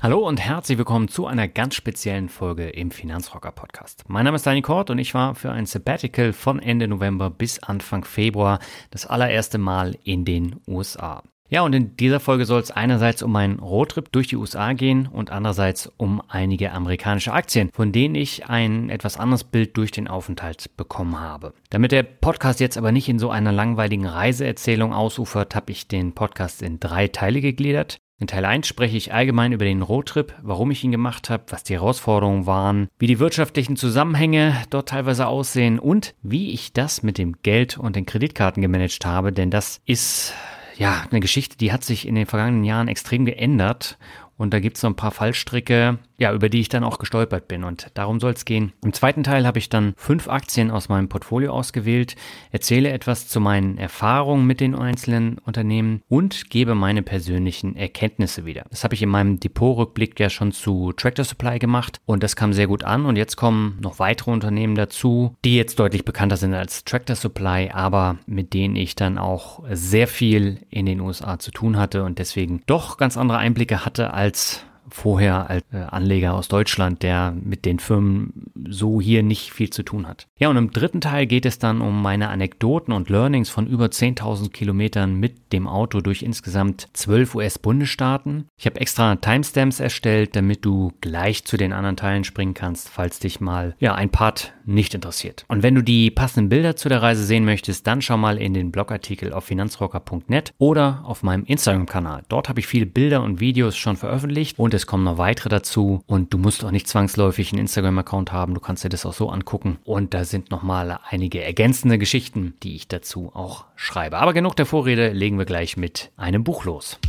Hallo und herzlich willkommen zu einer ganz speziellen Folge im Finanzrocker Podcast. Mein Name ist Dani Kort und ich war für ein Sabbatical von Ende November bis Anfang Februar das allererste Mal in den USA. Ja, und in dieser Folge soll es einerseits um meinen Roadtrip durch die USA gehen und andererseits um einige amerikanische Aktien, von denen ich ein etwas anderes Bild durch den Aufenthalt bekommen habe. Damit der Podcast jetzt aber nicht in so einer langweiligen Reiseerzählung ausufert, habe ich den Podcast in drei Teile gegliedert. In Teil 1 spreche ich allgemein über den Roadtrip, warum ich ihn gemacht habe, was die Herausforderungen waren, wie die wirtschaftlichen Zusammenhänge dort teilweise aussehen und wie ich das mit dem Geld und den Kreditkarten gemanagt habe, denn das ist ja eine Geschichte, die hat sich in den vergangenen Jahren extrem geändert. Und da gibt es so ein paar Fallstricke, ja, über die ich dann auch gestolpert bin. Und darum soll es gehen. Im zweiten Teil habe ich dann fünf Aktien aus meinem Portfolio ausgewählt, erzähle etwas zu meinen Erfahrungen mit den einzelnen Unternehmen und gebe meine persönlichen Erkenntnisse wieder. Das habe ich in meinem Depotrückblick ja schon zu Tractor Supply gemacht und das kam sehr gut an. Und jetzt kommen noch weitere Unternehmen dazu, die jetzt deutlich bekannter sind als Tractor Supply, aber mit denen ich dann auch sehr viel in den USA zu tun hatte und deswegen doch ganz andere Einblicke hatte als vorher als äh, Anleger aus Deutschland, der mit den Firmen so hier nicht viel zu tun hat. Ja, und im dritten Teil geht es dann um meine Anekdoten und Learnings von über 10.000 Kilometern mit dem Auto durch insgesamt 12 US-Bundesstaaten. Ich habe extra Timestamps erstellt, damit du gleich zu den anderen Teilen springen kannst, falls dich mal ja ein Part nicht interessiert. Und wenn du die passenden Bilder zu der Reise sehen möchtest, dann schau mal in den Blogartikel auf finanzrocker.net oder auf meinem Instagram-Kanal. Dort habe ich viele Bilder und Videos schon veröffentlicht und es kommen noch weitere dazu und du musst auch nicht zwangsläufig einen Instagram-Account haben, du kannst dir das auch so angucken und da sind nochmal einige ergänzende Geschichten, die ich dazu auch schreibe. Aber genug der Vorrede, legen wir gleich mit einem Buch los.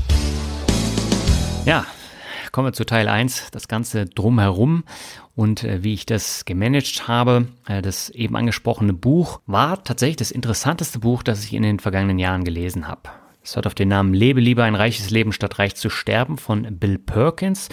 Ja, kommen wir zu Teil 1, das Ganze drumherum und äh, wie ich das gemanagt habe. Äh, das eben angesprochene Buch war tatsächlich das interessanteste Buch, das ich in den vergangenen Jahren gelesen habe. Es hört auf den Namen Lebe lieber ein reiches Leben statt reich zu sterben von Bill Perkins.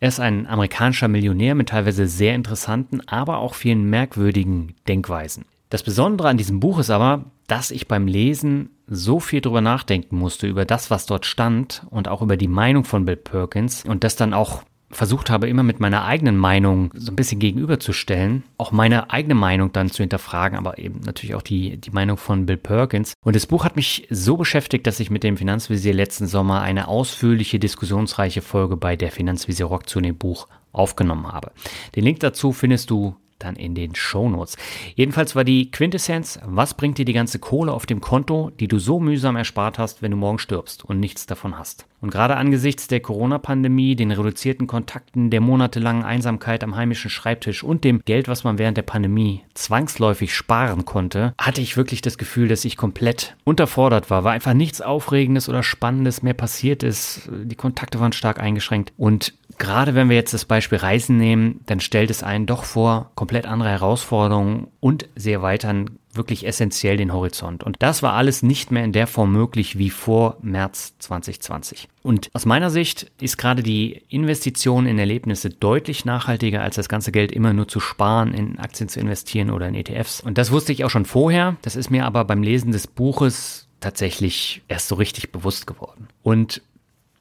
Er ist ein amerikanischer Millionär mit teilweise sehr interessanten, aber auch vielen merkwürdigen Denkweisen. Das Besondere an diesem Buch ist aber, dass ich beim Lesen so viel drüber nachdenken musste, über das, was dort stand und auch über die Meinung von Bill Perkins und das dann auch versucht habe, immer mit meiner eigenen Meinung so ein bisschen gegenüberzustellen, auch meine eigene Meinung dann zu hinterfragen, aber eben natürlich auch die, die Meinung von Bill Perkins. Und das Buch hat mich so beschäftigt, dass ich mit dem Finanzvisier letzten Sommer eine ausführliche, diskussionsreiche Folge bei der Finanzvisier Rock zu dem Buch aufgenommen habe. Den Link dazu findest du dann in den Shownotes. Jedenfalls war die Quintessenz, was bringt dir die ganze Kohle auf dem Konto, die du so mühsam erspart hast, wenn du morgen stirbst und nichts davon hast. Und gerade angesichts der Corona-Pandemie, den reduzierten Kontakten, der monatelangen Einsamkeit am heimischen Schreibtisch und dem Geld, was man während der Pandemie zwangsläufig sparen konnte, hatte ich wirklich das Gefühl, dass ich komplett unterfordert war, weil einfach nichts Aufregendes oder Spannendes mehr passiert ist. Die Kontakte waren stark eingeschränkt und gerade wenn wir jetzt das Beispiel Reisen nehmen, dann stellt es einen doch vor andere Herausforderungen und sie erweitern wirklich essentiell den Horizont. Und das war alles nicht mehr in der Form möglich wie vor März 2020. Und aus meiner Sicht ist gerade die Investition in Erlebnisse deutlich nachhaltiger, als das ganze Geld immer nur zu sparen, in Aktien zu investieren oder in ETFs. Und das wusste ich auch schon vorher. Das ist mir aber beim Lesen des Buches tatsächlich erst so richtig bewusst geworden. Und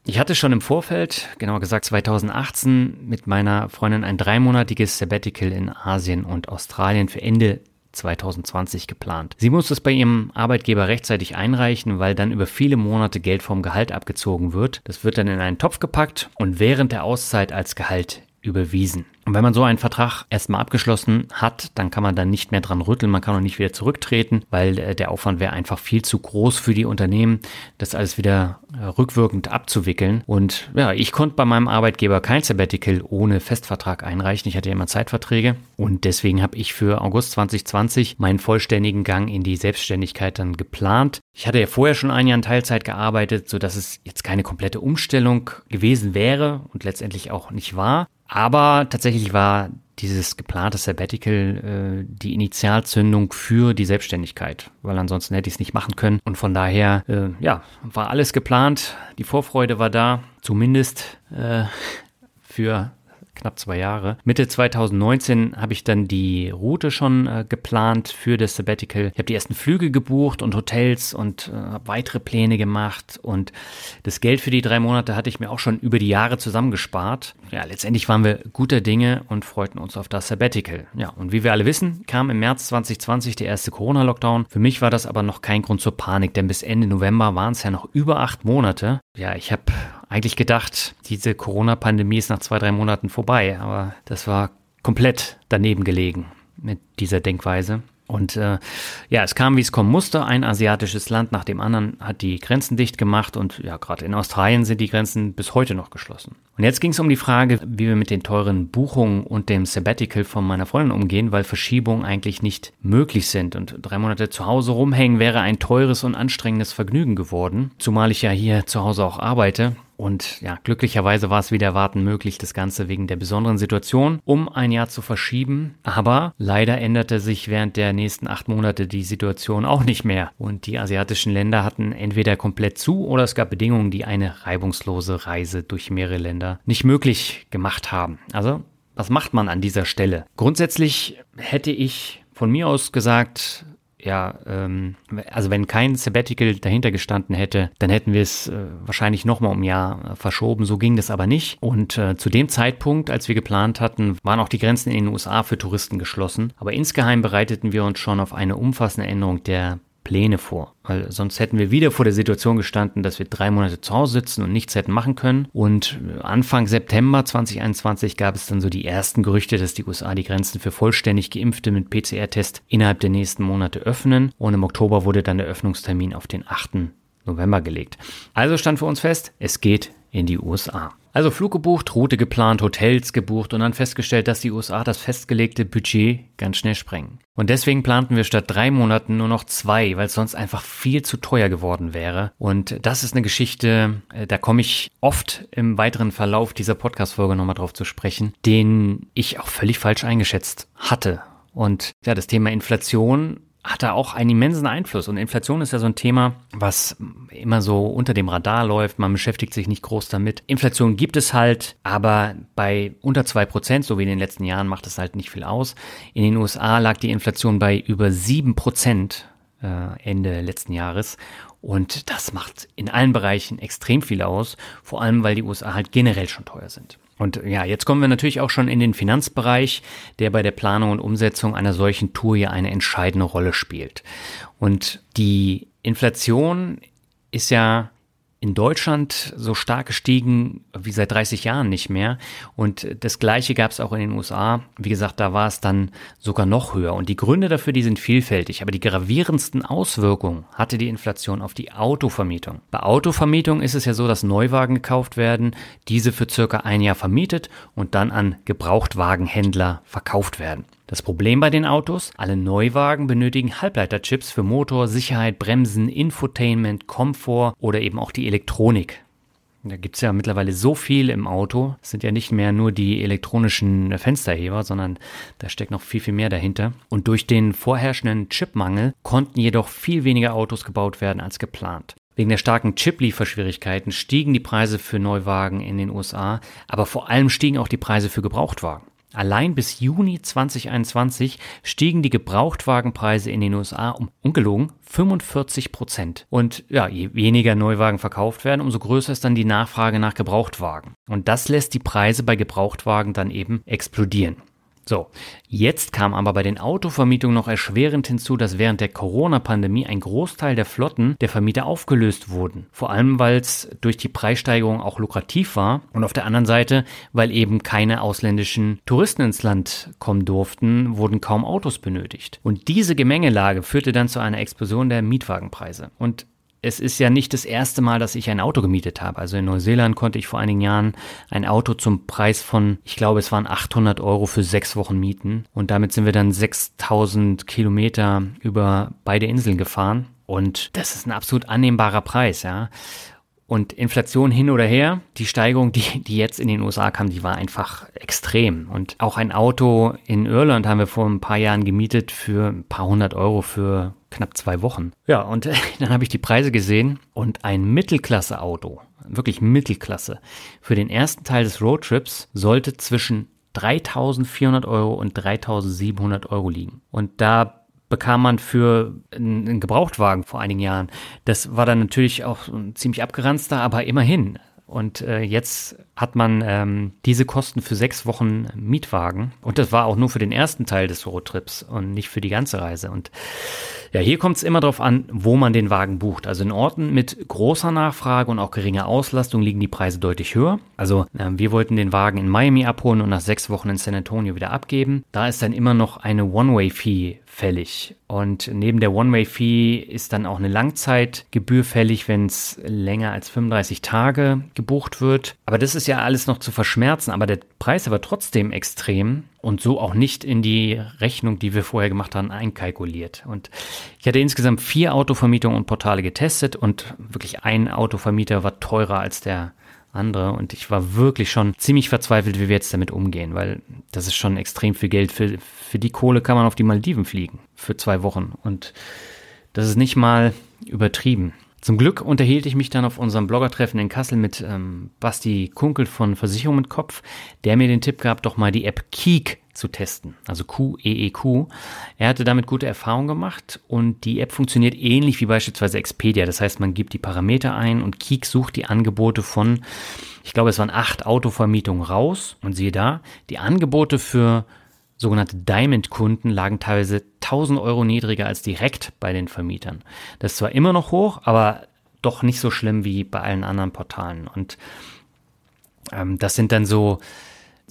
ich hatte schon im Vorfeld, genauer gesagt 2018, mit meiner Freundin ein dreimonatiges Sabbatical in Asien und Australien für Ende 2020 geplant. Sie muss es bei ihrem Arbeitgeber rechtzeitig einreichen, weil dann über viele Monate Geld vom Gehalt abgezogen wird. Das wird dann in einen Topf gepackt und während der Auszeit als Gehalt überwiesen. Und wenn man so einen Vertrag erstmal abgeschlossen hat, dann kann man dann nicht mehr dran rütteln, man kann auch nicht wieder zurücktreten, weil äh, der Aufwand wäre einfach viel zu groß für die Unternehmen, das alles wieder äh, rückwirkend abzuwickeln. Und ja, ich konnte bei meinem Arbeitgeber kein Sabbatical ohne Festvertrag einreichen. Ich hatte ja immer Zeitverträge und deswegen habe ich für August 2020 meinen vollständigen Gang in die Selbstständigkeit dann geplant. Ich hatte ja vorher schon ein Jahr in Teilzeit gearbeitet, sodass es jetzt keine komplette Umstellung gewesen wäre und letztendlich auch nicht war. Aber tatsächlich war dieses geplante Sabbatical äh, die Initialzündung für die Selbstständigkeit, weil ansonsten hätte ich es nicht machen können. Und von daher, äh, ja, war alles geplant. Die Vorfreude war da, zumindest äh, für knapp zwei Jahre. Mitte 2019 habe ich dann die Route schon äh, geplant für das Sabbatical. Ich habe die ersten Flüge gebucht und Hotels und äh, weitere Pläne gemacht. Und das Geld für die drei Monate hatte ich mir auch schon über die Jahre zusammengespart. Ja, letztendlich waren wir guter Dinge und freuten uns auf das Sabbatical. Ja, und wie wir alle wissen, kam im März 2020 der erste Corona-Lockdown. Für mich war das aber noch kein Grund zur Panik, denn bis Ende November waren es ja noch über acht Monate. Ja, ich habe eigentlich gedacht, diese Corona-Pandemie ist nach zwei, drei Monaten vorbei, aber das war komplett daneben gelegen mit dieser Denkweise. Und äh, ja, es kam, wie es kommen musste. Ein asiatisches Land nach dem anderen hat die Grenzen dicht gemacht und ja, gerade in Australien sind die Grenzen bis heute noch geschlossen. Und jetzt ging es um die Frage, wie wir mit den teuren Buchungen und dem Sabbatical von meiner Freundin umgehen, weil Verschiebungen eigentlich nicht möglich sind. Und drei Monate zu Hause rumhängen wäre ein teures und anstrengendes Vergnügen geworden, zumal ich ja hier zu Hause auch arbeite. Und ja, glücklicherweise war es wieder erwarten möglich, das Ganze wegen der besonderen Situation um ein Jahr zu verschieben. Aber leider änderte sich während der nächsten acht Monate die Situation auch nicht mehr. Und die asiatischen Länder hatten entweder komplett zu oder es gab Bedingungen, die eine reibungslose Reise durch mehrere Länder nicht möglich gemacht haben. Also, was macht man an dieser Stelle? Grundsätzlich hätte ich von mir aus gesagt, ja, ähm, also wenn kein Sabbatical dahinter gestanden hätte, dann hätten wir es äh, wahrscheinlich nochmal um ein Jahr äh, verschoben. So ging das aber nicht. Und äh, zu dem Zeitpunkt, als wir geplant hatten, waren auch die Grenzen in den USA für Touristen geschlossen. Aber insgeheim bereiteten wir uns schon auf eine umfassende Änderung der Pläne vor. Weil sonst hätten wir wieder vor der Situation gestanden, dass wir drei Monate zu Hause sitzen und nichts hätten machen können. Und Anfang September 2021 gab es dann so die ersten Gerüchte, dass die USA die Grenzen für vollständig Geimpfte mit PCR-Test innerhalb der nächsten Monate öffnen. Und im Oktober wurde dann der Öffnungstermin auf den 8. November gelegt. Also stand für uns fest, es geht in die USA. Also Flug gebucht, Route geplant, Hotels gebucht und dann festgestellt, dass die USA das festgelegte Budget ganz schnell sprengen. Und deswegen planten wir statt drei Monaten nur noch zwei, weil es sonst einfach viel zu teuer geworden wäre. Und das ist eine Geschichte, äh, da komme ich oft im weiteren Verlauf dieser Podcast-Folge nochmal drauf zu sprechen, den ich auch völlig falsch eingeschätzt hatte. Und ja, das Thema Inflation hat da auch einen immensen Einfluss. Und Inflation ist ja so ein Thema, was immer so unter dem Radar läuft. Man beschäftigt sich nicht groß damit. Inflation gibt es halt, aber bei unter zwei Prozent, so wie in den letzten Jahren, macht es halt nicht viel aus. In den USA lag die Inflation bei über sieben Prozent äh, Ende letzten Jahres. Und das macht in allen Bereichen extrem viel aus, vor allem weil die USA halt generell schon teuer sind. Und ja, jetzt kommen wir natürlich auch schon in den Finanzbereich, der bei der Planung und Umsetzung einer solchen Tour ja eine entscheidende Rolle spielt. Und die Inflation ist ja in Deutschland so stark gestiegen wie seit 30 Jahren nicht mehr. Und das Gleiche gab es auch in den USA. Wie gesagt, da war es dann sogar noch höher. Und die Gründe dafür, die sind vielfältig. Aber die gravierendsten Auswirkungen hatte die Inflation auf die Autovermietung. Bei Autovermietung ist es ja so, dass Neuwagen gekauft werden, diese für circa ein Jahr vermietet und dann an Gebrauchtwagenhändler verkauft werden. Das Problem bei den Autos, alle Neuwagen benötigen Halbleiterchips für Motor, Sicherheit, Bremsen, Infotainment, Komfort oder eben auch die Elektronik. Da gibt's ja mittlerweile so viel im Auto. Es sind ja nicht mehr nur die elektronischen Fensterheber, sondern da steckt noch viel, viel mehr dahinter. Und durch den vorherrschenden Chipmangel konnten jedoch viel weniger Autos gebaut werden als geplant. Wegen der starken Chip-Lieferschwierigkeiten stiegen die Preise für Neuwagen in den USA, aber vor allem stiegen auch die Preise für Gebrauchtwagen. Allein bis Juni 2021 stiegen die Gebrauchtwagenpreise in den USA um ungelogen 45 Prozent. Und ja, je weniger Neuwagen verkauft werden, umso größer ist dann die Nachfrage nach Gebrauchtwagen. Und das lässt die Preise bei Gebrauchtwagen dann eben explodieren. So, jetzt kam aber bei den Autovermietungen noch erschwerend hinzu, dass während der Corona-Pandemie ein Großteil der Flotten der Vermieter aufgelöst wurden. Vor allem, weil es durch die Preissteigerung auch lukrativ war und auf der anderen Seite, weil eben keine ausländischen Touristen ins Land kommen durften, wurden kaum Autos benötigt. Und diese Gemengelage führte dann zu einer Explosion der Mietwagenpreise. Und es ist ja nicht das erste Mal, dass ich ein Auto gemietet habe. Also in Neuseeland konnte ich vor einigen Jahren ein Auto zum Preis von, ich glaube, es waren 800 Euro für sechs Wochen mieten. Und damit sind wir dann 6000 Kilometer über beide Inseln gefahren. Und das ist ein absolut annehmbarer Preis, ja. Und Inflation hin oder her, die Steigerung, die, die jetzt in den USA kam, die war einfach extrem. Und auch ein Auto in Irland haben wir vor ein paar Jahren gemietet für ein paar hundert Euro für knapp zwei Wochen. Ja, und dann habe ich die Preise gesehen und ein Mittelklasse-Auto, wirklich Mittelklasse, für den ersten Teil des Roadtrips sollte zwischen 3.400 Euro und 3.700 Euro liegen. Und da bekam man für einen Gebrauchtwagen vor einigen Jahren. Das war dann natürlich auch ein ziemlich abgeranzter, aber immerhin. Und äh, jetzt hat man ähm, diese Kosten für sechs Wochen Mietwagen. Und das war auch nur für den ersten Teil des Roadtrips und nicht für die ganze Reise. Und ja, hier kommt es immer darauf an, wo man den Wagen bucht. Also in Orten mit großer Nachfrage und auch geringer Auslastung liegen die Preise deutlich höher. Also äh, wir wollten den Wagen in Miami abholen und nach sechs Wochen in San Antonio wieder abgeben. Da ist dann immer noch eine One-Way-Fee fällig. Und neben der One-Way-Fee ist dann auch eine Langzeitgebühr fällig, wenn es länger als 35 Tage gebucht wird. Aber das ist ja alles noch zu verschmerzen. Aber der Preis war trotzdem extrem und so auch nicht in die Rechnung, die wir vorher gemacht haben, einkalkuliert. Und ich hatte insgesamt vier Autovermietungen und Portale getestet und wirklich ein Autovermieter war teurer als der andere und ich war wirklich schon ziemlich verzweifelt, wie wir jetzt damit umgehen, weil das ist schon extrem viel Geld. Für, für die Kohle kann man auf die Maldiven fliegen für zwei Wochen und das ist nicht mal übertrieben. Zum Glück unterhielt ich mich dann auf unserem Bloggertreffen in Kassel mit ähm, Basti Kunkel von Versicherung mit Kopf, der mir den Tipp gab, doch mal die App Keek zu testen, also Q-E-E-Q. Er hatte damit gute Erfahrungen gemacht und die App funktioniert ähnlich wie beispielsweise Expedia. Das heißt, man gibt die Parameter ein und Keek sucht die Angebote von, ich glaube, es waren acht Autovermietungen raus und siehe da, die Angebote für sogenannte Diamond-Kunden lagen teilweise 1000 Euro niedriger als direkt bei den Vermietern. Das ist zwar immer noch hoch, aber doch nicht so schlimm wie bei allen anderen Portalen. Und ähm, das sind dann so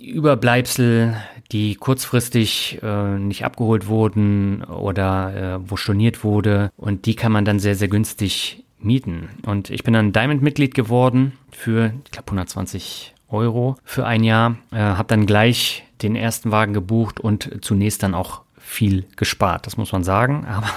Überbleibsel, die kurzfristig äh, nicht abgeholt wurden oder äh, wo storniert wurde. Und die kann man dann sehr, sehr günstig mieten. Und ich bin dann Diamond-Mitglied geworden für, ich glaube, 120 Euro für ein Jahr. Äh, habe dann gleich den ersten Wagen gebucht und zunächst dann auch viel gespart, das muss man sagen, aber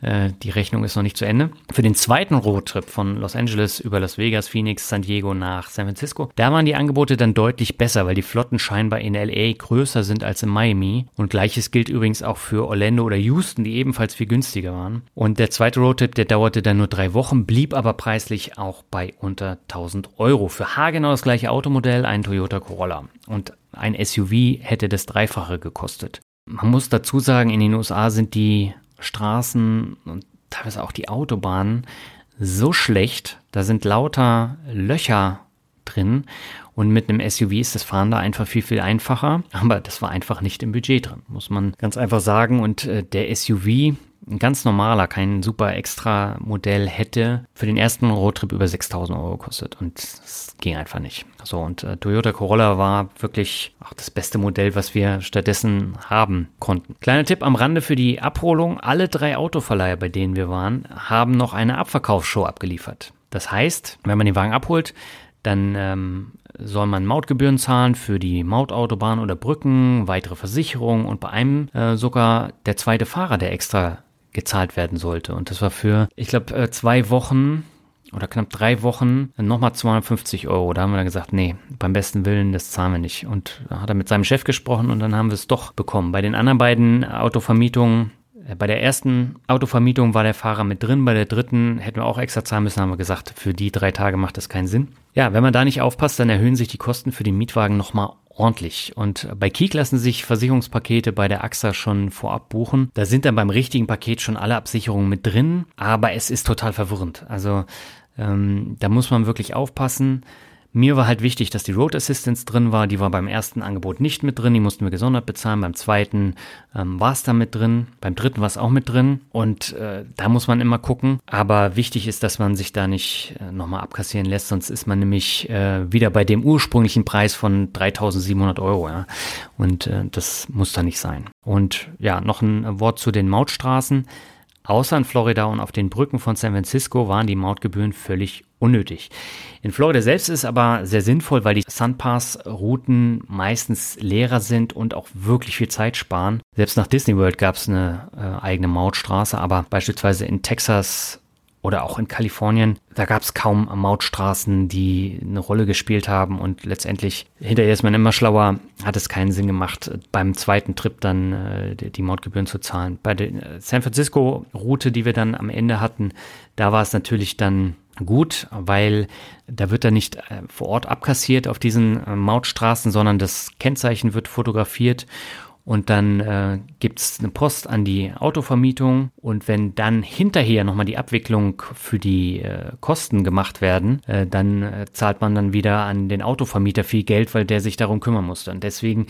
äh, die Rechnung ist noch nicht zu Ende. Für den zweiten Roadtrip von Los Angeles über Las Vegas, Phoenix, San Diego nach San Francisco, da waren die Angebote dann deutlich besser, weil die Flotten scheinbar in LA größer sind als in Miami. Und gleiches gilt übrigens auch für Orlando oder Houston, die ebenfalls viel günstiger waren. Und der zweite Roadtrip, der dauerte dann nur drei Wochen, blieb aber preislich auch bei unter 1000 Euro. Für haargenau das gleiche Automodell, ein Toyota Corolla. Und ein SUV hätte das Dreifache gekostet. Man muss dazu sagen, in den USA sind die Straßen und teilweise auch die Autobahnen so schlecht, da sind lauter Löcher drin und mit einem SUV ist das Fahren da einfach viel, viel einfacher, aber das war einfach nicht im Budget drin, muss man ganz einfach sagen und äh, der SUV, ein ganz normaler, kein super extra Modell hätte für den ersten Roadtrip über 6000 Euro gekostet und das ging einfach nicht. So und äh, Toyota Corolla war wirklich auch das beste Modell, was wir stattdessen haben konnten. Kleiner Tipp am Rande für die Abholung. Alle drei Autoverleiher, bei denen wir waren, haben noch eine Abverkaufsshow abgeliefert. Das heißt, wenn man den Wagen abholt, dann ähm, soll man Mautgebühren zahlen für die Mautautobahn oder Brücken, weitere Versicherungen und bei einem äh, sogar der zweite Fahrer, der extra gezahlt werden sollte. Und das war für, ich glaube, äh, zwei Wochen oder knapp drei Wochen nochmal 250 Euro. Da haben wir dann gesagt, nee, beim besten Willen, das zahlen wir nicht. Und da hat er mit seinem Chef gesprochen und dann haben wir es doch bekommen. Bei den anderen beiden Autovermietungen, äh, bei der ersten Autovermietung war der Fahrer mit drin, bei der dritten hätten wir auch extra zahlen müssen, haben wir gesagt, für die drei Tage macht das keinen Sinn. Ja, wenn man da nicht aufpasst, dann erhöhen sich die Kosten für den Mietwagen nochmal ordentlich. Und bei Kik lassen sich Versicherungspakete bei der AXA schon vorab buchen. Da sind dann beim richtigen Paket schon alle Absicherungen mit drin, aber es ist total verwirrend. Also ähm, da muss man wirklich aufpassen. Mir war halt wichtig, dass die Road Assistance drin war. Die war beim ersten Angebot nicht mit drin. Die mussten wir gesondert bezahlen. Beim zweiten ähm, war es da mit drin. Beim dritten war es auch mit drin. Und äh, da muss man immer gucken. Aber wichtig ist, dass man sich da nicht äh, nochmal abkassieren lässt. Sonst ist man nämlich äh, wieder bei dem ursprünglichen Preis von 3700 Euro. Ja? Und äh, das muss da nicht sein. Und ja, noch ein Wort zu den Mautstraßen. Außer in Florida und auf den Brücken von San Francisco waren die Mautgebühren völlig unnötig. In Florida selbst ist aber sehr sinnvoll, weil die Sunpass-Routen meistens leerer sind und auch wirklich viel Zeit sparen. Selbst nach Disney World gab es eine äh, eigene Mautstraße, aber beispielsweise in Texas oder auch in Kalifornien, da gab es kaum Mautstraßen, die eine Rolle gespielt haben. Und letztendlich, hinterher ist man immer schlauer, hat es keinen Sinn gemacht, beim zweiten Trip dann äh, die, Mautgebühren zu zahlen. Bei der äh, San Francisco-Route, die wir dann am Ende hatten, da war es natürlich dann gut, weil da wird dann nicht äh, vor Ort abkassiert auf diesen äh, Mautstraßen, sondern das Kennzeichen wird fotografiert und dann äh, gibt es eine Post an die Autovermietung und wenn dann hinterher nochmal die Abwicklung für die äh, Kosten gemacht werden, äh, dann äh, zahlt man dann wieder an den Autovermieter viel Geld, weil der sich darum kümmern musste. Und deswegen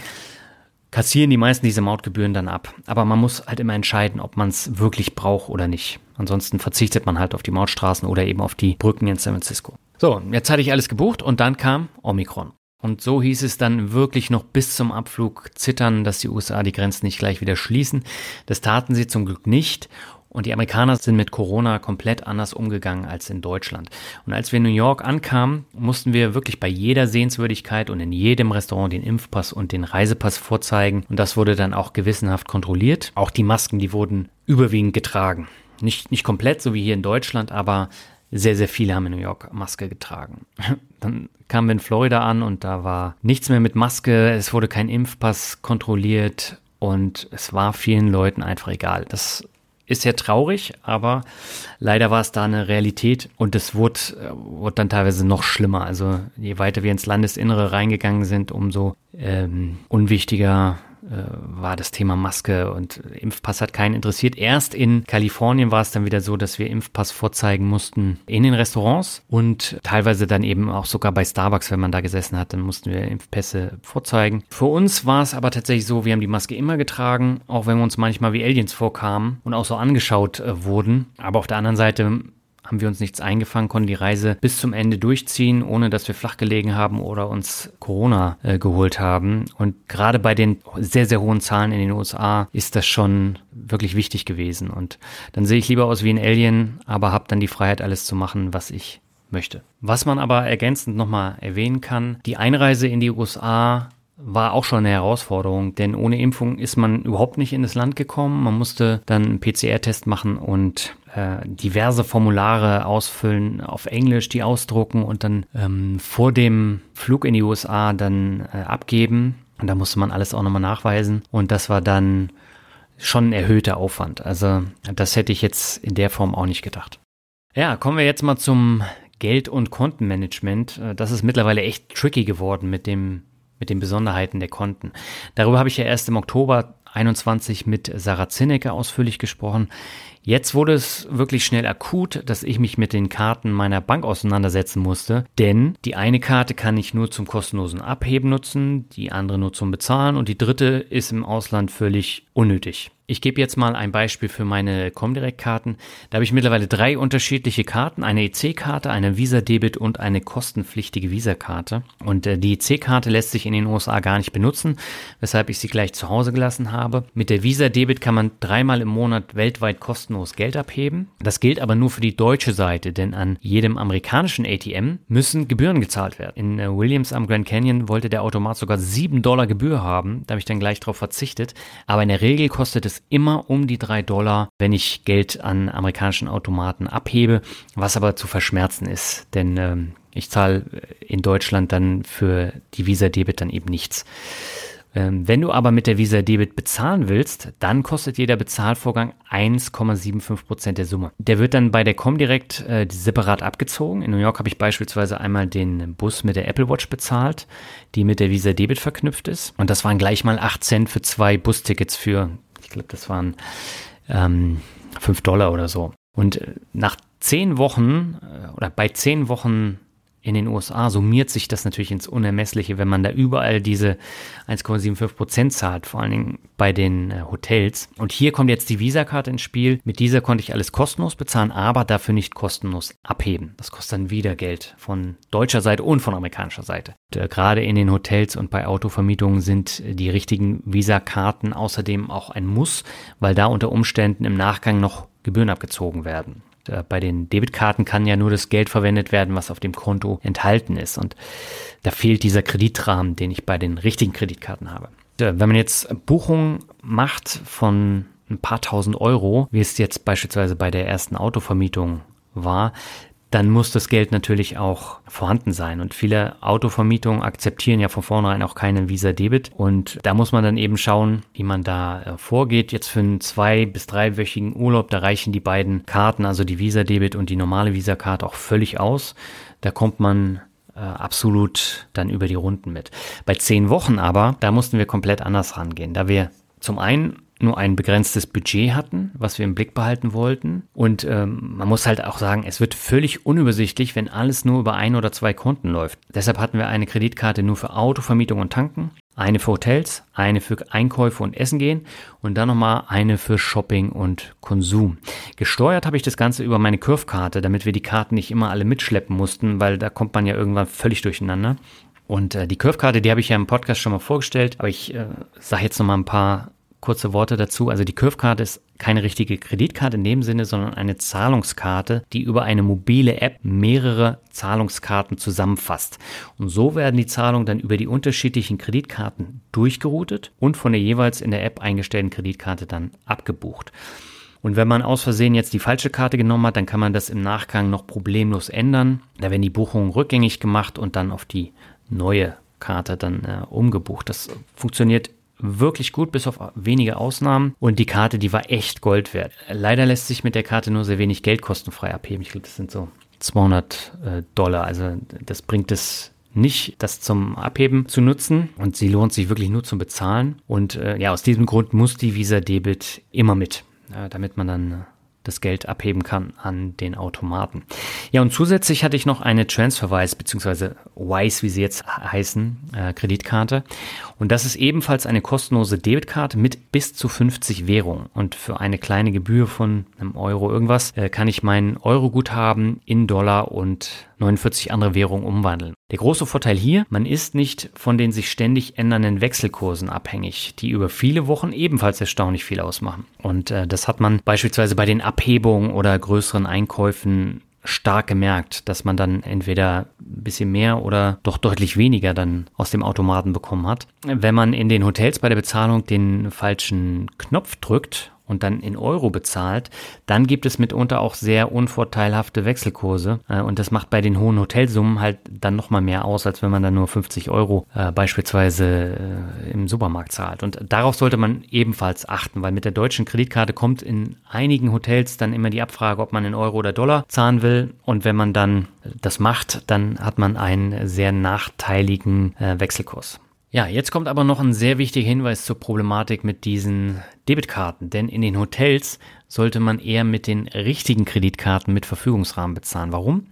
kassieren die meisten diese Mautgebühren dann ab. Aber man muss halt immer entscheiden, ob man es wirklich braucht oder nicht. Ansonsten verzichtet man halt auf die Mautstraßen oder eben auf die Brücken in San Francisco. So, jetzt hatte ich alles gebucht und dann kam Omikron. Und so hieß es dann wirklich noch bis zum Abflug zittern, dass die USA die Grenzen nicht gleich wieder schließen. Das taten sie zum Glück nicht. Und die Amerikaner sind mit Corona komplett anders umgegangen als in Deutschland. Und als wir in New York ankamen, mussten wir wirklich bei jeder Sehenswürdigkeit und in jedem Restaurant den Impfpass und den Reisepass vorzeigen. Und das wurde dann auch gewissenhaft kontrolliert. Auch die Masken, die wurden überwiegend getragen. Nicht, nicht komplett, so wie hier in Deutschland, aber sehr, sehr viele haben in New York Maske getragen. Dann kamen wir in Florida an und da war nichts mehr mit Maske, es wurde kein Impfpass kontrolliert und es war vielen Leuten einfach egal. Das ist ja traurig, aber leider war es da eine Realität und es wurde, wurde dann teilweise noch schlimmer. Also je weiter wir ins Landesinnere reingegangen sind, umso ähm, unwichtiger äh, war das Thema Maske und Impfpass hat keinen interessiert. Erst in Kalifornien war es dann wieder so, dass wir Impfpass vorzeigen mussten in den Restaurants und teilweise dann eben auch sogar bei Starbucks, wenn man da gesessen hat, dann mussten wir Impfpässe vorzeigen. Für uns war es aber tatsächlich so, wir haben die Maske immer getragen, auch wenn wir uns manchmal wie Aliens vorkamen und auch so angeschaut äh, wurden. Aber auf der anderen Seite haben wir uns nichts eingefangen, konnten die Reise bis zum Ende durchziehen, ohne dass wir flach gelegen haben oder uns Corona äh, geholt haben. Und gerade bei den sehr, sehr hohen Zahlen in den USA ist das schon wirklich wichtig gewesen. Und dann sehe ich lieber aus wie ein Alien, aber habe dann die Freiheit, alles zu machen, was ich möchte. Was man aber ergänzend nochmal erwähnen kann, die Einreise in die USA war auch schon eine Herausforderung, denn ohne Impfung ist man überhaupt nicht in das Land gekommen. Man musste dann einen PCR-Test machen und äh, diverse Formulare ausfüllen, auf Englisch die ausdrucken und dann ähm, vor dem Flug in die USA dann äh, abgeben. Und da musste man alles auch nochmal nachweisen. Und das war dann schon ein erhöhter Aufwand. Also das hätte ich jetzt in der Form auch nicht gedacht. Ja, kommen wir jetzt mal zum Geld- und Kontenmanagement. Äh, das ist mittlerweile echt tricky geworden mit dem mit den Besonderheiten der Konten. Darüber habe ich ja erst im Oktober 21 mit Sarah Zinnecker ausführlich gesprochen. Jetzt wurde es wirklich schnell akut, dass ich mich mit den Karten meiner Bank auseinandersetzen musste, denn die eine Karte kann ich nur zum kostenlosen Abheben nutzen, die andere nur zum Bezahlen und die dritte ist im Ausland völlig unnötig. Ich gebe jetzt mal ein Beispiel für meine Comdirect-Karten. Da habe ich mittlerweile drei unterschiedliche Karten, eine EC-Karte, eine Visa-Debit und eine kostenpflichtige Visa-Karte. Und äh, die EC-Karte lässt sich in den USA gar nicht benutzen, weshalb ich sie gleich zu Hause gelassen habe. Mit der Visa-Debit kann man dreimal im Monat weltweit kostenlos Geld abheben. Das gilt aber nur für die deutsche Seite, denn an jedem amerikanischen ATM müssen Gebühren gezahlt werden. In äh, Williams am Grand Canyon wollte der Automat sogar 7 Dollar Gebühr haben. Da habe ich dann gleich darauf verzichtet. Aber in der Regel kostet es immer um die drei Dollar, wenn ich Geld an amerikanischen Automaten abhebe, was aber zu verschmerzen ist, denn ähm, ich zahle in Deutschland dann für die Visa Debit dann eben nichts. Ähm, wenn du aber mit der Visa Debit bezahlen willst, dann kostet jeder Bezahlvorgang 1,75% der Summe. Der wird dann bei der Comdirect äh, separat abgezogen. In New York habe ich beispielsweise einmal den Bus mit der Apple Watch bezahlt, die mit der Visa Debit verknüpft ist. Und das waren gleich mal 8 Cent für zwei Bustickets für ich glaube, das waren ähm, 5 Dollar oder so. Und äh, nach zehn Wochen äh, oder bei zehn Wochen in den USA summiert sich das natürlich ins Unermessliche, wenn man da überall diese 1,75 Prozent zahlt, vor allen Dingen bei den äh, Hotels. Und hier kommt jetzt die Visa-Karte ins Spiel. Mit dieser konnte ich alles kostenlos bezahlen, aber dafür nicht kostenlos abheben. Das kostet dann wieder Geld von deutscher Seite und von amerikanischer Seite. Und, äh, gerade in den Hotels und bei Autovermietungen sind die richtigen Visa-Karten außerdem auch ein Muss, weil da unter Umständen im Nachgang noch Gebühren abgezogen werden. Bei den Debitkarten kann ja nur das Geld verwendet werden, was auf dem Konto enthalten ist. Und da fehlt dieser Kreditrahmen, den ich bei den richtigen Kreditkarten habe. Wenn man jetzt Buchungen macht von ein paar tausend Euro, wie es jetzt beispielsweise bei der ersten Autovermietung war, dann muss das Geld natürlich auch vorhanden sein. Und viele Autovermietungen akzeptieren ja von vornherein auch keinen Visa-Debit. Und da muss man dann eben schauen, wie man da äh, vorgeht. Jetzt für einen zwei- bis dreiwöchigen Urlaub, da reichen die beiden Karten, also die Visa-Debit und die normale Visa-Karte auch völlig aus. Da kommt man äh, absolut dann über die Runden mit. Bei zehn Wochen aber, da mussten wir komplett anders rangehen, da wir zum einen nur ein begrenztes Budget hatten, was wir im Blick behalten wollten. Und ähm, man muss halt auch sagen, es wird völlig unübersichtlich, wenn alles nur über ein oder zwei Konten läuft. Deshalb hatten wir eine Kreditkarte nur für Autovermietung und Tanken, eine für Hotels, eine für Einkäufe und Essen gehen und dann nochmal eine für Shopping und Konsum. Gesteuert habe ich das Ganze über meine Curve-Karte, damit wir die Karten nicht immer alle mitschleppen mussten, weil da kommt man ja irgendwann völlig durcheinander. Und äh, die Curve-Karte, die habe ich ja im Podcast schon mal vorgestellt, aber ich äh, sage jetzt nochmal ein paar kurze Worte dazu. Also die Curve-Karte ist keine richtige Kreditkarte in dem Sinne, sondern eine Zahlungskarte, die über eine mobile App mehrere Zahlungskarten zusammenfasst. Und so werden die Zahlungen dann über die unterschiedlichen Kreditkarten durchgeroutet und von der jeweils in der App eingestellten Kreditkarte dann abgebucht. Und wenn man aus Versehen jetzt die falsche Karte genommen hat, dann kann man das im Nachgang noch problemlos ändern. Da werden die Buchungen rückgängig gemacht und dann auf die neue Karte dann äh, umgebucht. Das funktioniert wirklich gut, bis auf wenige Ausnahmen. Und die Karte, die war echt Gold wert. Leider lässt sich mit der Karte nur sehr wenig Geld kostenfrei abheben. Ich glaube, das sind so 200 äh, Dollar. Also das bringt es nicht, das zum Abheben zu nutzen und sie lohnt sich wirklich nur zum Bezahlen. Und äh, ja, aus diesem Grund muss die Visa Debit immer mit, äh, damit man dann äh, das Geld abheben kann an den Automaten. Ja, und zusätzlich hatte ich noch eine Transferwise bzw. Wise, wie sie jetzt heißen, äh, Kreditkarte. Und das ist ebenfalls eine kostenlose Debitkarte mit bis zu 50 Währungen. Und für eine kleine Gebühr von einem Euro irgendwas äh, kann ich mein Euro-Guthaben in Dollar und 49 andere Währungen umwandeln. Der große Vorteil hier, man ist nicht von den sich ständig ändernden Wechselkursen abhängig, die über viele Wochen ebenfalls erstaunlich viel ausmachen. Und äh, das hat man beispielsweise bei den Abhebungen oder größeren Einkäufen stark gemerkt, dass man dann entweder ein bisschen mehr oder doch deutlich weniger dann aus dem Automaten bekommen hat. Wenn man in den Hotels bei der Bezahlung den falschen Knopf drückt und dann in Euro bezahlt, dann gibt es mitunter auch sehr unvorteilhafte Wechselkurse. Äh, und das macht bei den hohen Hotelsummen halt dann nochmal mehr aus, als wenn man dann nur 50 Euro äh, beispielsweise äh, im Supermarkt zahlt. Und darauf sollte man ebenfalls achten, weil mit der deutschen Kreditkarte kommt in einigen Hotels dann immer die Abfrage, ob man in Euro oder Dollar zahlen will. Und wenn man dann das macht, dann hat man einen sehr nachteiligen äh, Wechselkurs. Ja, jetzt kommt aber noch ein sehr wichtiger Hinweis zur Problematik mit diesen Debitkarten, denn in den Hotels sollte man eher mit den richtigen Kreditkarten mit Verfügungsrahmen bezahlen. Warum?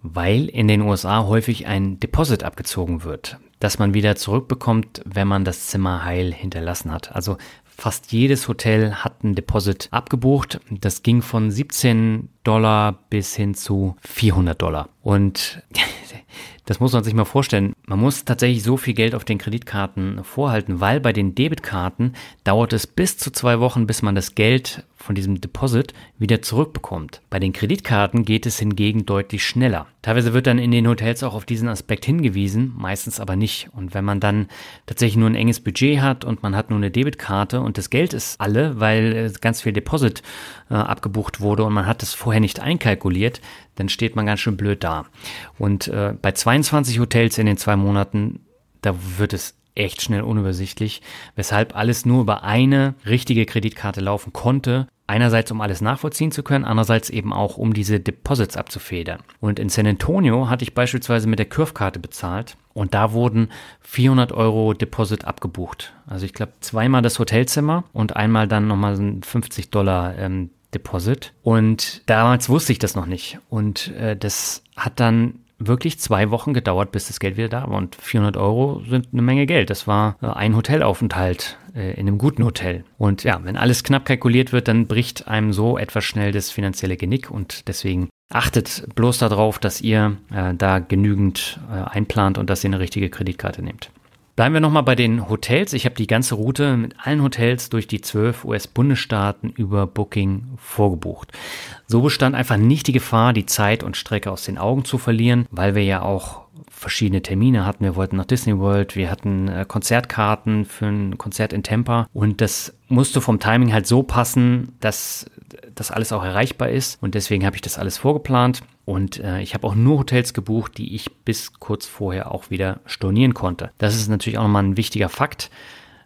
Weil in den USA häufig ein Deposit abgezogen wird, das man wieder zurückbekommt, wenn man das Zimmer heil hinterlassen hat. Also fast jedes Hotel hat ein Deposit abgebucht. Das ging von 17 Dollar bis hin zu 400 Dollar. Und Das muss man sich mal vorstellen. Man muss tatsächlich so viel Geld auf den Kreditkarten vorhalten, weil bei den Debitkarten dauert es bis zu zwei Wochen, bis man das Geld von diesem Deposit wieder zurückbekommt. Bei den Kreditkarten geht es hingegen deutlich schneller. Teilweise wird dann in den Hotels auch auf diesen Aspekt hingewiesen, meistens aber nicht. Und wenn man dann tatsächlich nur ein enges Budget hat und man hat nur eine Debitkarte und das Geld ist alle, weil ganz viel Deposit äh, abgebucht wurde und man hat das vorher nicht einkalkuliert, dann steht man ganz schön blöd da. Und äh, bei 22 Hotels in den zwei Monaten, da wird es echt schnell unübersichtlich, weshalb alles nur über eine richtige Kreditkarte laufen konnte. Einerseits, um alles nachvollziehen zu können, andererseits eben auch, um diese Deposits abzufedern. Und in San Antonio hatte ich beispielsweise mit der Curve-Karte bezahlt und da wurden 400 Euro Deposit abgebucht. Also ich glaube zweimal das Hotelzimmer und einmal dann nochmal 50 Dollar ähm, Deposit. Und damals wusste ich das noch nicht. Und äh, das hat dann wirklich zwei Wochen gedauert, bis das Geld wieder da war. Und 400 Euro sind eine Menge Geld. Das war äh, ein Hotelaufenthalt äh, in einem guten Hotel. Und ja, wenn alles knapp kalkuliert wird, dann bricht einem so etwas schnell das finanzielle Genick. Und deswegen achtet bloß darauf, dass ihr äh, da genügend äh, einplant und dass ihr eine richtige Kreditkarte nehmt. Bleiben wir nochmal bei den Hotels. Ich habe die ganze Route mit allen Hotels durch die zwölf US-Bundesstaaten über Booking vorgebucht. So bestand einfach nicht die Gefahr, die Zeit und Strecke aus den Augen zu verlieren, weil wir ja auch verschiedene Termine hatten. Wir wollten nach Disney World, wir hatten äh, Konzertkarten für ein Konzert in Tampa und das musste vom Timing halt so passen, dass das alles auch erreichbar ist und deswegen habe ich das alles vorgeplant und äh, ich habe auch nur Hotels gebucht, die ich bis kurz vorher auch wieder stornieren konnte. Das ist natürlich auch nochmal ein wichtiger Fakt,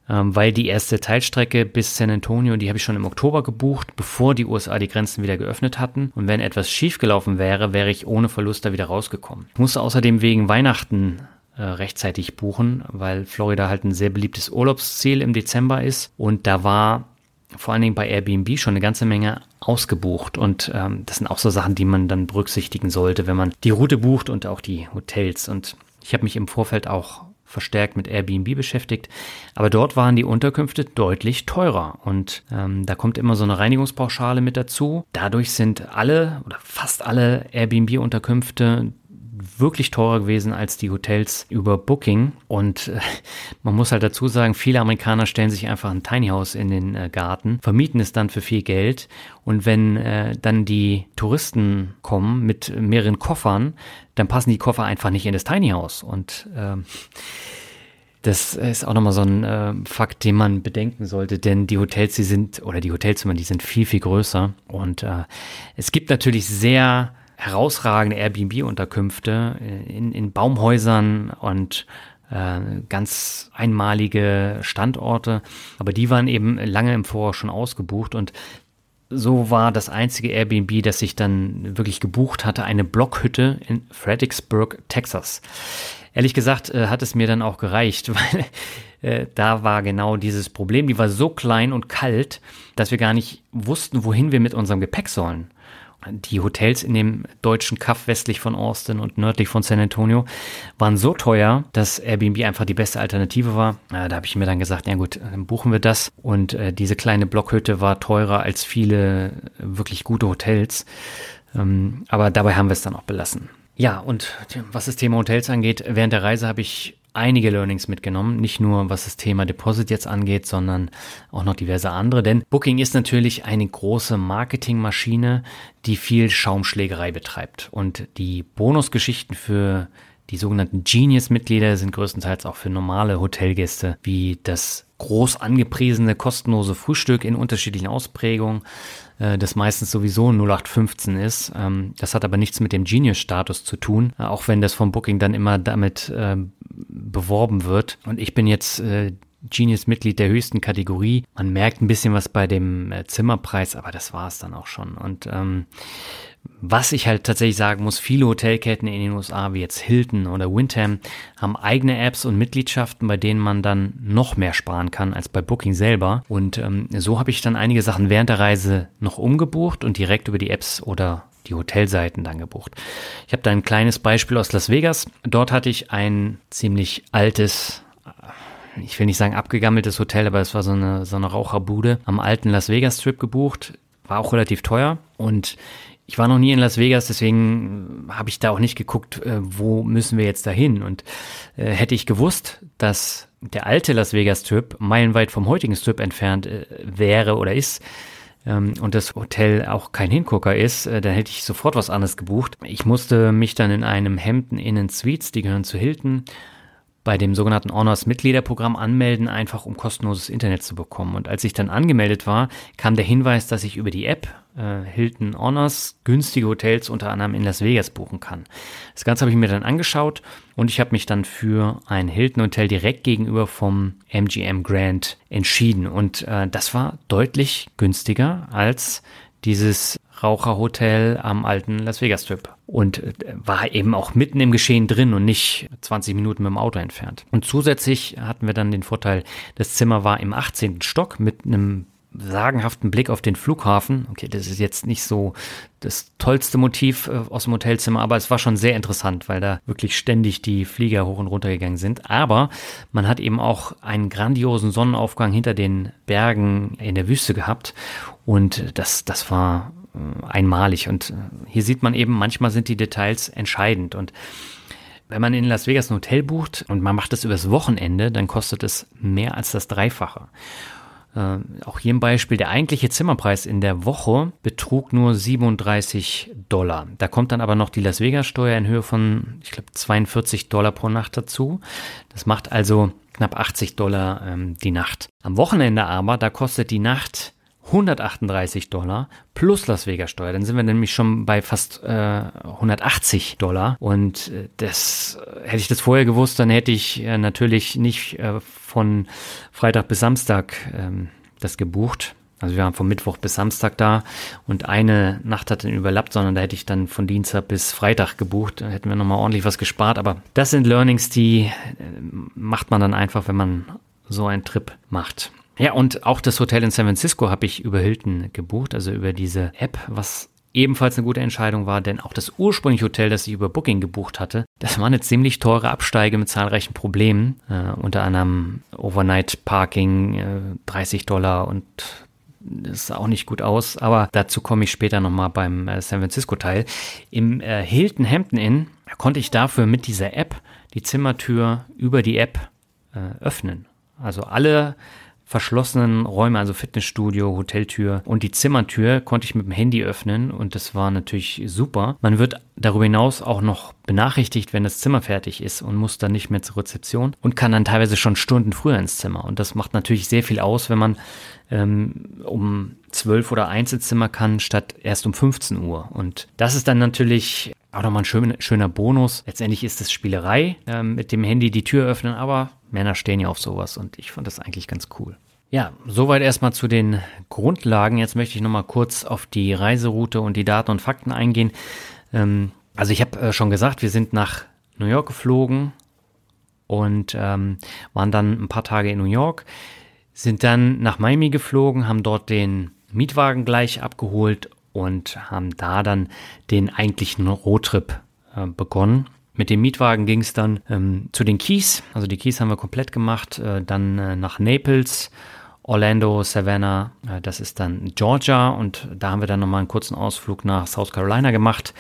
ähm, weil die erste Teilstrecke bis San Antonio, die habe ich schon im Oktober gebucht, bevor die USA die Grenzen wieder geöffnet hatten. Und wenn etwas schiefgelaufen wäre, wäre ich ohne Verlust da wieder rausgekommen. Ich musste außerdem wegen Weihnachten äh, rechtzeitig buchen, weil Florida halt ein sehr beliebtes Urlaubsziel im Dezember ist. Und da war vor allen Dingen bei Airbnb schon eine ganze Menge ausgebucht. Und ähm, das sind auch so Sachen, die man dann berücksichtigen sollte, wenn man die Route bucht und auch die Hotels. Und ich habe mich im Vorfeld auch verstärkt mit Airbnb beschäftigt. Aber dort waren die Unterkünfte deutlich teurer. Und ähm, da kommt immer so eine Reinigungspauschale mit dazu. Dadurch sind alle oder fast alle Airbnb-Unterkünfte wirklich teurer gewesen als die Hotels über Booking. Und äh, man muss halt dazu sagen, viele Amerikaner stellen sich einfach ein Tiny House in den äh, Garten, vermieten es dann für viel Geld. Und wenn äh, dann die Touristen kommen mit mehreren Koffern, dann passen die Koffer einfach nicht in das Tiny House. Und ähm, das ist auch nochmal so ein äh, Fakt, den man bedenken sollte, denn die Hotels, die sind, oder die Hotelzimmer, die sind viel, viel größer. Und äh, es gibt natürlich sehr herausragende Airbnb-Unterkünfte in, in Baumhäusern und äh, ganz einmalige Standorte, aber die waren eben lange im Voraus schon ausgebucht und so war das einzige Airbnb, das ich dann wirklich gebucht hatte, eine Blockhütte in Fredericksburg, Texas. Ehrlich gesagt äh, hat es mir dann auch gereicht, weil äh, da war genau dieses Problem. Die war so klein und kalt, dass wir gar nicht wussten, wohin wir mit unserem Gepäck sollen die Hotels in dem deutschen Kaff westlich von Austin und nördlich von San Antonio waren so teuer, dass Airbnb einfach die beste Alternative war. Äh, da habe ich mir dann gesagt, ja gut, dann buchen wir das. Und äh, diese kleine Blockhütte war teurer als viele wirklich gute Hotels. Ähm, aber dabei haben wir es dann auch belassen. Ja, und was das Thema Hotels angeht, während der Reise habe ich einige Learnings mitgenommen, nicht nur was das Thema Deposit jetzt angeht, sondern auch noch diverse andere. Denn Booking ist natürlich eine große Marketingmaschine, die viel Schaumschlägerei betreibt. Und die Bonusgeschichten für die sogenannten Genius-Mitglieder sind größtenteils auch für normale Hotelgäste, wie das groß angepriesene kostenlose Frühstück in unterschiedlichen Ausprägungen, äh, das meistens sowieso 0815 ist. Ähm, das hat aber nichts mit dem Genius-Status zu tun, äh, auch wenn das vom Booking dann immer damit äh, beworben wird. Und ich bin jetzt äh, Genius-Mitglied der höchsten Kategorie. Man merkt ein bisschen was bei dem äh, Zimmerpreis, aber das war es dann auch schon. Und ähm, was ich halt tatsächlich sagen muss, viele Hotelketten in den USA, wie jetzt Hilton oder Windham, haben eigene Apps und Mitgliedschaften, bei denen man dann noch mehr sparen kann als bei Booking selber. Und ähm, so habe ich dann einige Sachen während der Reise noch umgebucht und direkt über die Apps oder die Hotelseiten dann gebucht. Ich habe da ein kleines Beispiel aus Las Vegas. Dort hatte ich ein ziemlich altes ich will nicht sagen abgegammeltes Hotel, aber es war so eine, so eine Raucherbude am alten Las Vegas Strip gebucht. War auch relativ teuer und ich war noch nie in Las Vegas, deswegen habe ich da auch nicht geguckt, äh, wo müssen wir jetzt dahin. Und äh, hätte ich gewusst, dass der alte Las Vegas Strip meilenweit vom heutigen Strip entfernt äh, wäre oder ist, ähm, und das Hotel auch kein Hingucker ist, äh, dann hätte ich sofort was anderes gebucht. Ich musste mich dann in einem Hampton Inn Suites, die gehören zu Hilton, bei dem sogenannten Honors Mitgliederprogramm anmelden, einfach um kostenloses Internet zu bekommen. Und als ich dann angemeldet war, kam der Hinweis, dass ich über die App äh, Hilton Honors günstige Hotels unter anderem in Las Vegas buchen kann. Das Ganze habe ich mir dann angeschaut und ich habe mich dann für ein Hilton Hotel direkt gegenüber vom MGM Grand entschieden. Und äh, das war deutlich günstiger als dieses Raucherhotel am alten Las Vegas Strip und äh, war eben auch mitten im Geschehen drin und nicht 20 Minuten mit dem Auto entfernt. Und zusätzlich hatten wir dann den Vorteil, das Zimmer war im 18. Stock mit einem sagenhaften Blick auf den Flughafen. Okay, das ist jetzt nicht so das tollste Motiv äh, aus dem Hotelzimmer, aber es war schon sehr interessant, weil da wirklich ständig die Flieger hoch und runter gegangen sind. Aber man hat eben auch einen grandiosen Sonnenaufgang hinter den Bergen in der Wüste gehabt und das, das war einmalig. Und äh, hier sieht man eben, manchmal sind die Details entscheidend und wenn man in Las Vegas ein Hotel bucht und man macht das übers Wochenende, dann kostet es mehr als das Dreifache. Äh, auch hier ein Beispiel, der eigentliche Zimmerpreis in der Woche betrug nur 37 Dollar. Da kommt dann aber noch die Las Vegas Steuer in Höhe von, ich glaube, 42 Dollar pro Nacht dazu. Das macht also knapp 80 Dollar ähm, die Nacht. Am Wochenende aber, da kostet die Nacht 138 Dollar plus Las Vegas Steuer. Dann sind wir nämlich schon bei fast äh, 180 Dollar. Und äh, das hätte ich das vorher gewusst, dann hätte ich äh, natürlich nicht äh, von Freitag bis Samstag ähm, das gebucht. Also wir waren von Mittwoch bis Samstag da und eine Nacht hat dann überlappt, sondern da hätte ich dann von Dienstag bis Freitag gebucht. Da hätten wir nochmal ordentlich was gespart. Aber das sind Learnings, die äh, macht man dann einfach, wenn man so einen Trip macht. Ja, und auch das Hotel in San Francisco habe ich über Hilton gebucht, also über diese App, was ebenfalls eine gute Entscheidung war, denn auch das ursprüngliche Hotel, das ich über Booking gebucht hatte, das war eine ziemlich teure Absteige mit zahlreichen Problemen, äh, unter anderem Overnight Parking, äh, 30 Dollar und das sah auch nicht gut aus, aber dazu komme ich später nochmal beim äh, San Francisco Teil. Im äh, Hilton Hampton Inn konnte ich dafür mit dieser App die Zimmertür über die App äh, öffnen. Also alle verschlossenen Räume, also Fitnessstudio, Hoteltür und die Zimmertür konnte ich mit dem Handy öffnen und das war natürlich super. Man wird darüber hinaus auch noch benachrichtigt, wenn das Zimmer fertig ist und muss dann nicht mehr zur Rezeption und kann dann teilweise schon Stunden früher ins Zimmer. Und das macht natürlich sehr viel aus, wenn man ähm, um 12 oder 1 ins Zimmer kann, statt erst um 15 Uhr. Und das ist dann natürlich auch nochmal ein schön, schöner Bonus. Letztendlich ist es Spielerei, ähm, mit dem Handy die Tür öffnen, aber Männer stehen ja auf sowas und ich fand das eigentlich ganz cool. Ja, soweit erstmal zu den Grundlagen. Jetzt möchte ich nochmal kurz auf die Reiseroute und die Daten und Fakten eingehen. Ähm, also ich habe äh, schon gesagt, wir sind nach New York geflogen und ähm, waren dann ein paar Tage in New York, sind dann nach Miami geflogen, haben dort den Mietwagen gleich abgeholt und haben da dann den eigentlichen Roadtrip äh, begonnen. Mit dem Mietwagen ging es dann ähm, zu den Keys. Also die Keys haben wir komplett gemacht. Äh, dann äh, nach Naples, Orlando, Savannah. Äh, das ist dann Georgia. Und da haben wir dann nochmal einen kurzen Ausflug nach South Carolina gemacht.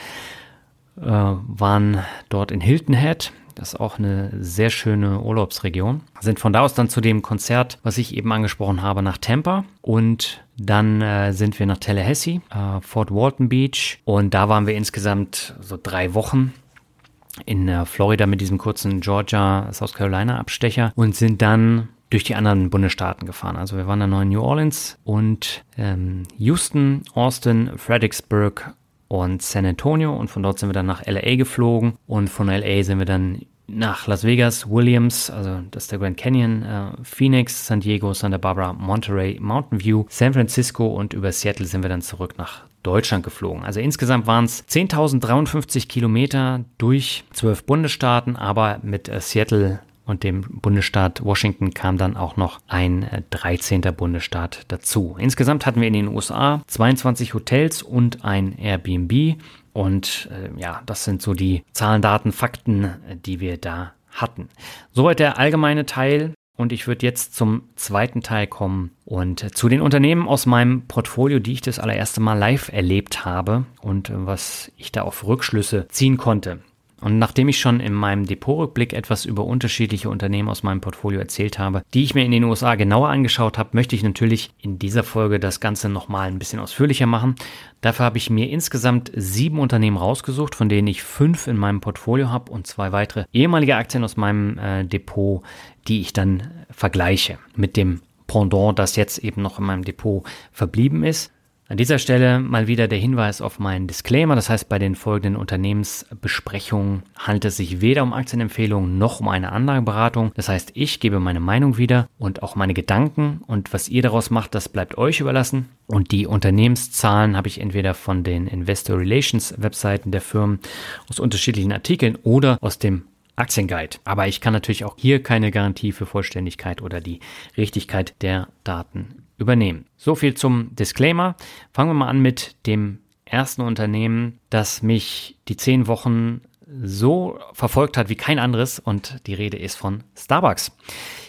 Äh, waren dort in Hilton Head. Das ist auch eine sehr schöne Urlaubsregion. Sind von da aus dann zu dem Konzert, was ich eben angesprochen habe, nach Tampa. Und dann äh, sind wir nach Tallahassee, äh, Fort Walton Beach. Und da waren wir insgesamt so drei Wochen in äh, Florida mit diesem kurzen Georgia, South Carolina Abstecher und sind dann durch die anderen Bundesstaaten gefahren. Also wir waren dann noch in New Orleans und ähm, Houston, Austin, Fredericksburg und San Antonio und von dort sind wir dann nach LA geflogen und von LA sind wir dann nach Las Vegas, Williams, also das ist der Grand Canyon, äh, Phoenix, San Diego, Santa Barbara, Monterey, Mountain View, San Francisco und über Seattle sind wir dann zurück nach Deutschland geflogen. Also insgesamt waren es 10.053 Kilometer durch zwölf Bundesstaaten, aber mit äh, Seattle und dem Bundesstaat Washington kam dann auch noch ein 13. Äh, Bundesstaat dazu. Insgesamt hatten wir in den USA 22 Hotels und ein Airbnb. Und äh, ja, das sind so die Zahlen, Daten, Fakten, äh, die wir da hatten. Soweit der allgemeine Teil. Und ich würde jetzt zum zweiten Teil kommen und zu den Unternehmen aus meinem Portfolio, die ich das allererste Mal live erlebt habe und was ich da auf Rückschlüsse ziehen konnte. Und nachdem ich schon in meinem Depotrückblick etwas über unterschiedliche Unternehmen aus meinem Portfolio erzählt habe, die ich mir in den USA genauer angeschaut habe, möchte ich natürlich in dieser Folge das Ganze nochmal ein bisschen ausführlicher machen. Dafür habe ich mir insgesamt sieben Unternehmen rausgesucht, von denen ich fünf in meinem Portfolio habe und zwei weitere ehemalige Aktien aus meinem äh, Depot, die ich dann vergleiche mit dem Pendant, das jetzt eben noch in meinem Depot verblieben ist. An dieser Stelle mal wieder der Hinweis auf meinen Disclaimer. Das heißt, bei den folgenden Unternehmensbesprechungen handelt es sich weder um Aktienempfehlungen noch um eine Anlageberatung. Das heißt, ich gebe meine Meinung wieder und auch meine Gedanken und was ihr daraus macht, das bleibt euch überlassen. Und die Unternehmenszahlen habe ich entweder von den Investor Relations Webseiten der Firmen aus unterschiedlichen Artikeln oder aus dem Aktienguide. Aber ich kann natürlich auch hier keine Garantie für Vollständigkeit oder die Richtigkeit der Daten übernehmen. So viel zum Disclaimer. Fangen wir mal an mit dem ersten Unternehmen, das mich die zehn Wochen so verfolgt hat wie kein anderes und die Rede ist von Starbucks.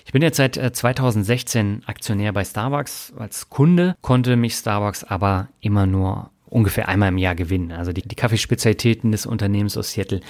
Ich bin jetzt seit 2016 äh, Aktionär bei Starbucks. Als Kunde konnte mich Starbucks aber immer nur ungefähr einmal im Jahr gewinnen. Also die, die Kaffeespezialitäten des Unternehmens aus Seattle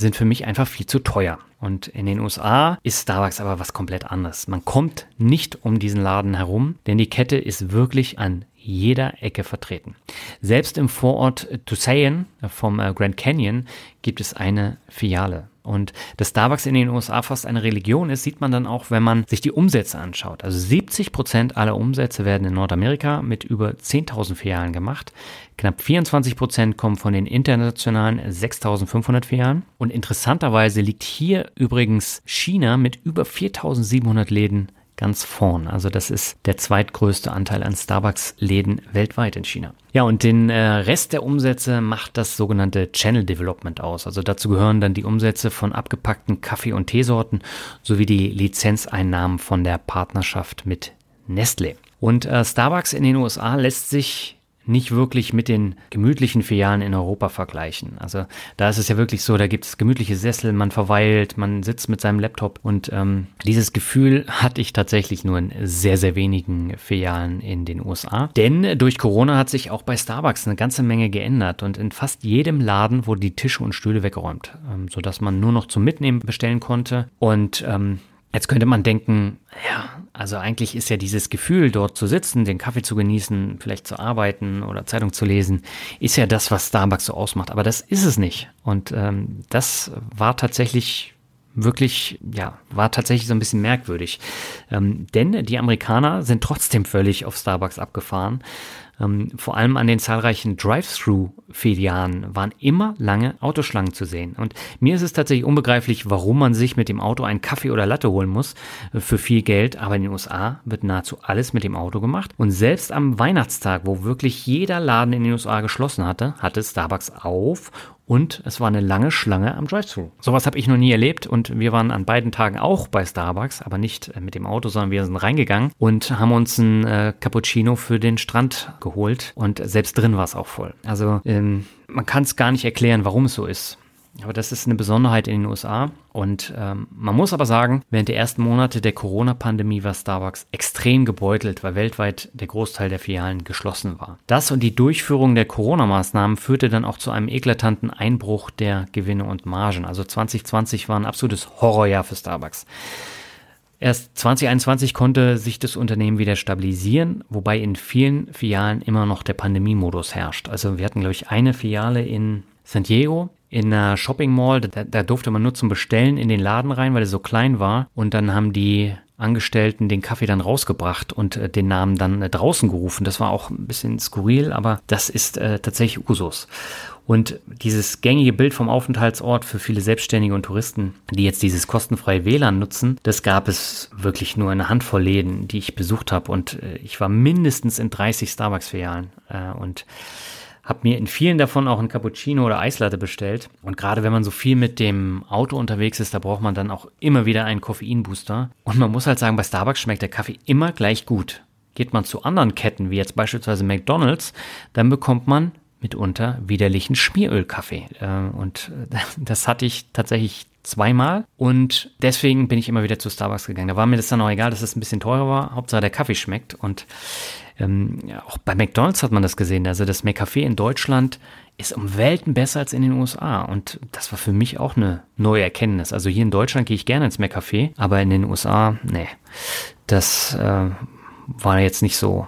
sind für mich einfach viel zu teuer. Und in den USA ist Starbucks aber was komplett anderes. Man kommt nicht um diesen Laden herum, denn die Kette ist wirklich an jeder Ecke vertreten. Selbst im Vorort Tusayan vom äh, Grand Canyon gibt es eine Filiale. Und dass Starbucks in den USA fast eine Religion ist, sieht man dann auch, wenn man sich die Umsätze anschaut. Also 70 Prozent aller Umsätze werden in Nordamerika mit über 10.000 Filialen gemacht. Knapp 24 Prozent kommen von den internationalen 6.500 Filialen. Und interessanterweise liegt hier übrigens China mit über 4.700 Läden ganz vorn. Also das ist der zweitgrößte Anteil an Starbucks-Läden weltweit in China. Ja, und den äh, Rest der Umsätze macht das sogenannte Channel Development aus. Also dazu gehören dann die Umsätze von abgepackten Kaffee- und Teesorten sowie die Lizenzeinnahmen von der Partnerschaft mit Nestle. Und äh, Starbucks in den USA lässt sich nicht wirklich mit den gemütlichen Filialen in Europa vergleichen. Also da ist es ja wirklich so, da gibt es gemütliche Sessel, man verweilt, man sitzt mit seinem Laptop und ähm, dieses Gefühl hatte ich tatsächlich nur in sehr, sehr wenigen Filialen in den USA. Denn durch Corona hat sich auch bei Starbucks eine ganze Menge geändert und in fast jedem Laden wurden die Tische und Stühle weggeräumt, ähm, sodass man nur noch zum Mitnehmen bestellen konnte und ähm, Jetzt könnte man denken, ja, also eigentlich ist ja dieses Gefühl, dort zu sitzen, den Kaffee zu genießen, vielleicht zu arbeiten oder Zeitung zu lesen, ist ja das, was Starbucks so ausmacht. Aber das ist es nicht. Und ähm, das war tatsächlich wirklich, ja, war tatsächlich so ein bisschen merkwürdig. Ähm, denn die Amerikaner sind trotzdem völlig auf Starbucks abgefahren. Ähm, vor allem an den zahlreichen Drive-Thru-Filialen waren immer lange Autoschlangen zu sehen. Und mir ist es tatsächlich unbegreiflich, warum man sich mit dem Auto einen Kaffee oder Latte holen muss äh, für viel Geld. Aber in den USA wird nahezu alles mit dem Auto gemacht. Und selbst am Weihnachtstag, wo wirklich jeder Laden in den USA geschlossen hatte, hatte Starbucks auf und es war eine lange Schlange am Drive-Thru. Sowas habe ich noch nie erlebt und wir waren an beiden Tagen auch bei Starbucks, aber nicht äh, mit dem Auto, sondern wir sind reingegangen und haben uns ein äh, Cappuccino für den Strand geholt und selbst drin war es auch voll. Also ähm, man kann es gar nicht erklären, warum es so ist. Aber das ist eine Besonderheit in den USA. Und ähm, man muss aber sagen, während der ersten Monate der Corona-Pandemie war Starbucks extrem gebeutelt, weil weltweit der Großteil der Filialen geschlossen war. Das und die Durchführung der Corona-Maßnahmen führte dann auch zu einem eklatanten Einbruch der Gewinne und Margen. Also 2020 war ein absolutes Horrorjahr für Starbucks. Erst 2021 konnte sich das Unternehmen wieder stabilisieren, wobei in vielen Filialen immer noch der Pandemiemodus herrscht. Also wir hatten, glaube ich, eine Filiale in San Diego, in einer Shopping Mall, da, da durfte man nur zum Bestellen in den Laden rein, weil er so klein war. Und dann haben die Angestellten den Kaffee dann rausgebracht und äh, den Namen dann äh, draußen gerufen. Das war auch ein bisschen skurril, aber das ist äh, tatsächlich Usus. Und dieses gängige Bild vom Aufenthaltsort für viele Selbstständige und Touristen, die jetzt dieses kostenfreie WLAN nutzen, das gab es wirklich nur eine Handvoll Läden, die ich besucht habe. Und äh, ich war mindestens in 30 Starbucks-Filialen. Äh, und habe mir in vielen davon auch ein Cappuccino oder Eislatte bestellt. Und gerade wenn man so viel mit dem Auto unterwegs ist, da braucht man dann auch immer wieder einen Koffeinbooster. Und man muss halt sagen, bei Starbucks schmeckt der Kaffee immer gleich gut. Geht man zu anderen Ketten, wie jetzt beispielsweise McDonald's, dann bekommt man mitunter widerlichen Schmierölkaffee. Äh, und das hatte ich tatsächlich zweimal und deswegen bin ich immer wieder zu Starbucks gegangen. Da war mir das dann auch egal, dass es ein bisschen teurer war. Hauptsache der Kaffee schmeckt und ähm, auch bei McDonald's hat man das gesehen. Also das McCafé in Deutschland ist um Welten besser als in den USA. Und das war für mich auch eine neue Erkenntnis. Also hier in Deutschland gehe ich gerne ins McCafé, aber in den USA, nee, das äh, war jetzt nicht so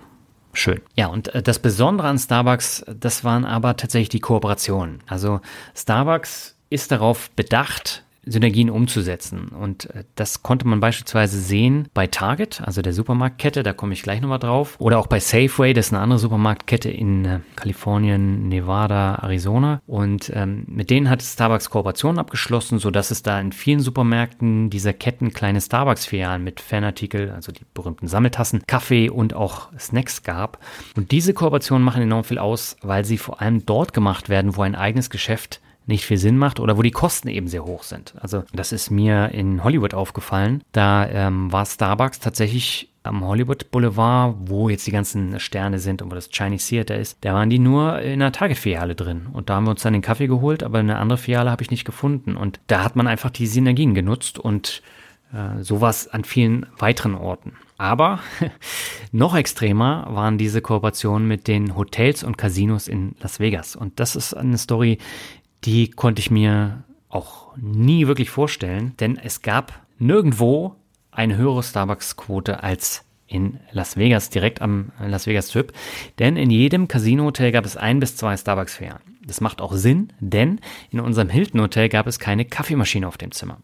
schön. Ja, und äh, das Besondere an Starbucks, das waren aber tatsächlich die Kooperationen. Also Starbucks ist darauf bedacht, Synergien umzusetzen. Und äh, das konnte man beispielsweise sehen bei Target, also der Supermarktkette, da komme ich gleich nochmal drauf. Oder auch bei Safeway, das ist eine andere Supermarktkette in äh, Kalifornien, Nevada, Arizona. Und ähm, mit denen hat Starbucks Kooperationen abgeschlossen, sodass es da in vielen Supermärkten dieser Ketten kleine Starbucks-Filialen mit Fanartikel, also die berühmten Sammeltassen, Kaffee und auch Snacks gab. Und diese Kooperationen machen enorm viel aus, weil sie vor allem dort gemacht werden, wo ein eigenes Geschäft nicht viel Sinn macht oder wo die Kosten eben sehr hoch sind. Also das ist mir in Hollywood aufgefallen. Da ähm, war Starbucks tatsächlich am Hollywood Boulevard, wo jetzt die ganzen Sterne sind und wo das Chinese Theater ist, da waren die nur in einer Target-Filiale drin. Und da haben wir uns dann den Kaffee geholt, aber eine andere Filiale habe ich nicht gefunden. Und da hat man einfach die Synergien genutzt und äh, sowas an vielen weiteren Orten. Aber noch extremer waren diese Kooperationen mit den Hotels und Casinos in Las Vegas. Und das ist eine Story, die konnte ich mir auch nie wirklich vorstellen, denn es gab nirgendwo eine höhere Starbucks-Quote als in Las Vegas, direkt am Las Vegas Strip. Denn in jedem Casino-Hotel gab es ein bis zwei Starbucks-Fähren. Das macht auch Sinn, denn in unserem Hilton-Hotel gab es keine Kaffeemaschine auf dem Zimmer.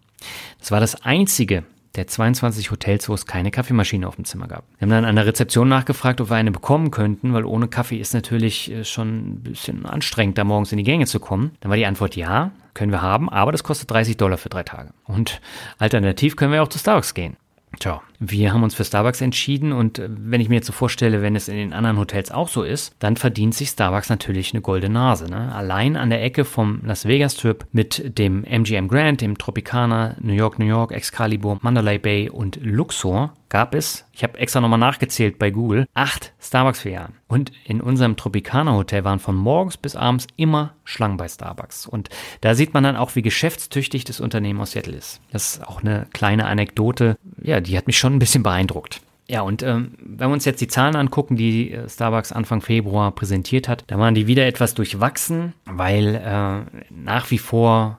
Das war das einzige der 22 Hotels, wo es keine Kaffeemaschine auf dem Zimmer gab. Wir haben dann an der Rezeption nachgefragt, ob wir eine bekommen könnten, weil ohne Kaffee ist natürlich äh, schon ein bisschen anstrengend, da morgens in die Gänge zu kommen. Dann war die Antwort ja, können wir haben, aber das kostet 30 Dollar für drei Tage. Und alternativ können wir auch zu Starbucks gehen. Tja, wir haben uns für Starbucks entschieden und äh, wenn ich mir jetzt so vorstelle, wenn es in den anderen Hotels auch so ist, dann verdient sich Starbucks natürlich eine goldene Nase. Ne? Allein an der Ecke vom Las Vegas Trip mit dem MGM Grand, dem Tropicana, New York, New York, Excalibur, Mandalay Bay und Luxor gab es, ich habe extra nochmal nachgezählt bei Google, acht Starbucks-Filialen. Und in unserem Tropicana Hotel waren von morgens bis abends immer Schlangen bei Starbucks. Und da sieht man dann auch, wie geschäftstüchtig das Unternehmen aus Seattle ist. Das ist auch eine kleine Anekdote, ja, die hat mich schon ein bisschen beeindruckt. Ja, und ähm, wenn wir uns jetzt die Zahlen angucken, die äh, Starbucks Anfang Februar präsentiert hat, da waren die wieder etwas durchwachsen, weil äh, nach wie vor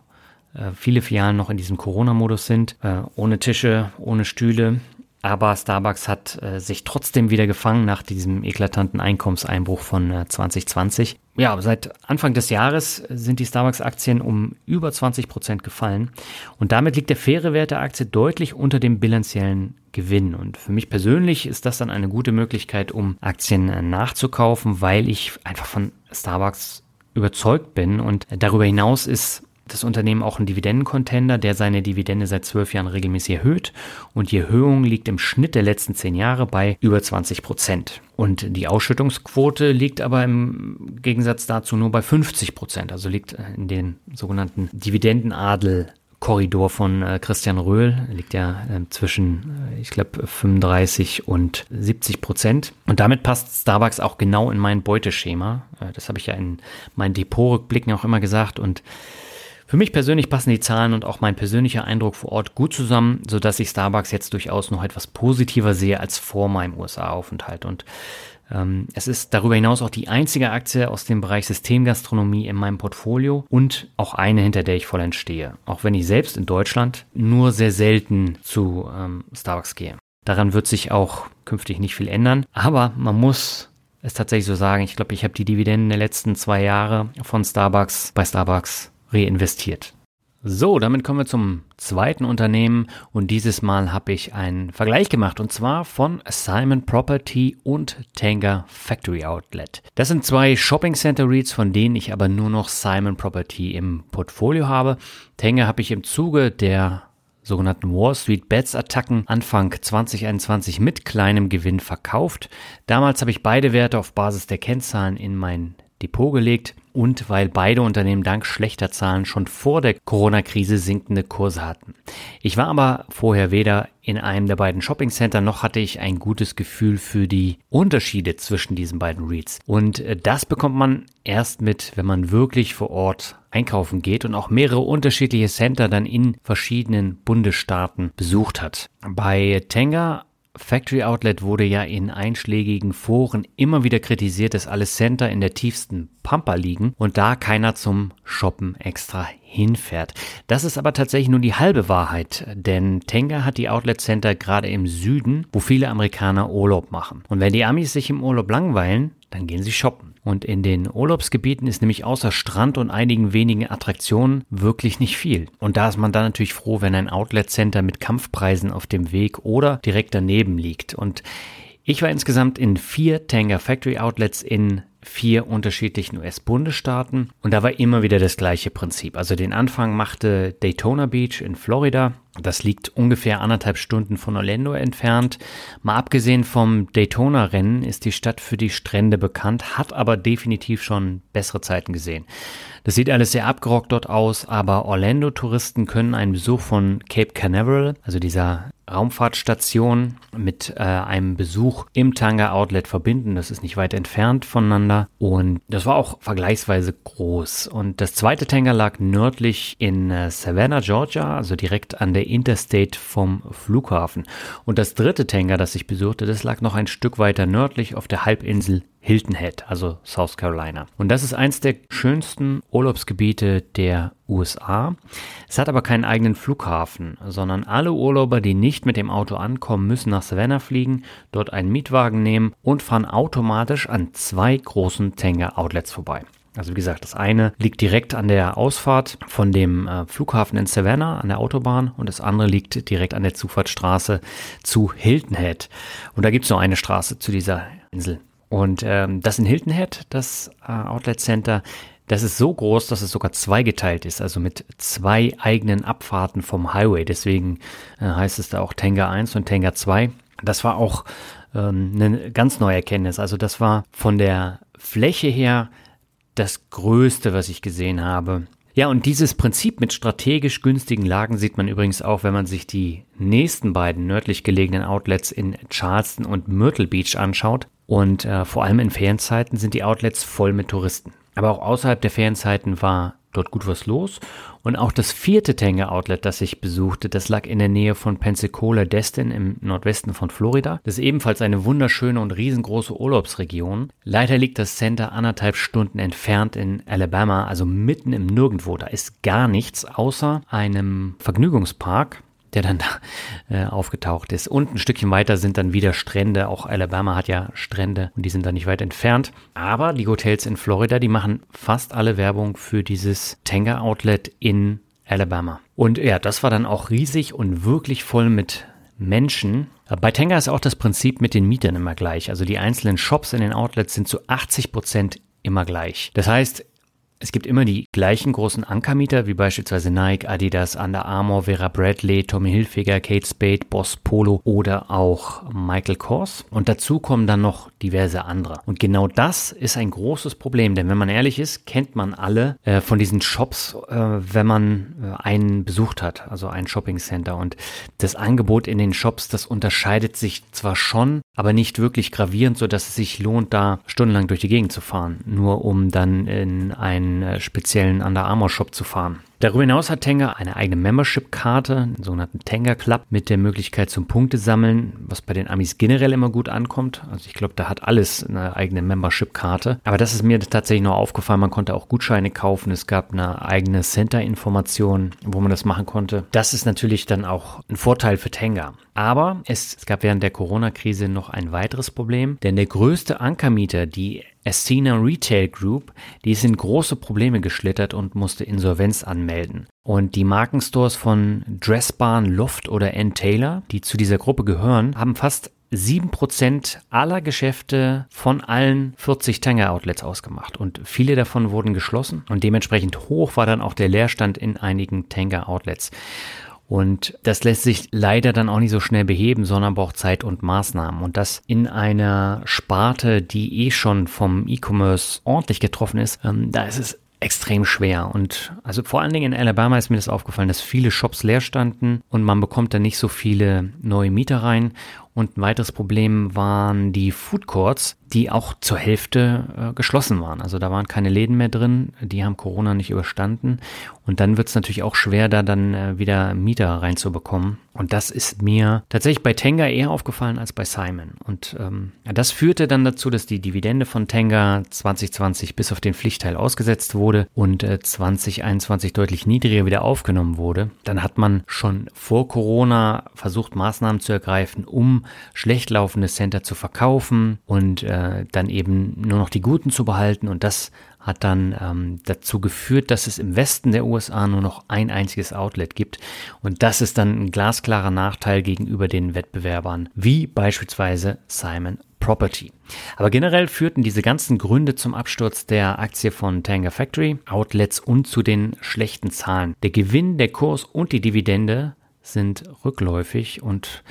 äh, viele Filialen noch in diesem Corona-Modus sind, äh, ohne Tische, ohne Stühle. Aber Starbucks hat äh, sich trotzdem wieder gefangen nach diesem eklatanten Einkommenseinbruch von äh, 2020. Ja, seit Anfang des Jahres sind die Starbucks-Aktien um über 20 Prozent gefallen. Und damit liegt der faire Wert der Aktie deutlich unter dem bilanziellen Gewinn. Und für mich persönlich ist das dann eine gute Möglichkeit, um Aktien äh, nachzukaufen, weil ich einfach von Starbucks überzeugt bin. Und darüber hinaus ist das Unternehmen auch ein Dividendencontender, der seine Dividende seit zwölf Jahren regelmäßig erhöht und die Erhöhung liegt im Schnitt der letzten zehn Jahre bei über 20 Prozent. Und die Ausschüttungsquote liegt aber im Gegensatz dazu nur bei 50 Prozent, also liegt in den sogenannten Dividendenadel Korridor von äh, Christian Röhl liegt ja äh, zwischen, äh, ich glaube, 35 und 70 Prozent. Und damit passt Starbucks auch genau in mein Beuteschema. Äh, das habe ich ja in meinen Depotrückblicken auch immer gesagt. Und für mich persönlich passen die Zahlen und auch mein persönlicher Eindruck vor Ort gut zusammen, sodass ich Starbucks jetzt durchaus noch etwas positiver sehe als vor meinem USA-Aufenthalt. Und ähm, es ist darüber hinaus auch die einzige Aktie aus dem Bereich Systemgastronomie in meinem Portfolio und auch eine, hinter der ich voll entstehe. Auch wenn ich selbst in Deutschland nur sehr selten zu ähm, Starbucks gehe. Daran wird sich auch künftig nicht viel ändern. Aber man muss es tatsächlich so sagen, ich glaube, ich habe die Dividenden der letzten zwei Jahre von Starbucks bei Starbucks reinvestiert. So, damit kommen wir zum zweiten Unternehmen und dieses Mal habe ich einen Vergleich gemacht und zwar von Simon Property und Tanger Factory Outlet. Das sind zwei Shopping Center REITs, von denen ich aber nur noch Simon Property im Portfolio habe. Tanger habe ich im Zuge der sogenannten Wall Street Bets Attacken Anfang 2021 mit kleinem Gewinn verkauft. Damals habe ich beide Werte auf Basis der Kennzahlen in mein Depot gelegt und weil beide Unternehmen dank schlechter Zahlen schon vor der Corona-Krise sinkende Kurse hatten. Ich war aber vorher weder in einem der beiden Shopping-Center noch hatte ich ein gutes Gefühl für die Unterschiede zwischen diesen beiden REITs. Und äh, das bekommt man erst mit, wenn man wirklich vor Ort einkaufen geht und auch mehrere unterschiedliche Center dann in verschiedenen Bundesstaaten besucht hat. Bei Tenga Factory Outlet wurde ja in einschlägigen Foren immer wieder kritisiert, dass alle Center in der tiefsten Pampa liegen und da keiner zum Shoppen extra hinfährt. Das ist aber tatsächlich nur die halbe Wahrheit, denn Tenga hat die Outlet Center gerade im Süden, wo viele Amerikaner Urlaub machen. Und wenn die Amis sich im Urlaub langweilen, dann gehen sie shoppen. Und in den Urlaubsgebieten ist nämlich außer Strand und einigen wenigen Attraktionen wirklich nicht viel. Und da ist man dann natürlich froh, wenn ein Outlet Center mit Kampfpreisen auf dem Weg oder direkt daneben liegt. Und ich war insgesamt in vier Tanger Factory Outlets in vier unterschiedlichen US-Bundesstaaten. Und da war immer wieder das gleiche Prinzip. Also den Anfang machte Daytona Beach in Florida. Das liegt ungefähr anderthalb Stunden von Orlando entfernt. Mal abgesehen vom Daytona-Rennen ist die Stadt für die Strände bekannt, hat aber definitiv schon bessere Zeiten gesehen. Das sieht alles sehr abgerockt dort aus, aber Orlando-Touristen können einen Besuch von Cape Canaveral, also dieser Raumfahrtstation mit äh, einem Besuch im Tanga Outlet verbinden. Das ist nicht weit entfernt voneinander und das war auch vergleichsweise groß. Und das zweite Tanga lag nördlich in äh, Savannah, Georgia, also direkt an der Interstate vom Flughafen. Und das dritte Tanga, das ich besuchte, das lag noch ein Stück weiter nördlich auf der Halbinsel Hilton Head, also South Carolina. Und das ist eins der schönsten Urlaubsgebiete der USA. Es hat aber keinen eigenen Flughafen, sondern alle Urlauber, die nicht mit dem Auto ankommen, müssen nach Savannah fliegen, dort einen Mietwagen nehmen und fahren automatisch an zwei großen Tanger Outlets vorbei. Also wie gesagt, das eine liegt direkt an der Ausfahrt von dem äh, Flughafen in Savannah an der Autobahn und das andere liegt direkt an der Zufahrtsstraße zu Hilton Head. Und da gibt es nur eine Straße zu dieser Insel. Und ähm, das in Hilton Head, das äh, Outlet Center, das ist so groß, dass es sogar zweigeteilt ist, also mit zwei eigenen Abfahrten vom Highway. Deswegen äh, heißt es da auch Tenga 1 und Tenga 2. Das war auch ähm, eine ganz neue Erkenntnis. Also das war von der Fläche her das Größte, was ich gesehen habe. Ja, und dieses Prinzip mit strategisch günstigen Lagen sieht man übrigens auch, wenn man sich die nächsten beiden nördlich gelegenen Outlets in Charleston und Myrtle Beach anschaut. Und äh, vor allem in Ferienzeiten sind die Outlets voll mit Touristen. Aber auch außerhalb der Ferienzeiten war dort gut was los. Und auch das vierte Tanger Outlet, das ich besuchte, das lag in der Nähe von Pensacola Destin im Nordwesten von Florida. Das ist ebenfalls eine wunderschöne und riesengroße Urlaubsregion. Leider liegt das Center anderthalb Stunden entfernt in Alabama, also mitten im Nirgendwo. Da ist gar nichts außer einem Vergnügungspark der dann da äh, aufgetaucht ist. Und ein Stückchen weiter sind dann wieder Strände. Auch Alabama hat ja Strände und die sind da nicht weit entfernt. Aber die Hotels in Florida, die machen fast alle Werbung für dieses Tanger Outlet in Alabama. Und ja, das war dann auch riesig und wirklich voll mit Menschen. Bei Tenga ist auch das Prinzip mit den Mietern immer gleich. Also die einzelnen Shops in den Outlets sind zu 80 Prozent immer gleich. Das heißt, es gibt immer die gleichen großen Ankermieter, wie beispielsweise Nike, Adidas, Under Armour, Vera Bradley, Tommy Hilfiger, Kate Spade, Boss Polo oder auch Michael Kors. Und dazu kommen dann noch diverse andere. Und genau das ist ein großes Problem, denn wenn man ehrlich ist, kennt man alle äh, von diesen Shops, äh, wenn man äh, einen besucht hat, also ein Shopping Center. Und das Angebot in den Shops, das unterscheidet sich zwar schon, aber nicht wirklich gravierend, so dass es sich lohnt, da stundenlang durch die Gegend zu fahren, nur um dann in ein einen äh, speziellen Under Armour Shop zu fahren. Darüber hinaus hat Tenga eine eigene Membership-Karte, den sogenannten Tenga Club, mit der Möglichkeit zum Punkte sammeln, was bei den Amis generell immer gut ankommt. Also ich glaube, da hat alles eine eigene Membership-Karte. Aber das ist mir tatsächlich noch aufgefallen. Man konnte auch Gutscheine kaufen. Es gab eine eigene Center-Information, wo man das machen konnte. Das ist natürlich dann auch ein Vorteil für Tenga. Aber es gab während der Corona-Krise noch ein weiteres Problem, denn der größte Ankermieter, die Ascena Retail Group, die ist in große Probleme geschlittert und musste Insolvenz anmelden. Und die Markenstores von Dressbarn, Loft oder N. Taylor, die zu dieser Gruppe gehören, haben fast 7% aller Geschäfte von allen 40 Tanger Outlets ausgemacht und viele davon wurden geschlossen und dementsprechend hoch war dann auch der Leerstand in einigen Tanger Outlets. Und das lässt sich leider dann auch nicht so schnell beheben, sondern braucht Zeit und Maßnahmen. Und das in einer Sparte, die eh schon vom E-Commerce ordentlich getroffen ist, ähm, da ist es extrem schwer. Und also vor allen Dingen in Alabama ist mir das aufgefallen, dass viele Shops leer standen und man bekommt da nicht so viele neue Mieter rein. Und ein weiteres Problem waren die Food Courts, die auch zur Hälfte äh, geschlossen waren. Also da waren keine Läden mehr drin, die haben Corona nicht überstanden. Und dann wird es natürlich auch schwer, da dann äh, wieder Mieter reinzubekommen. Und das ist mir tatsächlich bei Tenga eher aufgefallen als bei Simon. Und ähm, das führte dann dazu, dass die Dividende von Tenga 2020 bis auf den Pflichtteil ausgesetzt wurde und äh, 2021 deutlich niedriger wieder aufgenommen wurde. Dann hat man schon vor Corona versucht, Maßnahmen zu ergreifen, um schlecht laufende Center zu verkaufen und äh, dann eben nur noch die Guten zu behalten. Und das hat dann ähm, dazu geführt, dass es im Westen der USA nur noch ein einziges Outlet gibt. Und das ist dann ein glasklarer Nachteil gegenüber den Wettbewerbern, wie beispielsweise Simon Property. Aber generell führten diese ganzen Gründe zum Absturz der Aktie von Tanger Factory, Outlets und zu den schlechten Zahlen. Der Gewinn, der Kurs und die Dividende sind rückläufig und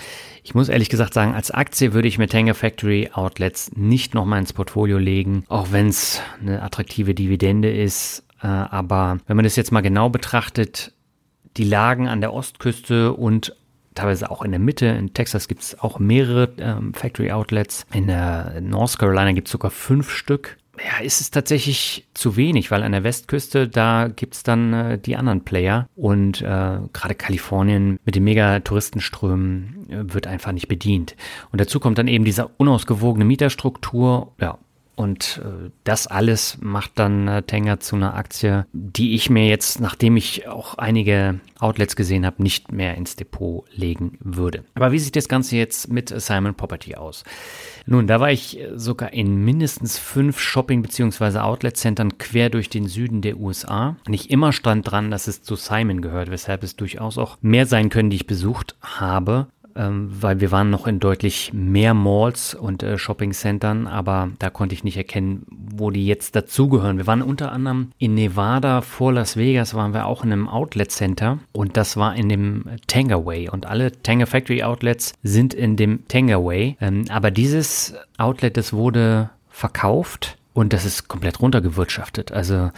ich muss ehrlich gesagt sagen, als Aktie würde ich mir Tanger Factory Outlets nicht nochmal ins Portfolio legen, auch wenn es eine attraktive Dividende ist. Äh, aber wenn man das jetzt mal genau betrachtet, die lagen an der Ostküste und teilweise auch in der Mitte. In Texas gibt es auch mehrere ähm, Factory Outlets. In der North Carolina gibt es sogar fünf Stück. Ja, ist es tatsächlich zu wenig, weil an der Westküste, da gibt es dann äh, die anderen Player und äh, gerade Kalifornien mit den Mega-Touristenströmen äh, wird einfach nicht bedient. Und dazu kommt dann eben diese unausgewogene Mieterstruktur, ja, und äh, das alles macht dann äh, zu einer Aktie, die ich mir jetzt, nachdem ich auch einige Outlets gesehen habe, nicht mehr ins Depot legen würde. Aber wie sieht das Ganze jetzt mit Simon Property aus? Nun, da war ich sogar in mindestens fünf Shopping- bzw. Outlet-Centern quer durch den Süden der USA. Nicht immer stand dran, dass es zu Simon gehört, weshalb es durchaus auch mehr sein können, die ich besucht habe ähm, weil wir waren noch in deutlich mehr Malls und äh, Shopping-Centern, aber da konnte ich nicht erkennen, wo die jetzt dazugehören. Wir waren unter anderem in Nevada vor Las Vegas, waren wir auch in einem Outlet-Center und das war in dem Tangerway und alle Tanger Factory Outlets sind in dem Tangerway, ähm, aber dieses Outlet, das wurde verkauft und das ist komplett runtergewirtschaftet. Also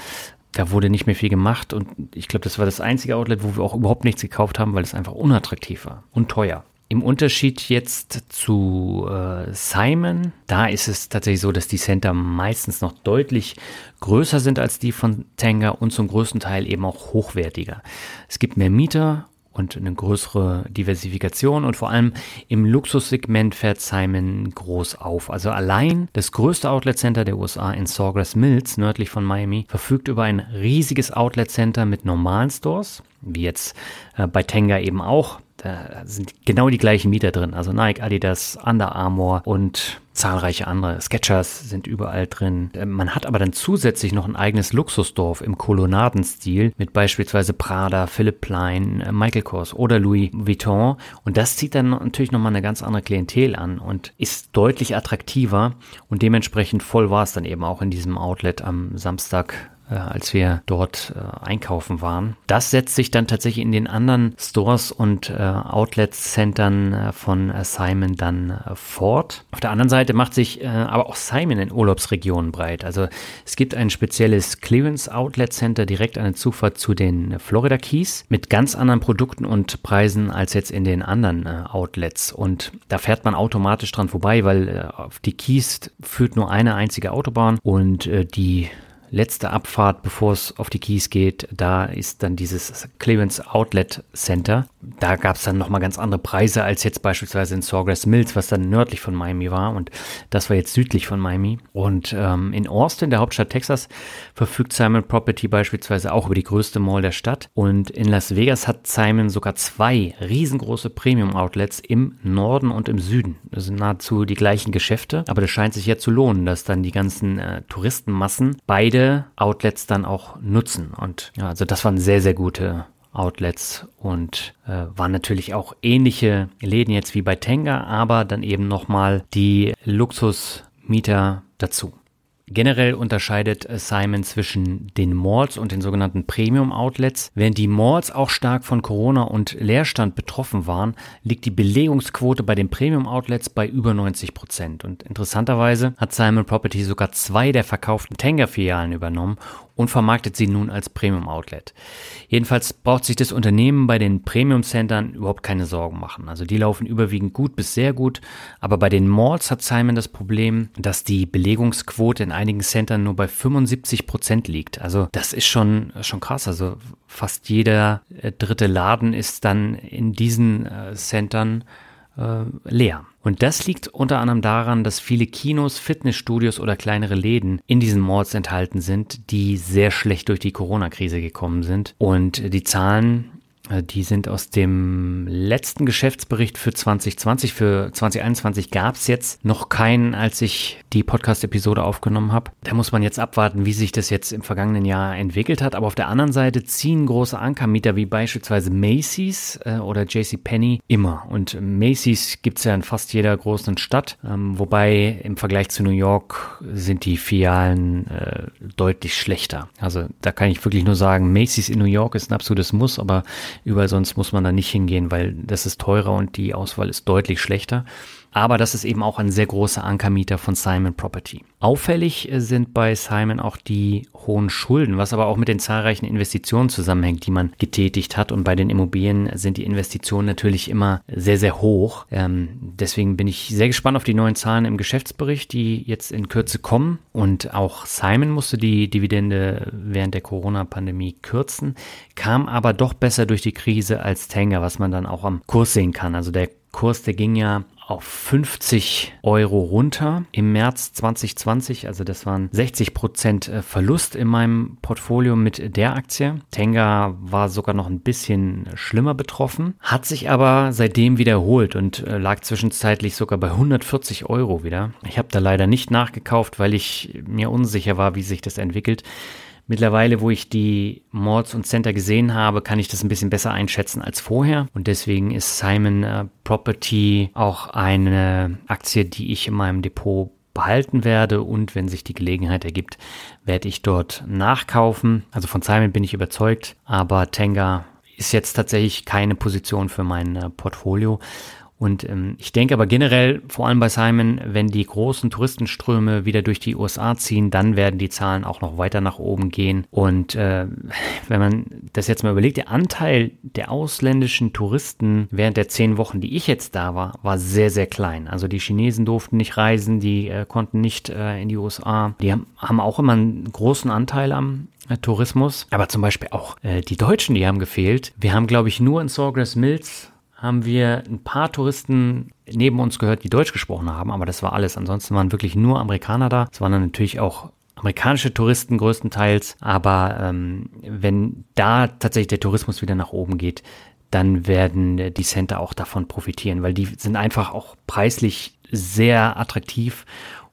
da wurde nicht mehr viel gemacht und ich glaube, das war das einzige Outlet, wo wir auch überhaupt nichts gekauft haben, weil es einfach unattraktiv war und teuer. Im Unterschied jetzt zu äh, Simon, da ist es tatsächlich so, dass die Center meistens noch deutlich größer sind als die von Tanger und zum größten Teil eben auch hochwertiger. Es gibt mehr Mieter und eine größere Diversifikation und vor allem im Luxussegment fährt Simon groß auf. Also allein das größte Outlet Center der USA in Sawgrass Mills nördlich von Miami verfügt über ein riesiges Outlet Center mit normalen Stores, wie jetzt äh, bei Tenga eben auch da sind genau die gleichen Mieter drin. Also Nike, Adidas, Under Armour und zahlreiche andere. Sketchers sind überall drin. Äh, man hat aber dann zusätzlich noch ein eigenes Luxusdorf im Kolonnadenstil mit beispielsweise Prada, Philipp Plein, äh, Michael Kors oder Louis Vuitton. Und das zieht dann natürlich nochmal eine ganz andere Klientel an und ist deutlich attraktiver. Und dementsprechend voll war es dann eben auch in diesem Outlet am Samstag äh, als wir dort äh, einkaufen waren. Das setzt sich dann tatsächlich in den anderen Stores und äh, Outlet-Centern äh, von äh, Simon dann äh, fort. Auf der anderen Seite macht sich aber auch Simon in Urlaubsregionen breit. Also es gibt ein spezielles Clearance Outlet Center direkt an der Zufahrt zu den Florida Keys mit ganz anderen Produkten und Preisen als jetzt in den anderen Outlets. Und da fährt man automatisch dran vorbei, weil auf die Keys führt nur eine einzige Autobahn und die letzte Abfahrt, bevor es auf die Keys geht, da ist dann dieses Clearance Outlet Center. Da gab es dann nochmal ganz andere Preise als jetzt beispielsweise in Sawgrass Mills, was dann nördlich von Miami war. Und das war jetzt südlich von Miami. Und ähm, in Austin, der Hauptstadt Texas, verfügt Simon Property beispielsweise auch über die größte Mall der Stadt. Und in Las Vegas hat Simon sogar zwei riesengroße Premium Outlets im Norden und im Süden. Das sind nahezu die gleichen Geschäfte. Aber das scheint sich ja zu lohnen, dass dann die ganzen äh, Touristenmassen beide beide Outlets dann auch nutzen. Und ja, also das waren sehr, sehr gute Outlets und äh, waren natürlich auch ähnliche Läden jetzt wie bei Tenga, aber dann eben nochmal die Luxusmieter dazu. Generell unterscheidet Simon zwischen den Malls und den sogenannten Premium Outlets. Während die Malls auch stark von Corona und Leerstand betroffen waren, liegt die Belegungsquote bei den Premium Outlets bei über 90 Prozent. Und interessanterweise hat Simon Property sogar zwei der verkauften Tenga-Filialen übernommen und vermarktet sie nun als Premium-Outlet. Jedenfalls braucht sich das Unternehmen bei den Premium-Centern überhaupt keine Sorgen machen. Also die laufen überwiegend gut bis sehr gut, aber bei den Malls hat Simon das Problem, dass die Belegungsquote in einigen Centern nur bei 75 Prozent liegt. Also das ist schon, schon krass. Also fast jeder äh, dritte Laden ist dann in diesen äh, Centern äh, leer. Und das liegt unter anderem daran, dass viele Kinos, Fitnessstudios oder kleinere Läden in diesen Malls enthalten sind, die sehr schlecht durch die Corona-Krise gekommen sind. Und die Zahlen die sind aus dem letzten Geschäftsbericht für 2020. Für 2021 gab es jetzt noch keinen, als ich die Podcast-Episode aufgenommen habe. Da muss man jetzt abwarten, wie sich das jetzt im vergangenen Jahr entwickelt hat. Aber auf der anderen Seite ziehen große Ankermieter wie beispielsweise Macy's äh, oder JCPenney immer. Und Macy's gibt es ja in fast jeder großen Stadt. Ähm, wobei im Vergleich zu New York sind die Filialen äh, deutlich schlechter. Also da kann ich wirklich nur sagen, Macy's in New York ist ein absolutes Muss, aber überall sonst muss man da nicht hingehen, weil das ist teurer und die Auswahl ist deutlich schlechter. Aber das ist eben auch ein sehr großer Ankermieter von Simon Property. Auffällig äh, sind bei Simon auch die hohen Schulden, was aber auch mit den zahlreichen Investitionen zusammenhängt, die man getätigt hat. Und bei den Immobilien sind die Investitionen natürlich immer sehr, sehr hoch. Ähm, deswegen bin ich sehr gespannt auf die neuen Zahlen im Geschäftsbericht, die jetzt in Kürze kommen. Und auch Simon musste die Dividende während der Corona-Pandemie kürzen, kam aber doch besser durch die Krise als Tanger, was man dann auch am Kurs sehen kann. Also der Kurs, der ging ja auf 50 Euro runter im März 2020. Also das waren 60 Prozent äh, Verlust in meinem Portfolio mit der Aktie. Tenga war sogar noch ein bisschen schlimmer betroffen, hat sich aber seitdem wiederholt und äh, lag zwischenzeitlich sogar bei 140 Euro wieder. Ich habe da leider nicht nachgekauft, weil ich mir unsicher war, wie sich das entwickelt. Mittlerweile, wo ich die Mords und Center gesehen habe, kann ich das ein bisschen besser einschätzen als vorher. Und deswegen ist Simon äh, Property auch eine Aktie, die ich in meinem Depot behalten werde und wenn sich die Gelegenheit ergibt, werde ich dort nachkaufen. Also von Simon bin ich überzeugt, aber Tenga ist jetzt tatsächlich keine Position für mein äh, Portfolio. Und ähm, ich denke aber generell, vor allem bei Simon, wenn die großen Touristenströme wieder durch die USA ziehen, dann werden die Zahlen auch noch weiter nach oben gehen. Und äh, wenn man das jetzt mal überlegt, der Anteil der ausländischen Touristen während der zehn Wochen, die ich jetzt da war, war sehr, sehr klein. Also die Chinesen durften nicht reisen, die äh, konnten nicht äh, in die USA. Die haben, haben auch immer einen großen Anteil am äh, Tourismus. Aber zum Beispiel auch äh, die Deutschen, die haben gefehlt. Wir haben, glaube ich, nur in Sawgrass Mills haben wir ein paar Touristen neben uns gehört, die Deutsch gesprochen haben, aber das war alles. Ansonsten waren wirklich nur Amerikaner da. Es waren dann natürlich auch amerikanische Touristen größtenteils, aber ähm, wenn da tatsächlich der Tourismus wieder nach oben geht, dann werden die Center auch davon profitieren, weil die sind einfach auch preislich sehr attraktiv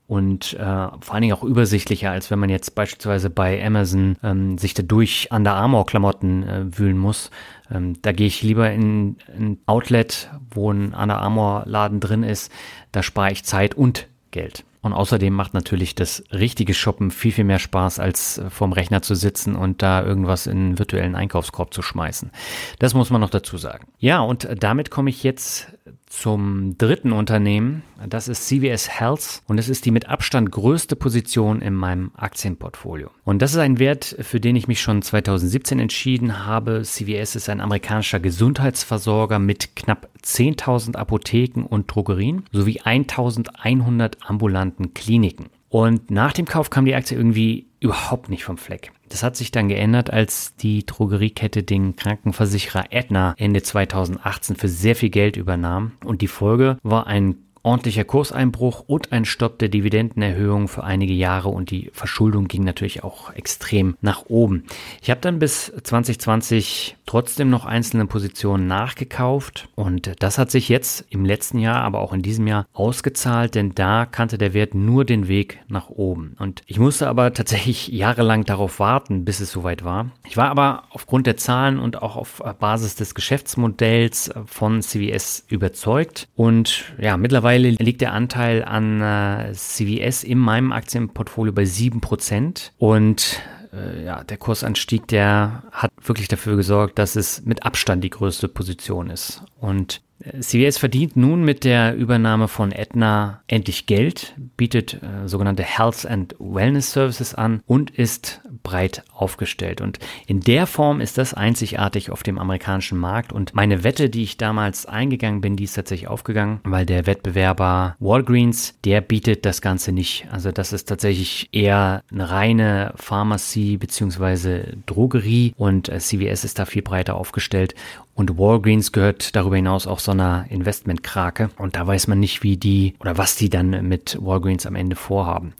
und äh, vor allen Dingen auch übersichtlicher, als wenn man jetzt beispielsweise bei Amazon ähm, sich da durch Under Armour Klamotten äh, wühlen muss. Ähm, da gehe ich lieber in ein Outlet, wo ein Under Armour Laden drin ist. Da spare ich Zeit und Geld. Und außerdem macht natürlich das richtige Shoppen viel, viel mehr Spaß, als äh, vorm Rechner zu sitzen und da irgendwas in einen virtuellen Einkaufskorb zu schmeißen. Das muss man noch dazu sagen. Ja, und damit komme ich jetzt zum dritten Unternehmen. Das ist CVS Health und es ist die mit Abstand größte Position in meinem Aktienportfolio. Und das ist ein Wert, für den ich mich schon 2017 entschieden habe. CVS ist ein amerikanischer Gesundheitsversorger mit knapp 10.000 Apotheken und Drogerien sowie 1.100 ambulanten Kliniken. Und nach dem Kauf kam die Aktie irgendwie überhaupt nicht vom Fleck. Das hat sich dann geändert, als die Drogeriekette den Krankenversicherer Aetna Ende 2018 für sehr viel Geld übernahm. Und die Folge war ein ordentlicher Kurseinbruch und ein Stopp der Dividendenerhöhung für einige Jahre und die Verschuldung ging natürlich auch extrem nach oben. Ich habe dann bis 2020 trotzdem noch einzelne Positionen nachgekauft und das hat sich jetzt im letzten Jahr, aber auch in diesem Jahr ausgezahlt, denn da kannte der Wert nur den Weg nach oben. Und ich musste aber tatsächlich jahrelang darauf warten, bis es soweit war. Ich war aber aufgrund der Zahlen und auch auf Basis des Geschäftsmodells von CVS überzeugt und ja, mittlerweile Mittlerweile liegt der Anteil an äh, CVS in meinem Aktienportfolio bei 7% und äh, ja, der Kursanstieg, der hat wirklich dafür gesorgt, dass es mit Abstand die größte Position ist. Und CVS verdient nun mit der Übernahme von Aetna endlich Geld, bietet äh, sogenannte Health and Wellness Services an und ist breit aufgestellt. Und in der Form ist das einzigartig auf dem amerikanischen Markt. Und meine Wette, die ich damals eingegangen bin, die ist tatsächlich aufgegangen, weil der Wettbewerber Walgreens, der bietet das Ganze nicht. Also das ist tatsächlich eher eine reine Pharmacie bzw. Drogerie und äh, CVS ist da viel breiter aufgestellt und Walgreens gehört darüber hinaus auch so einer Investmentkrake. Und da weiß man nicht, wie die oder was die dann mit Walgreens am Ende vorhaben.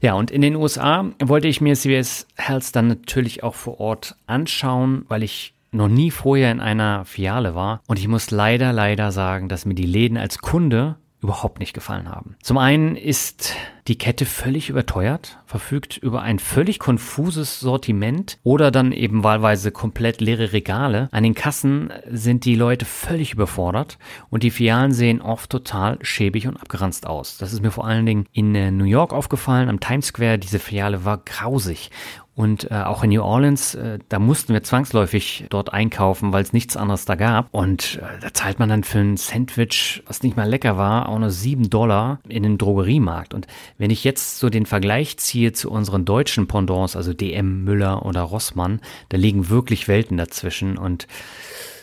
Ja, und in den USA wollte ich mir CVS Health dann natürlich auch vor Ort anschauen, weil ich noch nie vorher in einer Filiale war und ich muss leider, leider sagen, dass mir die Läden als Kunde überhaupt nicht gefallen haben. Zum einen ist die Kette völlig überteuert, verfügt über ein völlig konfuses Sortiment oder dann eben wahlweise komplett leere Regale. An den Kassen sind die Leute völlig überfordert und die Filialen sehen oft total schäbig und abgeranzt aus. Das ist mir vor allen Dingen in äh, New York aufgefallen, am Times Square. Diese Filiale war grausig und äh, auch in New Orleans, äh, da mussten wir zwangsläufig dort einkaufen, weil es nichts anderes da gab. Und äh, da zahlt man dann für ein Sandwich, was nicht mal lecker war, auch nur sieben Dollar in den Drogeriemarkt. Und wenn ich jetzt so den Vergleich ziehe zu unseren deutschen Pendants, also DM, Müller oder Rossmann, da liegen wirklich Welten dazwischen. Und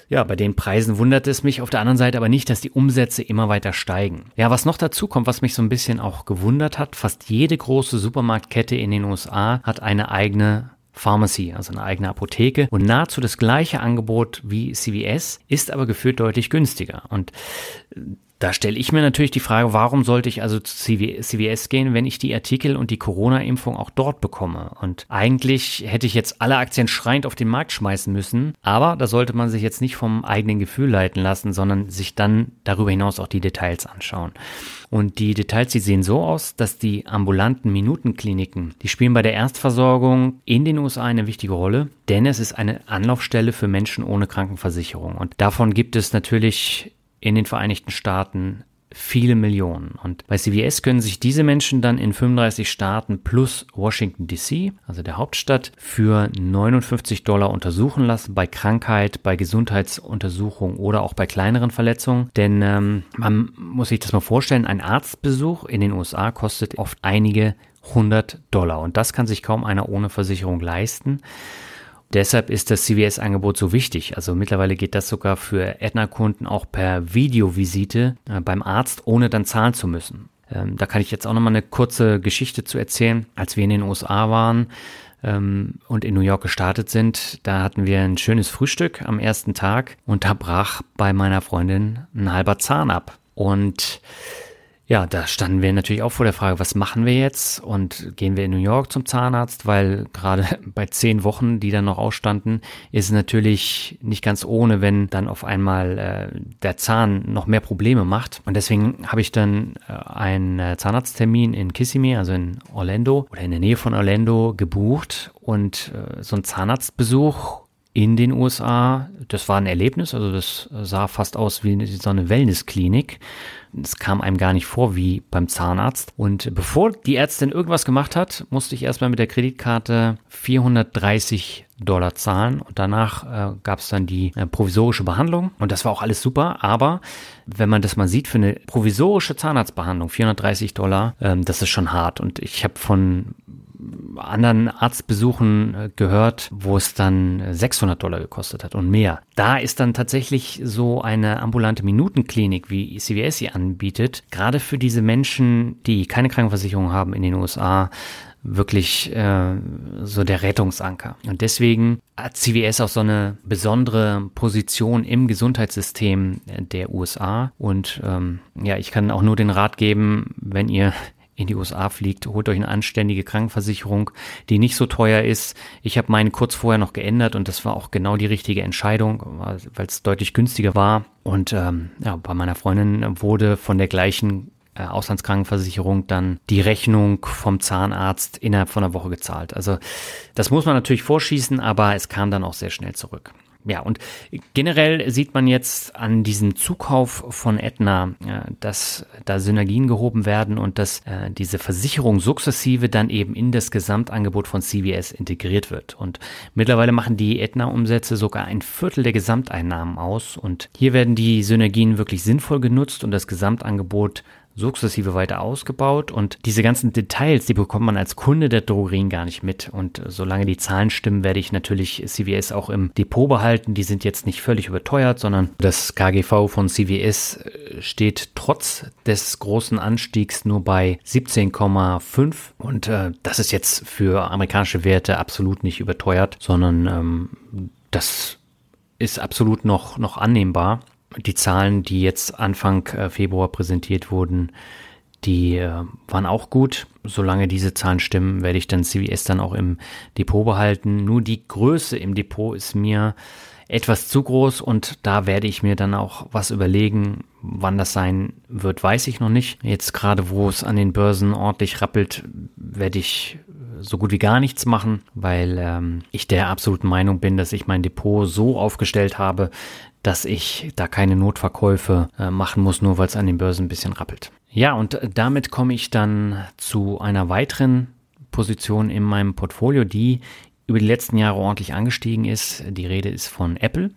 ja, bei den Preisen wundert es mich auf der anderen Seite aber nicht, dass die Umsätze immer weiter steigen. Ja, was noch dazu kommt, was mich so ein bisschen auch gewundert hat, fast jede große Supermarktkette in den USA hat eine eigene Pharmacy, also eine eigene Apotheke und nahezu das gleiche Angebot wie CVS, ist aber gefühlt deutlich günstiger. Und da stelle ich mir natürlich die Frage, warum sollte ich also zu CVS gehen, wenn ich die Artikel und die Corona-Impfung auch dort bekomme? Und eigentlich hätte ich jetzt alle Aktien schreiend auf den Markt schmeißen müssen, aber da sollte man sich jetzt nicht vom eigenen Gefühl leiten lassen, sondern sich dann darüber hinaus auch die Details anschauen. Und die Details, die sehen so aus, dass die ambulanten Minutenkliniken, die spielen bei der Erstversorgung in den USA eine wichtige Rolle, denn es ist eine Anlaufstelle für Menschen ohne Krankenversicherung. Und davon gibt es natürlich in den Vereinigten Staaten viele Millionen. Und bei CVS können sich diese Menschen dann in 35 Staaten plus Washington DC, also der Hauptstadt, für 59 Dollar untersuchen lassen bei Krankheit, bei Gesundheitsuntersuchung oder auch bei kleineren Verletzungen. Denn ähm, man muss sich das mal vorstellen, ein Arztbesuch in den USA kostet oft einige 100 Dollar. Und das kann sich kaum einer ohne Versicherung leisten. Deshalb ist das CVS-Angebot so wichtig. Also mittlerweile geht das sogar für Aetna-Kunden auch per Videovisite äh, beim Arzt, ohne dann zahlen zu müssen. Ähm, da kann ich jetzt auch nochmal eine kurze Geschichte zu erzählen. Als wir in den USA waren ähm, und in New York gestartet sind, da hatten wir ein schönes Frühstück am ersten Tag und da brach bei meiner Freundin ein halber Zahn ab. Und ja, da standen wir natürlich auch vor der Frage, was machen wir jetzt und gehen wir in New York zum Zahnarzt, weil gerade bei zehn Wochen, die dann noch ausstanden, ist es natürlich nicht ganz ohne, wenn dann auf einmal äh, der Zahn noch mehr Probleme macht. Und deswegen habe ich dann äh, einen äh, Zahnarzttermin in Kissimmee, also in Orlando oder in der Nähe von Orlando gebucht und äh, so ein Zahnarztbesuch in den USA. Das war ein Erlebnis, also das sah fast aus wie so eine Wellnessklinik. Es kam einem gar nicht vor wie beim Zahnarzt. Und bevor die Ärztin irgendwas gemacht hat, musste ich erstmal mit der Kreditkarte 430 Dollar zahlen. Und danach äh, gab es dann die äh, provisorische Behandlung. Und das war auch alles super, aber wenn man das mal sieht, für eine provisorische Zahnarztbehandlung 430 Dollar, ähm, das ist schon hart. Und ich habe von anderen Arztbesuchen äh, gehört, wo es dann 600 Dollar gekostet hat und mehr. Da ist dann tatsächlich so eine ambulante Minutenklinik, wie CVS sie anbietet, gerade für diese Menschen, die keine Krankenversicherung haben in den USA, wirklich äh, so der Rettungsanker. Und deswegen hat CVS auch so eine besondere Position im Gesundheitssystem der USA. Und ähm, ja, ich kann auch nur den Rat geben, wenn ihr in die USA fliegt, holt euch eine anständige Krankenversicherung, die nicht so teuer ist. Ich habe meine kurz vorher noch geändert und das war auch genau die richtige Entscheidung, weil es deutlich günstiger war. Und ähm, ja, bei meiner Freundin wurde von der gleichen äh, Auslandskrankenversicherung dann die Rechnung vom Zahnarzt innerhalb von einer Woche gezahlt. Also das muss man natürlich vorschießen, aber es kam dann auch sehr schnell zurück. Ja, und generell sieht man jetzt an diesem Zukauf von Aetna, dass da Synergien gehoben werden und dass äh, diese Versicherung sukzessive dann eben in das Gesamtangebot von CVS integriert wird. Und mittlerweile machen die Aetna-Umsätze sogar ein Viertel der Gesamteinnahmen aus. Und hier werden die Synergien wirklich sinnvoll genutzt und das Gesamtangebot sukzessive weiter ausgebaut und diese ganzen Details, die bekommt man als Kunde der Drogerien gar nicht mit. Und solange die Zahlen stimmen, werde ich natürlich CVS auch im Depot behalten. Die sind jetzt nicht völlig überteuert, sondern das KGV von CVS äh, steht trotz des großen Anstiegs nur bei 17,5 und äh, das ist jetzt für amerikanische Werte absolut nicht überteuert, sondern ähm, das ist absolut noch, noch annehmbar die Zahlen, die jetzt Anfang äh, Februar präsentiert wurden, die äh, waren auch gut. Solange diese Zahlen stimmen, werde ich dann CVS dann auch im Depot behalten. Nur die Größe im Depot ist mir etwas zu groß und da werde ich mir dann auch was überlegen. Wann das sein wird, weiß ich noch nicht. Jetzt gerade, wo es an den Börsen ordentlich rappelt, werde ich so gut wie gar nichts machen, weil ähm, ich der absoluten Meinung bin, dass ich mein Depot so aufgestellt habe, dass ich da keine Notverkäufe äh, machen muss, nur weil es an den Börsen ein bisschen rappelt. Ja, und damit komme ich dann zu einer weiteren Position in meinem Portfolio, die über die letzten Jahre ordentlich angestiegen ist. Die Rede ist von Apple.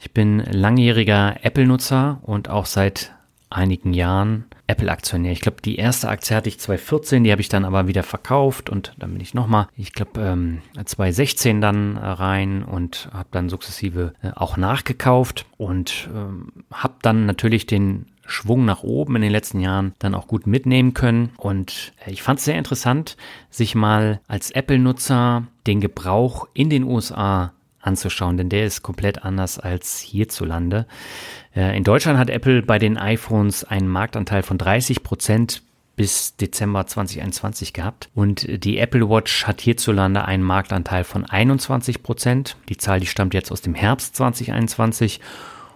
Ich bin langjähriger Apple-Nutzer und auch seit einigen Jahren Apple-Aktionär. Ich glaube, die erste Aktie hatte ich 2014, die habe ich dann aber wieder verkauft und dann bin ich nochmal, ich glaube, ähm, 2016 dann rein und habe dann sukzessive äh, auch nachgekauft und ähm, habe dann natürlich den Schwung nach oben in den letzten Jahren dann auch gut mitnehmen können. Und äh, ich fand es sehr interessant, sich mal als Apple-Nutzer den Gebrauch in den USA anzuschauen, denn der ist komplett anders als hierzulande. Äh, in Deutschland hat Apple bei den iPhones einen Marktanteil von 30 Prozent bis Dezember 2021 gehabt. Und die Apple Watch hat hierzulande einen Marktanteil von 21 Prozent. Die Zahl, die stammt jetzt aus dem Herbst 2021.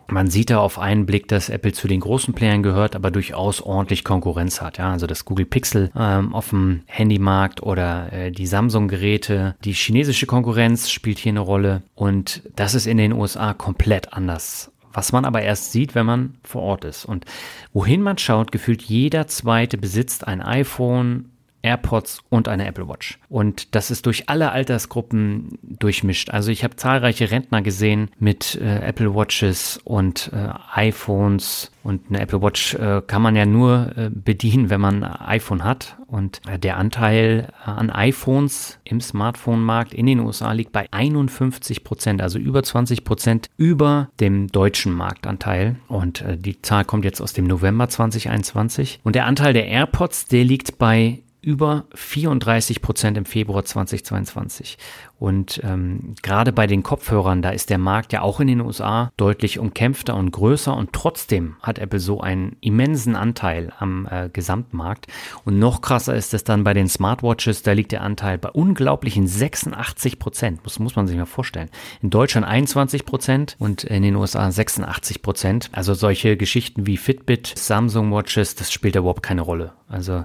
Man sieht da auf einen Blick, dass Apple zu den großen Playern gehört, aber durchaus ordentlich Konkurrenz hat. Ja, also das Google Pixel ähm, auf dem Handymarkt oder äh, die Samsung-Geräte. Die chinesische Konkurrenz spielt hier eine Rolle und das ist in den USA komplett anders. Was man aber erst sieht, wenn man vor Ort ist. Und wohin man schaut, gefühlt jeder zweite besitzt ein iPhone, AirPods und eine Apple Watch. Und das ist durch alle Altersgruppen durchmischt. Also ich habe zahlreiche Rentner gesehen mit äh, Apple Watches und äh, iPhones. Und eine Apple Watch äh, kann man ja nur äh, bedienen, wenn man ein iPhone hat. Und äh, der Anteil an iPhones im Smartphone-Markt in den USA liegt bei 51 Prozent, also über 20 Prozent über dem deutschen Marktanteil. Und äh, die Zahl kommt jetzt aus dem November 2021. Und der Anteil der AirPods, der liegt bei über 34 Prozent im Februar 2022. Und ähm, gerade bei den Kopfhörern, da ist der Markt ja auch in den USA deutlich umkämpfter und größer und trotzdem hat Apple so einen immensen Anteil am äh, Gesamtmarkt. Und noch krasser ist es dann bei den Smartwatches, da liegt der Anteil bei unglaublichen 86 Prozent. Das muss man sich mal vorstellen. In Deutschland 21 Prozent und in den USA 86 Prozent. Also solche Geschichten wie Fitbit, Samsung Watches, das spielt überhaupt keine Rolle. Also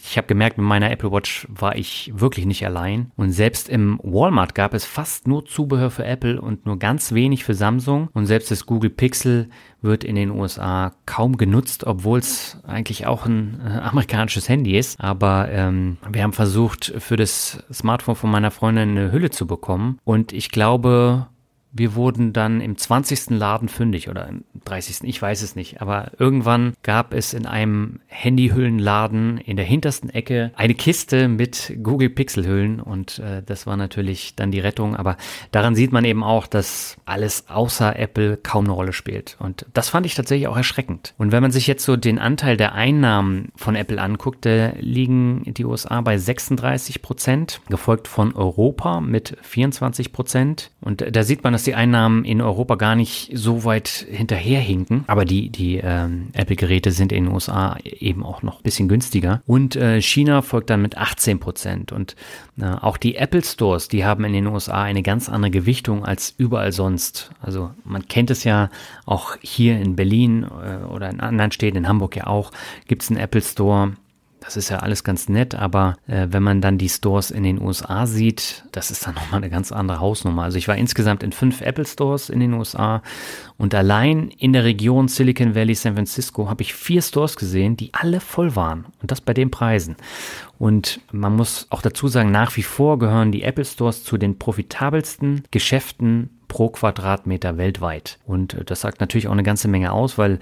ich habe gemerkt, mit meiner Apple Watch war ich wirklich nicht allein. Und selbst im Walmart gab es fast nur Zubehör für Apple und nur ganz wenig für Samsung. Und selbst das Google Pixel wird in den USA kaum genutzt, obwohl es eigentlich auch ein äh, amerikanisches Handy ist. Aber ähm, wir haben versucht, für das Smartphone von meiner Freundin eine Hülle zu bekommen. Und ich glaube, wir wurden dann im 20. Laden fündig oder im 30. Ich weiß es nicht. Aber irgendwann gab es in einem Handyhüllenladen in der hintersten Ecke eine Kiste mit Google Pixel Hüllen und äh, das war natürlich dann die Rettung. Aber daran sieht man eben auch, dass alles außer Apple kaum eine Rolle spielt. Und das fand ich tatsächlich auch erschreckend. Und wenn man sich jetzt so den Anteil der Einnahmen von Apple anguckt, da liegen die USA bei 36 Prozent, gefolgt von Europa mit 24 Prozent. Und da sieht man, dass dass die Einnahmen in Europa gar nicht so weit hinterherhinken. Aber die, die ähm, Apple-Geräte sind in den USA eben auch noch ein bisschen günstiger. Und äh, China folgt dann mit 18 Prozent. Und äh, auch die Apple Stores, die haben in den USA eine ganz andere Gewichtung als überall sonst. Also man kennt es ja auch hier in Berlin äh, oder in anderen Städten, in Hamburg ja auch, gibt es einen Apple Store das ist ja alles ganz nett, aber äh, wenn man dann die Stores in den USA sieht, das ist dann nochmal eine ganz andere Hausnummer. Also ich war insgesamt in fünf Apple Stores in den USA und allein in der Region Silicon Valley, San Francisco habe ich vier Stores gesehen, die alle voll waren und das bei den Preisen. Und man muss auch dazu sagen, nach wie vor gehören die Apple Stores zu den profitabelsten Geschäften pro Quadratmeter weltweit. Und äh, das sagt natürlich auch eine ganze Menge aus, weil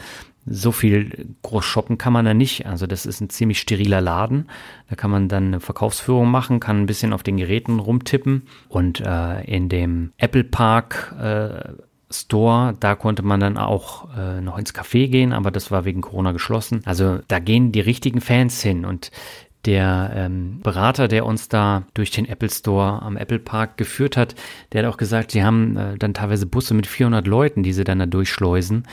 so viel groß shoppen kann man da nicht. Also das ist ein ziemlich steriler Laden. Da kann man dann eine Verkaufsführung machen, kann ein bisschen auf den Geräten rumtippen. Und äh, in dem Apple Park äh, Store, da konnte man dann auch äh, noch ins Café gehen, aber das war wegen Corona geschlossen. Also da gehen die richtigen Fans hin und der ähm, Berater, der uns da durch den Apple Store am Apple Park geführt hat, der hat auch gesagt, sie haben äh, dann teilweise Busse mit 400 Leuten, die sie dann da durchschleusen.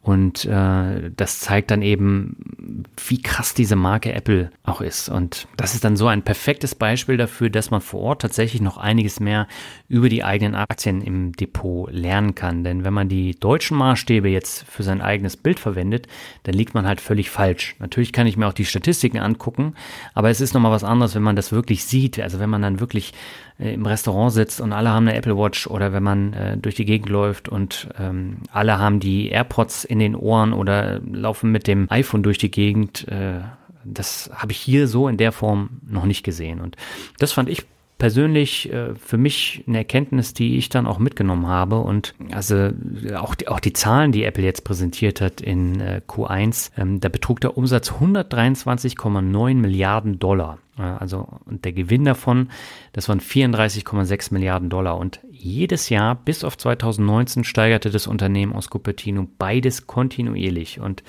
Und äh, das zeigt dann eben, wie krass diese Marke Apple auch ist. Und das ist dann so ein perfektes Beispiel dafür, dass man vor Ort tatsächlich noch einiges mehr über die eigenen Aktien im Depot lernen kann. Denn wenn man die deutschen Maßstäbe jetzt für sein eigenes Bild verwendet, dann liegt man halt völlig falsch. Natürlich kann ich mir auch die Statistiken angucken, aber es ist nochmal was anderes, wenn man das wirklich sieht. Also wenn man dann wirklich äh, im Restaurant sitzt und alle haben eine Apple Watch oder wenn man äh, durch die Gegend läuft und ähm, alle haben die AirPods in den Ohren oder laufen mit dem iPhone durch die Gegend. Äh, das habe ich hier so in der Form noch nicht gesehen. Und das fand ich persönlich äh, für mich eine Erkenntnis, die ich dann auch mitgenommen habe. Und also auch die, auch die Zahlen, die Apple jetzt präsentiert hat in äh, Q1, ähm, da betrug der Umsatz 123,9 Milliarden Dollar. Also und der Gewinn davon, das waren 34,6 Milliarden Dollar. Und jedes Jahr bis auf 2019 steigerte das Unternehmen aus Cupertino beides kontinuierlich. Und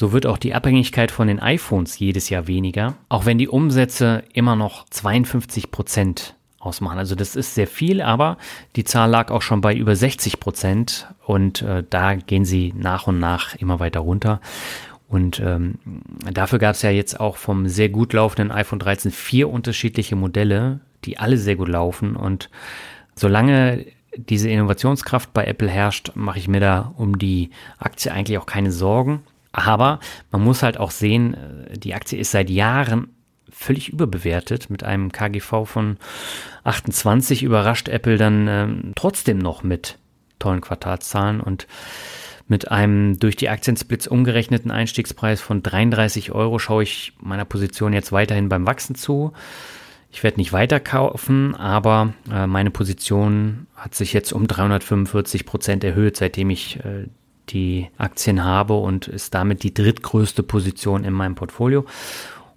so wird auch die Abhängigkeit von den iPhones jedes Jahr weniger, auch wenn die Umsätze immer noch 52 Prozent ausmachen. Also das ist sehr viel, aber die Zahl lag auch schon bei über 60 Prozent und äh, da gehen sie nach und nach immer weiter runter. Und ähm, dafür gab es ja jetzt auch vom sehr gut laufenden iPhone 13 vier unterschiedliche Modelle, die alle sehr gut laufen. Und solange diese Innovationskraft bei Apple herrscht, mache ich mir da um die Aktie eigentlich auch keine Sorgen. Aber man muss halt auch sehen, äh, die Aktie ist seit Jahren völlig überbewertet. Mit einem KGV von 28 überrascht Apple dann ähm, trotzdem noch mit tollen Quartalszahlen und mit einem durch die Aktiensplits umgerechneten Einstiegspreis von 33 Euro schaue ich meiner Position jetzt weiterhin beim Wachsen zu. Ich werde nicht weiter kaufen, aber äh, meine Position hat sich jetzt um 345 Prozent erhöht, seitdem ich äh, die Aktien habe und ist damit die drittgrößte Position in meinem Portfolio.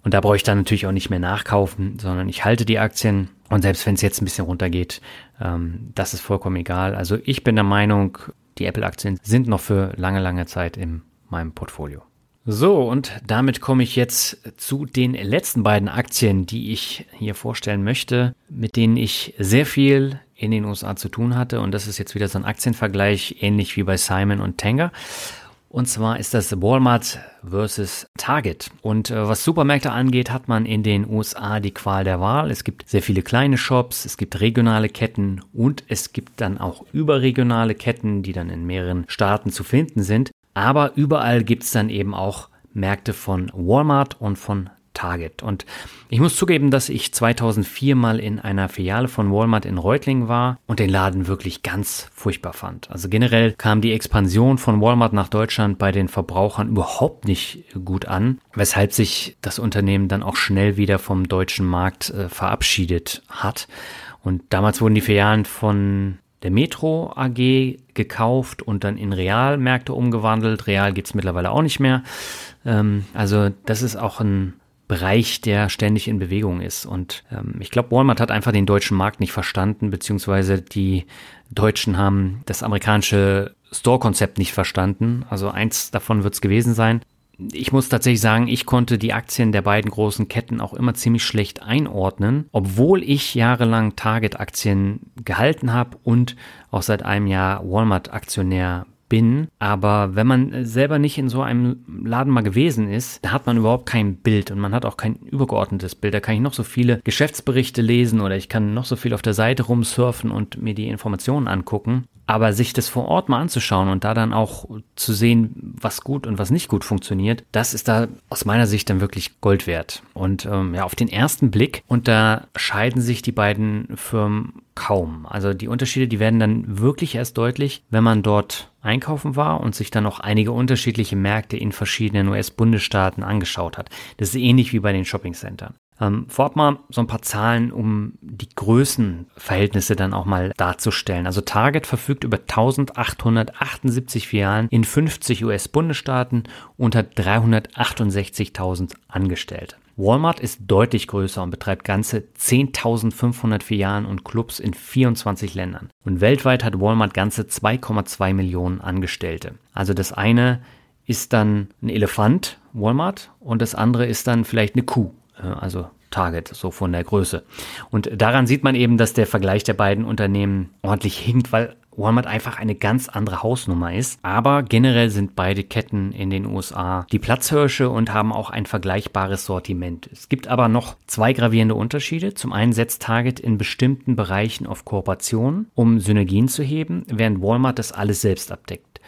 Und da brauche ich dann natürlich auch nicht mehr nachkaufen, sondern ich halte die Aktien und selbst wenn es jetzt ein bisschen runtergeht, ähm, das ist vollkommen egal. Also ich bin der Meinung, die Apple-Aktien sind noch für lange, lange Zeit in meinem Portfolio. So, und damit komme ich jetzt zu den letzten beiden Aktien, die ich hier vorstellen möchte, mit denen ich sehr viel in den USA zu tun hatte. Und das ist jetzt wieder so ein Aktienvergleich, ähnlich wie bei Simon und Tanger. Und zwar ist das Walmart versus Target. Und äh, was Supermärkte angeht, hat man in den USA die Qual der Wahl. Es gibt sehr viele kleine Shops, es gibt regionale Ketten und es gibt dann auch überregionale Ketten, die dann in mehreren Staaten zu finden sind. Aber überall gibt es dann eben auch Märkte von Walmart und von Target. Und ich muss zugeben, dass ich 2004 mal in einer Filiale von Walmart in Reutlingen war und den Laden wirklich ganz furchtbar fand. Also generell kam die Expansion von Walmart nach Deutschland bei den Verbrauchern überhaupt nicht gut an, weshalb sich das Unternehmen dann auch schnell wieder vom deutschen Markt äh, verabschiedet hat. Und damals wurden die Filialen von der Metro AG gekauft und dann in Realmärkte umgewandelt. Real gibt's mittlerweile auch nicht mehr. Ähm, also das ist auch ein Bereich, der ständig in Bewegung ist. Und ähm, ich glaube, Walmart hat einfach den deutschen Markt nicht verstanden, beziehungsweise die Deutschen haben das amerikanische Store-Konzept nicht verstanden. Also eins davon wird es gewesen sein. Ich muss tatsächlich sagen, ich konnte die Aktien der beiden großen Ketten auch immer ziemlich schlecht einordnen, obwohl ich jahrelang Target-Aktien gehalten habe und auch seit einem Jahr Walmart-Aktionär bin. Aber wenn man selber nicht in so einem Laden mal gewesen ist, da hat man überhaupt kein Bild und man hat auch kein übergeordnetes Bild. Da kann ich noch so viele Geschäftsberichte lesen oder ich kann noch so viel auf der Seite rumsurfen und mir die Informationen angucken. Aber sich das vor Ort mal anzuschauen und da dann auch zu sehen, was gut und was nicht gut funktioniert, das ist da aus meiner Sicht dann wirklich Gold wert. Und ähm, ja, auf den ersten Blick unterscheiden sich die beiden Firmen kaum. Also die Unterschiede, die werden dann wirklich erst deutlich, wenn man dort einkaufen war und sich dann auch einige unterschiedliche Märkte in verschiedenen US-Bundesstaaten angeschaut hat. Das ist ähnlich wie bei den Shoppingcentern. Ähm, vorab mal so ein paar Zahlen, um die Größenverhältnisse dann auch mal darzustellen. Also Target verfügt über 1878 Filialen in 50 US-Bundesstaaten und hat 368.000 Angestellte. Walmart ist deutlich größer und betreibt ganze 10.500 Filialen und Clubs in 24 Ländern. Und weltweit hat Walmart ganze 2,2 Millionen Angestellte. Also das eine ist dann ein Elefant, Walmart, und das andere ist dann vielleicht eine Kuh, äh, also Target, so von der Größe. Und daran sieht man eben, dass der Vergleich der beiden Unternehmen ordentlich hinkt, weil Walmart einfach eine ganz andere Hausnummer ist. Aber generell sind beide Ketten in den USA die Platzhirsche und haben auch ein vergleichbares Sortiment. Es gibt aber noch zwei gravierende Unterschiede. Zum einen setzt Target in bestimmten Bereichen auf Kooperation, um Synergien zu heben, während Walmart das alles selbst abdeckt.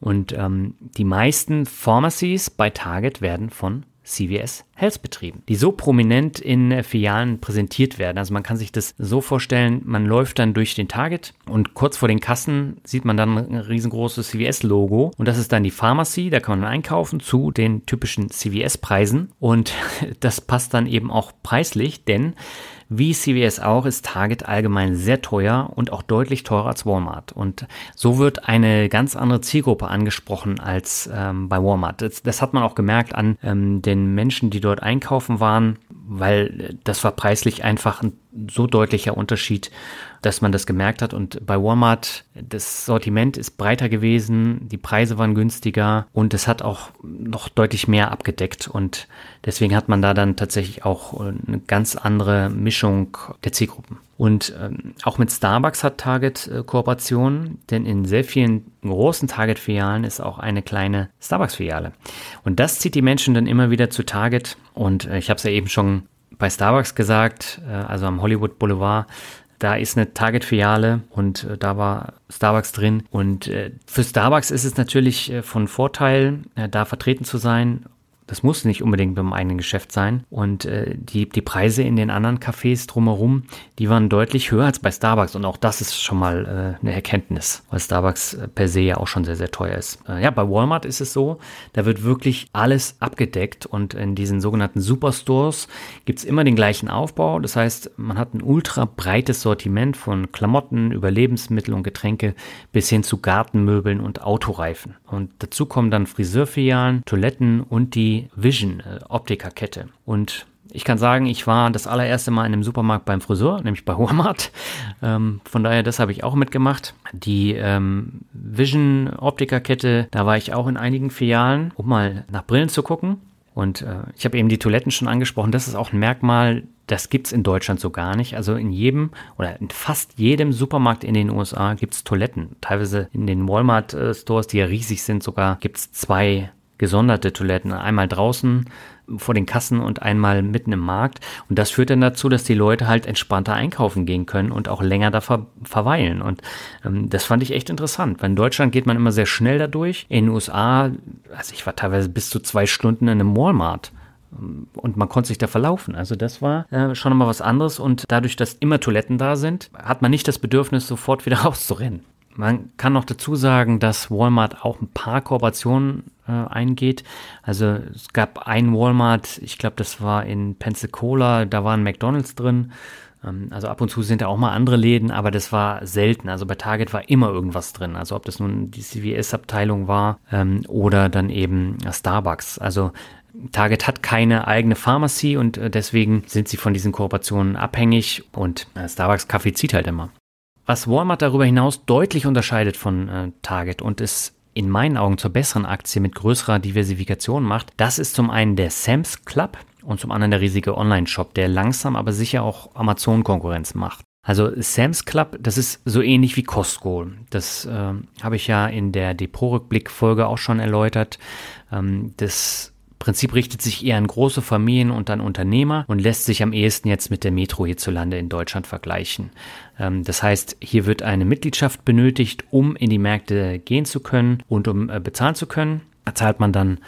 Und ähm, die meisten Pharmacies bei Target werden von CVS Health betrieben, die so prominent in äh, Filialen präsentiert werden. Also man kann sich das so vorstellen, man läuft dann durch den Target und kurz vor den Kassen sieht man dann ein riesengroßes CVS-Logo und das ist dann die Pharmacy, da kann man einkaufen zu den typischen CVS-Preisen und das passt dann eben auch preislich, denn wie CVS auch ist Target allgemein sehr teuer und auch deutlich teurer als Walmart. Und so wird eine ganz andere Zielgruppe angesprochen als ähm, bei Walmart. Das, das, hat man auch gemerkt an ähm, den Menschen, die dort einkaufen waren, weil das war preislich einfach ein so deutlicher Unterschied, dass man das gemerkt hat. Und bei Walmart, das Sortiment ist breiter gewesen, die Preise waren günstiger und es hat auch noch deutlich mehr abgedeckt. Und deswegen hat man da dann tatsächlich auch eine ganz andere Mischung der Zielgruppen. Und ähm, auch mit Starbucks hat Target äh, Kooperationen, denn in sehr vielen großen Target-Filialen ist auch eine kleine Starbucks-Filiale. Und das zieht die Menschen dann immer wieder zu Target. Und äh, ich habe es ja eben schon bei Starbucks gesagt, äh, also am Hollywood Boulevard, da ist eine Target-Filiale und äh, da war Starbucks drin. Und äh, für Starbucks ist es natürlich von Vorteil, da vertreten zu sein das muss nicht unbedingt beim eigenen Geschäft sein. Und äh, die, die Preise in den anderen Cafés drumherum, die waren deutlich höher als bei Starbucks. Und auch das ist schon mal äh, eine Erkenntnis, weil Starbucks äh, per se ja auch schon sehr, sehr teuer ist. Äh, ja, bei Walmart ist es so, da wird wirklich alles abgedeckt. Und in diesen sogenannten Superstores gibt's immer den gleichen Aufbau. Das heißt, man hat ein ultra breites Sortiment von Klamotten über Lebensmittel und Getränke bis hin zu Gartenmöbeln und Autoreifen. Und dazu kommen dann Friseurfilialen, Toiletten und die Vision äh, Optikerkette. Und ich kann sagen, ich war das allererste Mal in einem Supermarkt beim Friseur, nämlich bei Walmart. Ähm, von daher, das habe ich auch mitgemacht. Die ähm, Vision Optikerkette, da war ich auch in einigen Filialen, um mal nach Brillen zu gucken. Und äh, ich habe eben die Toiletten schon angesprochen. Das ist auch ein Merkmal, das gibt es in Deutschland so gar nicht. Also in jedem oder in fast jedem Supermarkt in den USA gibt es Toiletten. Teilweise in den Walmart-Stores, die ja riesig sind, sogar gibt es zwei gesonderte Toiletten. Einmal draußen vor den Kassen und einmal mitten im Markt. Und das führt dann dazu, dass die Leute halt entspannter einkaufen gehen können und auch länger da ver verweilen. Und ähm, das fand ich echt interessant, weil in Deutschland geht man immer sehr schnell dadurch. In den USA, also ich war teilweise bis zu zwei Stunden in einem Walmart und man konnte sich da verlaufen. Also das war äh, schon mal was anderes und dadurch, dass immer Toiletten da sind, hat man nicht das Bedürfnis, sofort wieder rauszurennen. Man kann noch dazu sagen, dass Walmart auch ein paar Kooperationen äh, eingeht. Also es gab ein Walmart, ich glaube, das war in Pensacola, da war ein McDonald's drin. Ähm, also ab und zu sind da auch mal andere Läden, aber das war selten. Also bei Target war immer irgendwas drin. Also ob das nun die CVS-Abteilung war ähm, oder dann eben Starbucks. Also Target hat keine eigene Pharmacy und äh, deswegen sind sie von diesen Kooperationen abhängig und äh, Starbucks Kaffee zieht halt immer. Was Walmart darüber hinaus deutlich unterscheidet von äh, Target und es in meinen Augen zur besseren Aktie mit größerer Diversifikation macht, das ist zum einen der Sam's Club und zum anderen der riesige Online-Shop, der langsam aber sicher auch Amazon-Konkurrenz macht. Also Sam's Club, das ist so ähnlich wie Costco. Das äh, habe ich ja in der Depot-Rückblick-Folge auch schon erläutert. Ähm, das Prinzip richtet sich eher an große Familien und an Unternehmer und lässt sich am ehesten jetzt mit der Metro hierzulande in Deutschland vergleichen. Ähm, das heißt, hier wird eine Mitgliedschaft benötigt, um in die Märkte gehen zu können und um äh, bezahlen zu können. Da zahlt man dann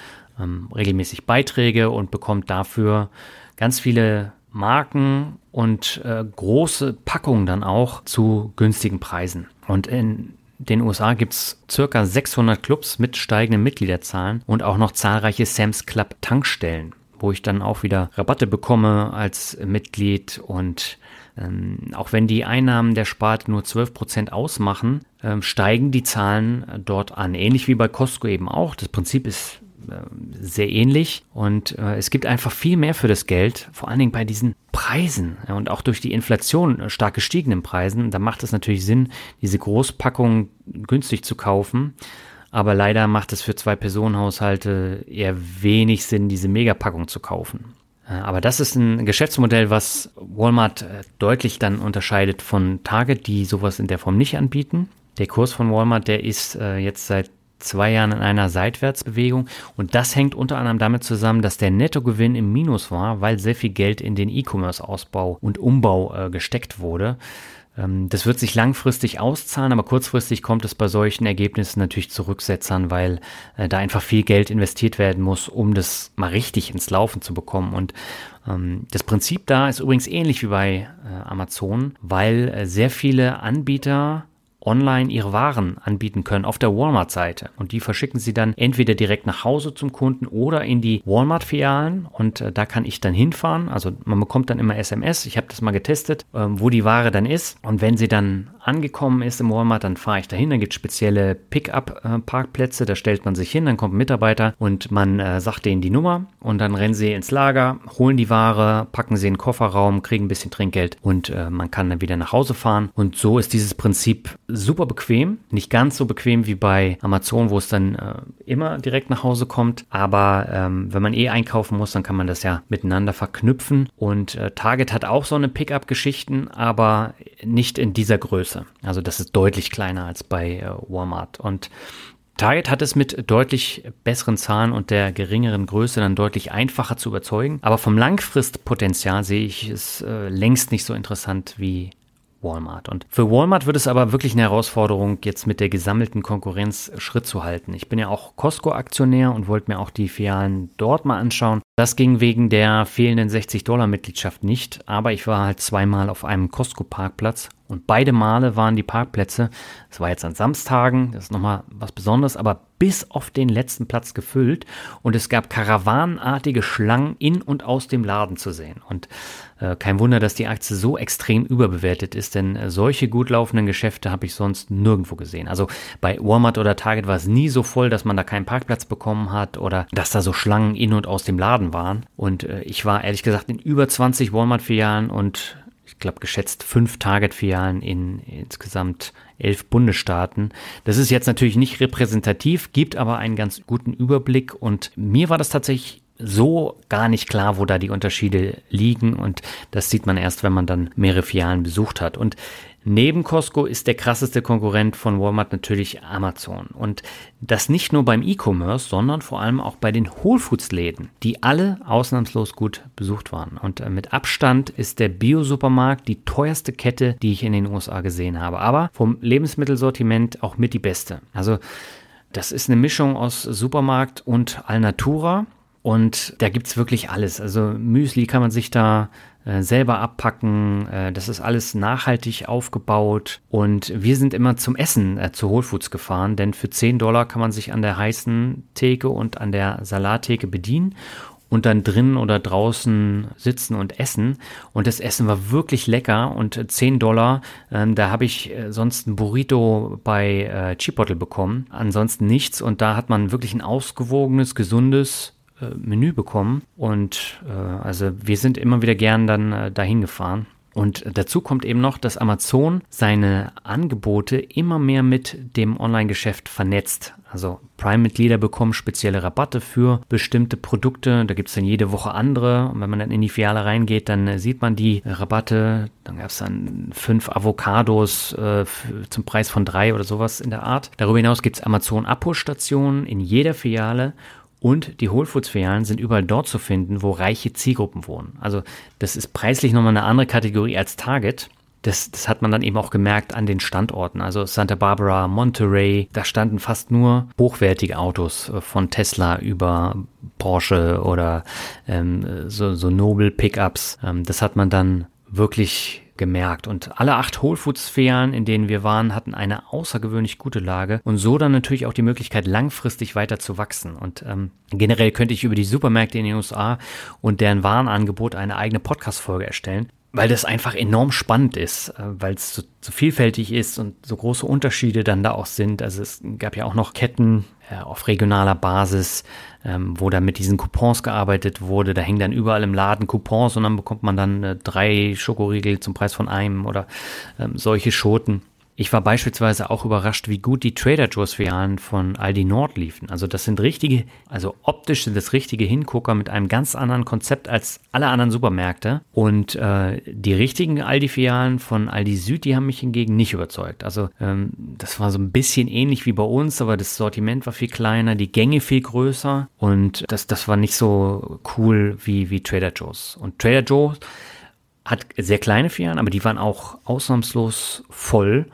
ähm, regelmäßig Beiträge und bekommt dafür ganz viele Marken und äh, große Packungen dann auch zu günstigen Preisen. Und in den USA gibt es circa 600 Clubs mit steigenden Mitgliederzahlen und auch noch zahlreiche Sam's Club Tankstellen, wo ich dann auch wieder Rabatte bekomme als Mitglied und ähm, auch wenn die Einnahmen der Sparte nur 12% ausmachen, ähm, steigen die Zahlen dort an. Ähnlich wie bei Costco eben auch. Das Prinzip ist sehr ähnlich und äh, es gibt einfach viel mehr für das Geld, vor allen Dingen bei diesen Preisen und auch durch die Inflation äh, stark gestiegenen Preisen. Da macht es natürlich Sinn, diese Großpackungen günstig zu kaufen. Aber leider macht es für Zwei-Personen-Haushalte eher wenig Sinn, diese Megapackung zu kaufen. Äh, aber das ist ein Geschäftsmodell, was Walmart deutlich dann unterscheidet von Target, die sowas in der Form nicht anbieten. Der Kurs von Walmart, der ist äh, jetzt seit zwei Jahren in einer Seitwärtsbewegung und das hängt unter anderem damit zusammen, dass der Nettogewinn im Minus war, weil sehr viel Geld in den E-Commerce-Ausbau und Umbau äh, gesteckt wurde. Ähm, das wird sich langfristig auszahlen, aber kurzfristig kommt es bei solchen Ergebnissen natürlich zu Rücksetzern, weil äh, da einfach viel Geld investiert werden muss, um das mal richtig ins Laufen zu bekommen. Und ähm, das Prinzip da ist übrigens ähnlich wie bei äh, Amazon, weil äh, sehr viele Anbieter online ihre Waren anbieten können auf der Walmart-Seite. Und die verschicken sie dann entweder direkt nach Hause zum Kunden oder in die Walmart-Filialen. Und äh, da kann ich dann hinfahren. Also man bekommt dann immer SMS. Ich habe das mal getestet, ähm, wo die Ware dann ist. Und wenn sie dann angekommen ist im Walmart, dann fahre ich dahin. Da gibt es spezielle Pickup-Parkplätze. Da stellt man sich hin, dann kommt ein Mitarbeiter und man äh, sagt denen die Nummer. Und dann rennen sie ins Lager, holen die Ware, packen sie in den Kofferraum, kriegen ein bisschen Trinkgeld und äh, man kann dann wieder nach Hause fahren. Und so ist dieses Prinzip super bequem. Nicht ganz so bequem wie bei Amazon, wo es dann äh, immer direkt nach Hause kommt. Aber ähm, wenn man eh einkaufen muss, dann kann man das ja miteinander verknüpfen. Und äh, Target hat auch so eine Pickup-Geschichten, aber nicht in dieser Größe. Also das ist deutlich kleiner als bei äh, Walmart. Und Target hat es mit deutlich besseren Zahlen und der geringeren Größe dann deutlich einfacher zu überzeugen. Aber vom Langfristpotenzial sehe ich es äh, längst nicht so interessant wie Walmart. Und für Walmart wird es aber wirklich eine Herausforderung, jetzt mit der gesammelten Konkurrenz Schritt zu halten. Ich bin ja auch Costco-Aktionär und wollte mir auch die Filialen dort mal anschauen. Das ging wegen der fehlenden 60-Dollar-Mitgliedschaft nicht, aber ich war halt zweimal auf einem Costco-Parkplatz und beide Male waren die Parkplätze, es war jetzt an Samstagen, das ist nochmal was Besonderes, aber bis auf den letzten Platz gefüllt und es gab karawanenartige Schlangen in und aus dem Laden zu sehen. Und äh, kein Wunder, dass die Aktie so extrem überbewertet ist, denn äh, solche gut laufenden Geschäfte habe ich sonst nirgendwo gesehen. Also bei Walmart oder Target war es nie so voll, dass man da keinen Parkplatz bekommen hat oder dass da so Schlangen in und aus dem Laden waren. Und äh, ich war ehrlich gesagt in über 20 Walmart-Filialen und ich glaube, geschätzt fünf Target-Filialen in insgesamt elf Bundesstaaten. Das ist jetzt natürlich nicht repräsentativ, gibt aber einen ganz guten Überblick und mir war das tatsächlich so gar nicht klar, wo da die Unterschiede liegen und das sieht man erst, wenn man dann mehrere Filialen besucht hat. Und Neben Costco ist der krasseste Konkurrent von Walmart natürlich Amazon. Und das nicht nur beim E-Commerce, sondern vor allem auch bei den Whole Foods Läden, die alle ausnahmslos gut besucht waren. Und äh, mit Abstand ist der Bio-Supermarkt die teuerste Kette, die ich in den USA gesehen habe. Aber vom Lebensmittelsortiment auch mit die beste. Also das ist eine Mischung aus Supermarkt und Alnatura. Und da gibt es wirklich alles. Also Müsli kann man sich da äh, selber abpacken. Äh, das ist alles nachhaltig aufgebaut. Und wir sind immer zum Essen äh, zu Whole Foods gefahren, denn für 10 Dollar kann man sich an der heißen Theke und an der Salattheke bedienen und dann drinnen oder draußen sitzen und essen. Und das Essen war wirklich lecker und 10 Dollar, ähm, da habe ich äh, sonst ein Burrito bei äh, Chipotle bekommen. Ansonsten nichts und da hat man wirklich ein ausgewogenes, gesundes äh, Menü bekommen. Und äh, also wir sind immer wieder gern dann äh, dahin gefahren. Und dazu kommt eben noch, dass Amazon seine Angebote immer mehr mit dem Online-Geschäft vernetzt. Also Prime-Mitglieder bekommen spezielle Rabatte für bestimmte Produkte. Da gibt es dann jede Woche andere. Und wenn man dann in die Filiale reingeht, dann äh, sieht man die Rabatte. Dann gab es dann fünf Avocados äh, zum Preis von drei oder sowas in der Art. Darüber hinaus gibt es Amazon-Abholstationen in jeder Filiale und die Whole Foods Filialen sind überall dort zu finden, wo reiche Zielgruppen wohnen. Also das ist preislich nochmal eine andere Kategorie als Target. Das, das, hat man dann eben auch gemerkt an den Standorten. Also Santa Barbara, Monterey, da standen fast nur hochwertige Autos äh, von Tesla über Porsche oder ähm, so, so Nobel Pickups. Ähm, das hat man dann wirklich gemerkt. Und alle acht Whole Foods Filialen, in denen wir waren, hatten eine außergewöhnlich gute Lage und so dann natürlich auch die Möglichkeit, langfristig weiter zu wachsen. Und ähm, generell könnte ich über die Supermärkte in den USA und deren Warenangebot eine eigene Podcast-Folge erstellen weil das einfach enorm spannend ist, äh, weil es so, so, vielfältig ist und so große Unterschiede dann da auch sind. Also es gab ja auch noch Ketten äh, auf regionaler Basis, ähm, wo dann mit diesen Coupons gearbeitet wurde. Da hängen dann überall im Laden Coupons und dann bekommt man dann äh, drei Schokoriegel zum Preis von einem oder ähm, solche Schoten. Ich war beispielsweise auch überrascht, wie gut die Trader Joe's Filialen von Aldi Nord liefen. Also das sind richtige, also optisch sind das richtige Hingucker mit einem ganz anderen Konzept als alle anderen Supermärkte. Und äh, die richtigen Aldi-Filialen von Aldi Süd, die haben mich hingegen nicht überzeugt. Also ähm, das war so ein bisschen ähnlich wie bei uns, aber das Sortiment war viel kleiner, die Gänge viel größer und das, das war nicht so cool wie, wie Trader Joe's. Und Trader Joe's hat sehr kleine Filialen, aber die waren auch ausnahmslos voll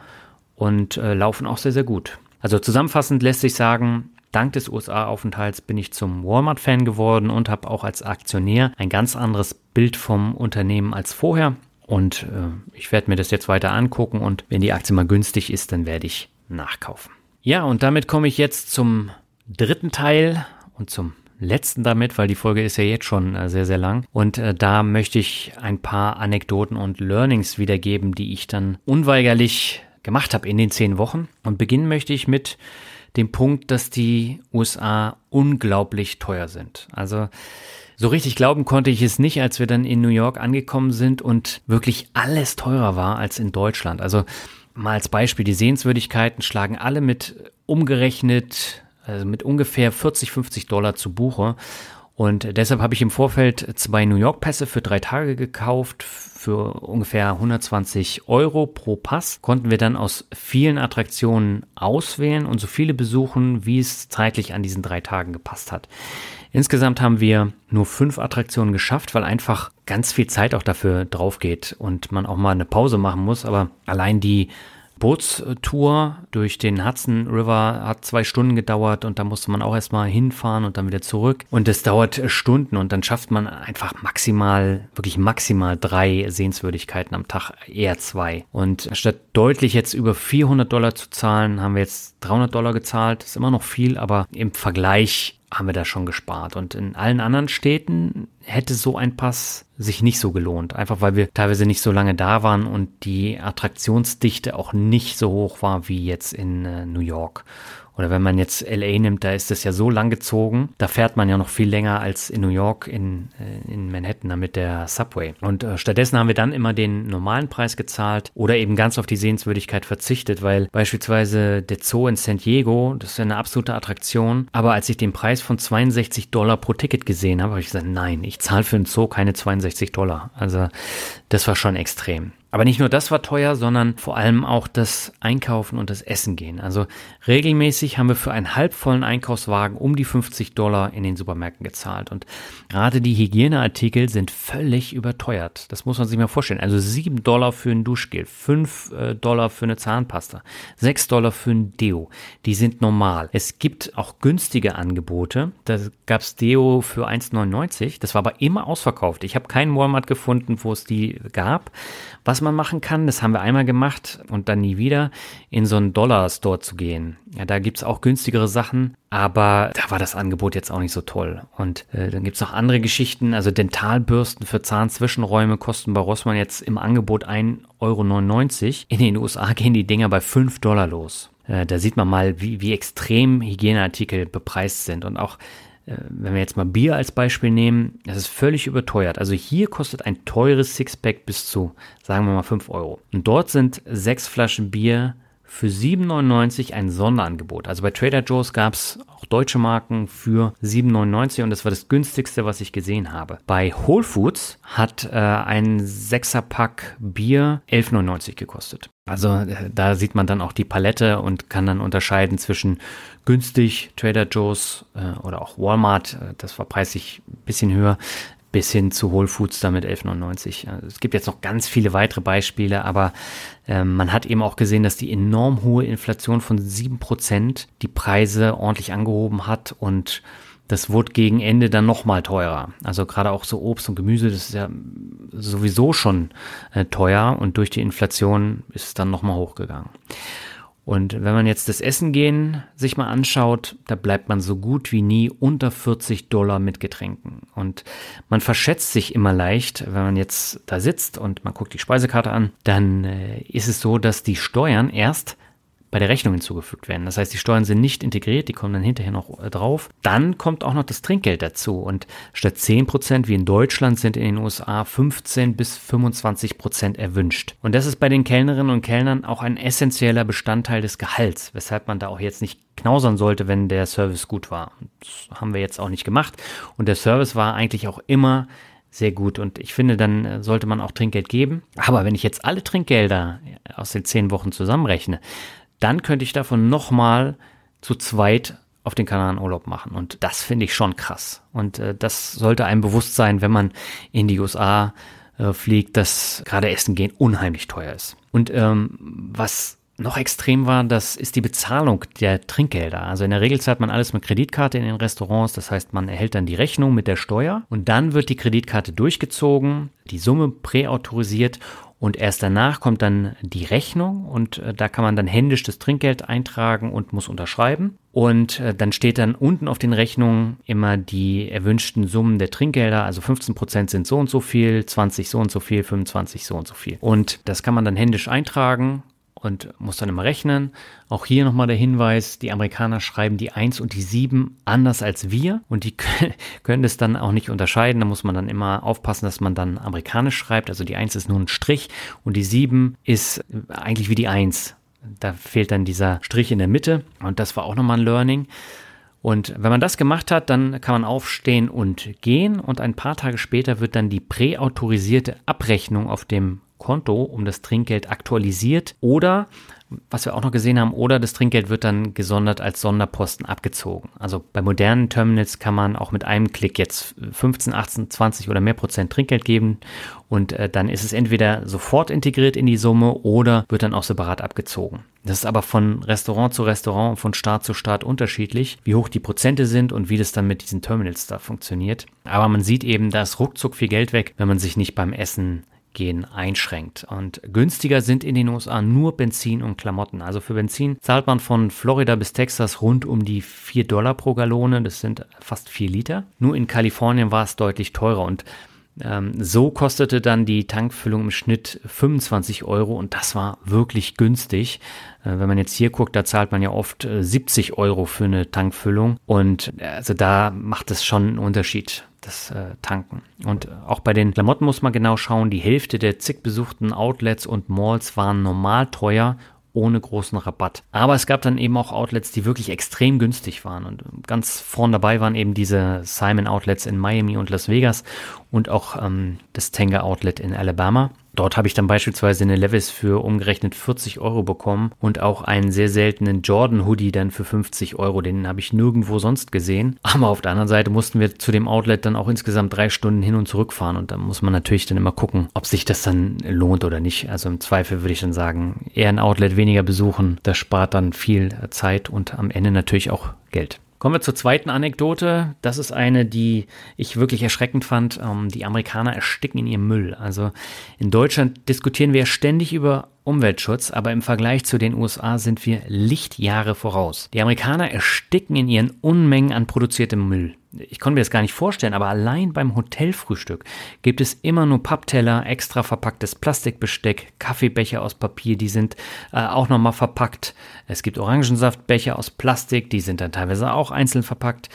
und äh, laufen auch sehr, sehr gut. Also zusammenfassend lässt sich sagen, dank des USA-Aufenthalts bin ich zum Walmart-Fan geworden und habe auch als Aktionär ein ganz anderes Bild vom Unternehmen als vorher. Und äh, ich werde mir das jetzt weiter angucken und wenn die Aktie mal günstig ist, dann werde ich nachkaufen. Ja, und damit komme ich jetzt zum dritten Teil und zum letzten damit, weil die Folge ist ja jetzt schon äh, sehr, sehr lang. Und äh, da möchte ich ein paar Anekdoten und Learnings wiedergeben, die ich dann unweigerlich gemacht habe in den zehn Wochen. Und beginnen möchte ich mit dem Punkt, dass die USA unglaublich teuer sind. Also so richtig glauben konnte ich es nicht, als wir dann in New York angekommen sind und wirklich alles teurer war als in Deutschland. Also mal als Beispiel, die Sehenswürdigkeiten schlagen alle mit umgerechnet, also mit ungefähr 40, 50 Dollar zu Buche. Und deshalb habe ich im Vorfeld zwei New York Pässe für drei Tage gekauft für ungefähr 120 Euro pro Pass. Konnten wir dann aus vielen Attraktionen auswählen und so viele besuchen, wie es zeitlich an diesen drei Tagen gepasst hat. Insgesamt haben wir nur fünf Attraktionen geschafft, weil einfach ganz viel Zeit auch dafür drauf geht und man auch mal eine Pause machen muss. Aber allein die Bootstour durch den Hudson River hat zwei Stunden gedauert und da musste man auch erstmal hinfahren und dann wieder zurück. Und es dauert Stunden und dann schafft man einfach maximal, wirklich maximal drei Sehenswürdigkeiten am Tag, eher zwei. Und statt deutlich jetzt über 400 Dollar zu zahlen, haben wir jetzt 300 Dollar gezahlt. Das ist immer noch viel, aber im Vergleich haben wir da schon gespart. Und in allen anderen Städten hätte so ein Pass sich nicht so gelohnt. Einfach weil wir teilweise nicht so lange da waren und die Attraktionsdichte auch nicht so hoch war wie jetzt in äh, New York. Oder wenn man jetzt LA nimmt, da ist das ja so lang gezogen. Da fährt man ja noch viel länger als in New York, in, äh, in Manhattan mit der Subway. Und äh, stattdessen haben wir dann immer den normalen Preis gezahlt oder eben ganz auf die Sehenswürdigkeit verzichtet, weil beispielsweise der Zoo in San Diego, das ist ja eine absolute Attraktion. Aber als ich den Preis von 62 Dollar pro Ticket gesehen habe, habe ich gesagt, nein, ich zahle für einen Zoo keine 62 Dollar. Also das war schon extrem. Aber nicht nur das war teuer, sondern vor allem auch das Einkaufen und das Essen gehen. Also regelmäßig haben wir für einen halbvollen Einkaufswagen um die 50 Dollar in den Supermärkten gezahlt. Und gerade die Hygieneartikel sind völlig überteuert. Das muss man sich mal vorstellen. Also 7 Dollar für ein Duschgel, 5 äh, Dollar für eine Zahnpasta, 6 Dollar für ein Deo. Die sind normal. Es gibt auch günstige Angebote. Da gab es Deo für 1,99. Das war aber immer ausverkauft. Ich habe keinen Walmart gefunden, wo es die gab. Was man machen kann, das haben wir einmal gemacht und dann nie wieder, in so einen Dollar-Store zu gehen. Ja, da gibt's auch günstigere Sachen, aber da war das Angebot jetzt auch nicht so toll. Und äh, dann gibt's noch andere Geschichten, also Dentalbürsten für Zahnzwischenräume kosten bei Rossmann jetzt im Angebot 1,99 Euro. In den USA gehen die Dinger bei 5 Dollar los. Äh, da sieht man mal, wie, wie extrem Hygieneartikel bepreist sind und auch wenn wir jetzt mal Bier als Beispiel nehmen, das ist völlig überteuert. Also hier kostet ein teures Sixpack bis zu, sagen wir mal, 5 Euro. Und dort sind sechs Flaschen Bier für 7,99 ein Sonderangebot. Also bei Trader Joe's gab es auch deutsche Marken für 7,99 und das war das günstigste, was ich gesehen habe. Bei Whole Foods hat äh, ein Sechserpack Bier 11,99 gekostet. Also äh, da sieht man dann auch die Palette und kann dann unterscheiden zwischen günstig, Trader Joe's äh, oder auch Walmart, äh, das war preislich ein bisschen höher, bis hin zu Whole Foods damit 11,99. Also es gibt jetzt noch ganz viele weitere Beispiele, aber äh, man hat eben auch gesehen, dass die enorm hohe Inflation von 7% die Preise ordentlich angehoben hat und das wurde gegen Ende dann nochmal teurer. Also gerade auch so Obst und Gemüse, das ist ja sowieso schon äh, teuer und durch die Inflation ist es dann nochmal hochgegangen. Und wenn man jetzt das Essen gehen sich mal anschaut, da bleibt man so gut wie nie unter 40 Dollar mit Getränken. Und man verschätzt sich immer leicht, wenn man jetzt da sitzt und man guckt die Speisekarte an, dann äh, ist es so, dass die Steuern erst bei der Rechnung hinzugefügt werden. Das heißt, die Steuern sind nicht integriert, die kommen dann hinterher noch äh, drauf. Dann kommt auch noch das Trinkgeld dazu und statt 10 Prozent wie in Deutschland sind in den USA 15 bis 25 Prozent erwünscht. Und das ist bei den Kellnerinnen und Kellnern auch ein essentieller Bestandteil des Gehalts, weshalb man da auch jetzt nicht knausern sollte, wenn der Service gut war. Das haben wir jetzt auch nicht gemacht. Und der Service war eigentlich auch immer sehr gut. Und ich finde, dann äh, sollte man auch Trinkgeld geben. Aber wenn ich jetzt alle Trinkgelder aus den zehn Wochen zusammenrechne, dann könnte ich davon nochmal zu zweit auf den Kanaren Urlaub machen. Und das finde ich schon krass. Und äh, das sollte einem bewusst sein, wenn man in die USA äh, fliegt, dass gerade Essen gehen unheimlich teuer ist. Und ähm, was noch extrem war, das ist die Bezahlung der Trinkgelder. Also in der Regel zahlt man alles mit Kreditkarte in den Restaurants. Das heißt, man erhält dann die Rechnung mit der Steuer und dann wird die Kreditkarte durchgezogen, die Summe präautorisiert und erst danach kommt dann die Rechnung und äh, da kann man dann händisch das Trinkgeld eintragen und muss unterschreiben. Und äh, dann steht dann unten auf den Rechnungen immer die erwünschten Summen der Trinkgelder. Also 15 Prozent sind so und so viel, 20 so und so viel, 25 so und so viel. Und das kann man dann händisch eintragen und muss dann immer rechnen. Auch hier nochmal der Hinweis, die Amerikaner schreiben die 1 und die 7 anders als wir und die können das dann auch nicht unterscheiden. Da muss man dann immer aufpassen, dass man dann amerikanisch schreibt. Also die 1 ist nur ein Strich und die 7 ist eigentlich wie die 1. Da fehlt dann dieser Strich in der Mitte und das war auch nochmal ein Learning. Und wenn man das gemacht hat, dann kann man aufstehen und gehen und ein paar Tage später wird dann die präautorisierte Abrechnung auf dem Konto um das Trinkgeld aktualisiert oder was wir auch noch gesehen haben, oder das Trinkgeld wird dann gesondert als Sonderposten abgezogen. Also bei modernen Terminals kann man auch mit einem Klick jetzt 15, 18, 20 oder mehr Prozent Trinkgeld geben und äh, dann ist es entweder sofort integriert in die Summe oder wird dann auch separat abgezogen. Das ist aber von Restaurant zu Restaurant und von Staat zu Staat unterschiedlich, wie hoch die Prozente sind und wie das dann mit diesen Terminals da funktioniert. Aber man sieht eben, da ist ruckzuck viel Geld weg, wenn man sich nicht beim Essen Gehen einschränkt. Und günstiger sind in den USA nur Benzin und Klamotten. Also für Benzin zahlt man von Florida bis Texas rund um die 4 Dollar pro Gallone. Das sind fast 4 Liter. Nur in Kalifornien war es deutlich teurer und ähm, so kostete dann die Tankfüllung im Schnitt 25 Euro und das war wirklich günstig. Äh, wenn man jetzt hier guckt, da zahlt man ja oft äh, 70 Euro für eine Tankfüllung und äh, also da macht es schon einen Unterschied das äh, Tanken. Und auch bei den Klamotten muss man genau schauen, die Hälfte der zig besuchten Outlets und Malls waren normal teuer ohne großen Rabatt. Aber es gab dann eben auch Outlets, die wirklich extrem günstig waren. Und ganz vorn dabei waren eben diese Simon Outlets in Miami und Las Vegas und auch ähm, das Tanger Outlet in Alabama. Dort habe ich dann beispielsweise eine Levis für umgerechnet 40 Euro bekommen und auch einen sehr seltenen Jordan Hoodie dann für 50 Euro. Den habe ich nirgendwo sonst gesehen. Aber auf der anderen Seite mussten wir zu dem Outlet dann auch insgesamt drei Stunden hin und zurück fahren und da muss man natürlich dann immer gucken, ob sich das dann lohnt oder nicht. Also im Zweifel würde ich dann sagen, eher ein Outlet weniger besuchen. Das spart dann viel Zeit und am Ende natürlich auch Geld. Kommen wir zur zweiten Anekdote. Das ist eine, die ich wirklich erschreckend fand. Ähm, die Amerikaner ersticken in ihrem Müll. Also in Deutschland diskutieren wir ständig über Umweltschutz, aber im Vergleich zu den USA sind wir Lichtjahre voraus. Die Amerikaner ersticken in ihren Unmengen an produziertem Müll ich konnte mir das gar nicht vorstellen, aber allein beim Hotelfrühstück gibt es immer nur Pappteller, extra verpacktes Plastikbesteck, Kaffeebecher aus Papier, die sind äh, auch nochmal verpackt. Es gibt Orangensaftbecher aus Plastik, die sind dann teilweise auch einzeln verpackt.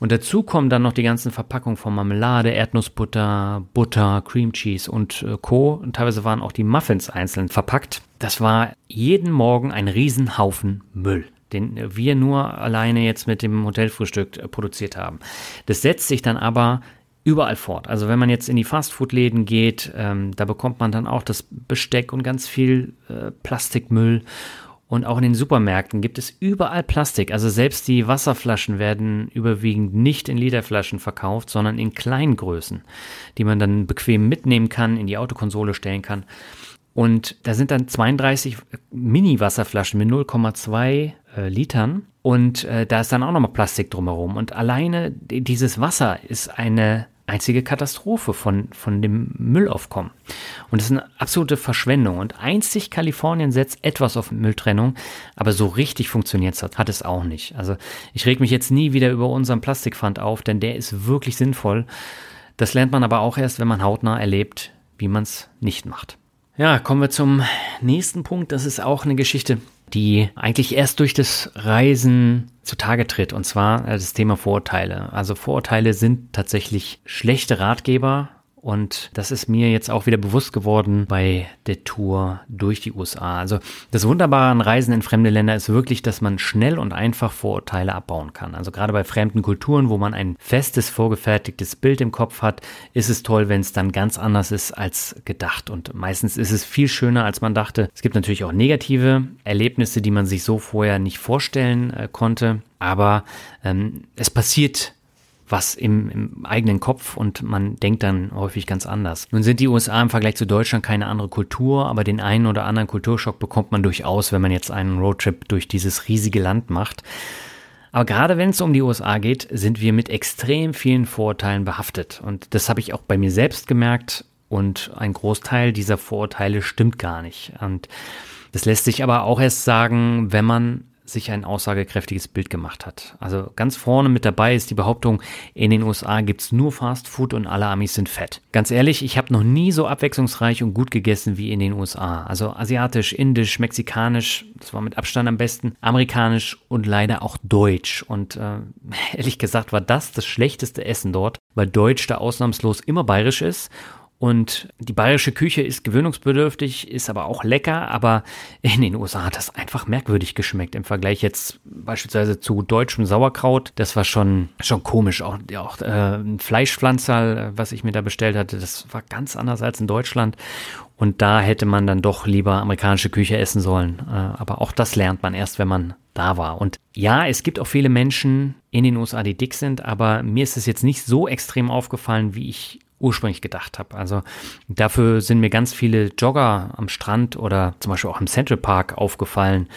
Und dazu kommen dann noch die ganzen Verpackungen von Marmelade, Erdnussbutter, Butter, Cream Cheese und äh, Co. Und teilweise waren auch die Muffins einzeln verpackt. Das war jeden Morgen ein Riesenhaufen Müll den wir nur alleine jetzt mit dem Hotelfrühstück äh, produziert haben. Das setzt sich dann aber überall fort. Also wenn man jetzt in die Fastfood-Läden geht, ähm, da bekommt man dann auch das Besteck und ganz viel äh, Plastikmüll. Und auch in den Supermärkten gibt es überall Plastik. Also selbst die Wasserflaschen werden überwiegend nicht in Literflaschen verkauft, sondern in Kleingrößen, die man dann bequem mitnehmen kann, in die Autokonsole stellen kann. Und da sind dann 32 Mini-Wasserflaschen mit 0,2 äh, Litern. Und äh, da ist dann auch nochmal Plastik drumherum. Und alleine dieses Wasser ist eine einzige Katastrophe von, von dem Müllaufkommen. Und das ist eine absolute Verschwendung. Und einzig Kalifornien setzt etwas auf Mülltrennung, aber so richtig funktioniert es hat es auch nicht. Also ich reg mich jetzt nie wieder über unseren Plastikpfand auf, denn der ist wirklich sinnvoll. Das lernt man aber auch erst, wenn man hautnah erlebt, wie man es nicht macht. Ja, kommen wir zum nächsten Punkt. Das ist auch eine Geschichte, die eigentlich erst durch das Reisen zutage tritt, und zwar äh, das Thema Vorurteile. Also Vorurteile sind tatsächlich schlechte Ratgeber und das ist mir jetzt auch wieder bewusst geworden bei der Tour durch die USA. Also das Wunderbare an Reisen in fremde Länder ist wirklich, dass man schnell und einfach Vorurteile abbauen kann. Also gerade bei fremden Kulturen, wo man ein festes, vorgefertigtes Bild im Kopf hat, ist es toll, wenn es dann ganz anders ist als gedacht. Und meistens ist es viel schöner, als man dachte. Es gibt natürlich auch negative Erlebnisse, die man sich so vorher nicht vorstellen äh, konnte. Aber ähm, es passiert was im, im eigenen Kopf und man denkt dann häufig ganz anders. Nun sind die USA im Vergleich zu Deutschland keine andere Kultur, aber den einen oder anderen Kulturschock bekommt man durchaus, wenn man jetzt einen Roadtrip durch dieses riesige Land macht. Aber gerade wenn es um die USA geht, sind wir mit extrem vielen Vorurteilen behaftet. Und das habe ich auch bei mir selbst gemerkt. Und ein Großteil dieser Vorurteile stimmt gar nicht. Und das lässt sich aber auch erst sagen, wenn man sich ein aussagekräftiges Bild gemacht hat. Also ganz vorne mit dabei ist die Behauptung, in den USA gibt's nur Fast Food und alle Amis sind fett. Ganz ehrlich, ich habe noch nie so abwechslungsreich und gut gegessen wie in den USA. Also asiatisch, indisch, mexikanisch, das war mit Abstand am besten, amerikanisch und leider auch deutsch. Und äh, ehrlich gesagt war das das schlechteste Essen dort, weil Deutsch da ausnahmslos immer bayerisch ist und die bayerische Küche ist gewöhnungsbedürftig, ist aber auch lecker, aber in den USA hat das einfach merkwürdig geschmeckt im Vergleich jetzt beispielsweise zu deutschem Sauerkraut. Das war schon, schon komisch. Auch, ja, auch äh, ein Fleischpflanzerl, was ich mir da bestellt hatte, das war ganz anders als in Deutschland. Und da hätte man dann doch lieber amerikanische Küche essen sollen. Äh, aber auch das lernt man erst, wenn man da war. Und ja, es gibt auch viele Menschen in den USA, die dick sind, aber mir ist es jetzt nicht so extrem aufgefallen, wie ich ursprünglich gedacht habe. Also dafür sind mir ganz viele Jogger am Strand oder zum Beispiel auch im Central Park aufgefallen.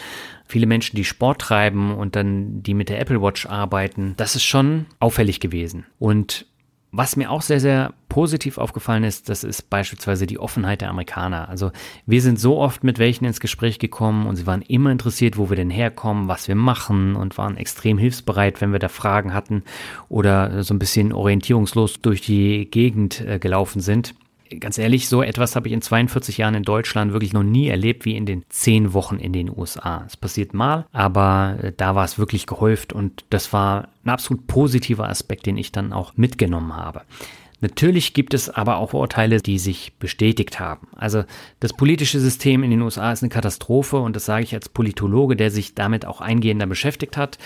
Viele Menschen, die Sport treiben und dann die mit der Apple Watch arbeiten. Das ist schon auffällig gewesen. Und was mir auch sehr, sehr positiv aufgefallen ist, das ist beispielsweise die Offenheit der Amerikaner. Also wir sind so oft mit welchen ins Gespräch gekommen und sie waren immer interessiert, wo wir denn herkommen, was wir machen und waren extrem hilfsbereit, wenn wir da Fragen hatten oder so ein bisschen orientierungslos durch die Gegend äh, gelaufen sind ganz ehrlich, so etwas habe ich in 42 Jahren in Deutschland wirklich noch nie erlebt wie in den zehn Wochen in den USA. Es passiert mal, aber äh, da war es wirklich gehäuft und das war ein absolut positiver Aspekt, den ich dann auch mitgenommen habe. Natürlich gibt es aber auch Urteile, die sich bestätigt haben. Also das politische System in den USA ist eine Katastrophe und das sage ich als Politologe, der sich damit auch eingehender beschäftigt hat.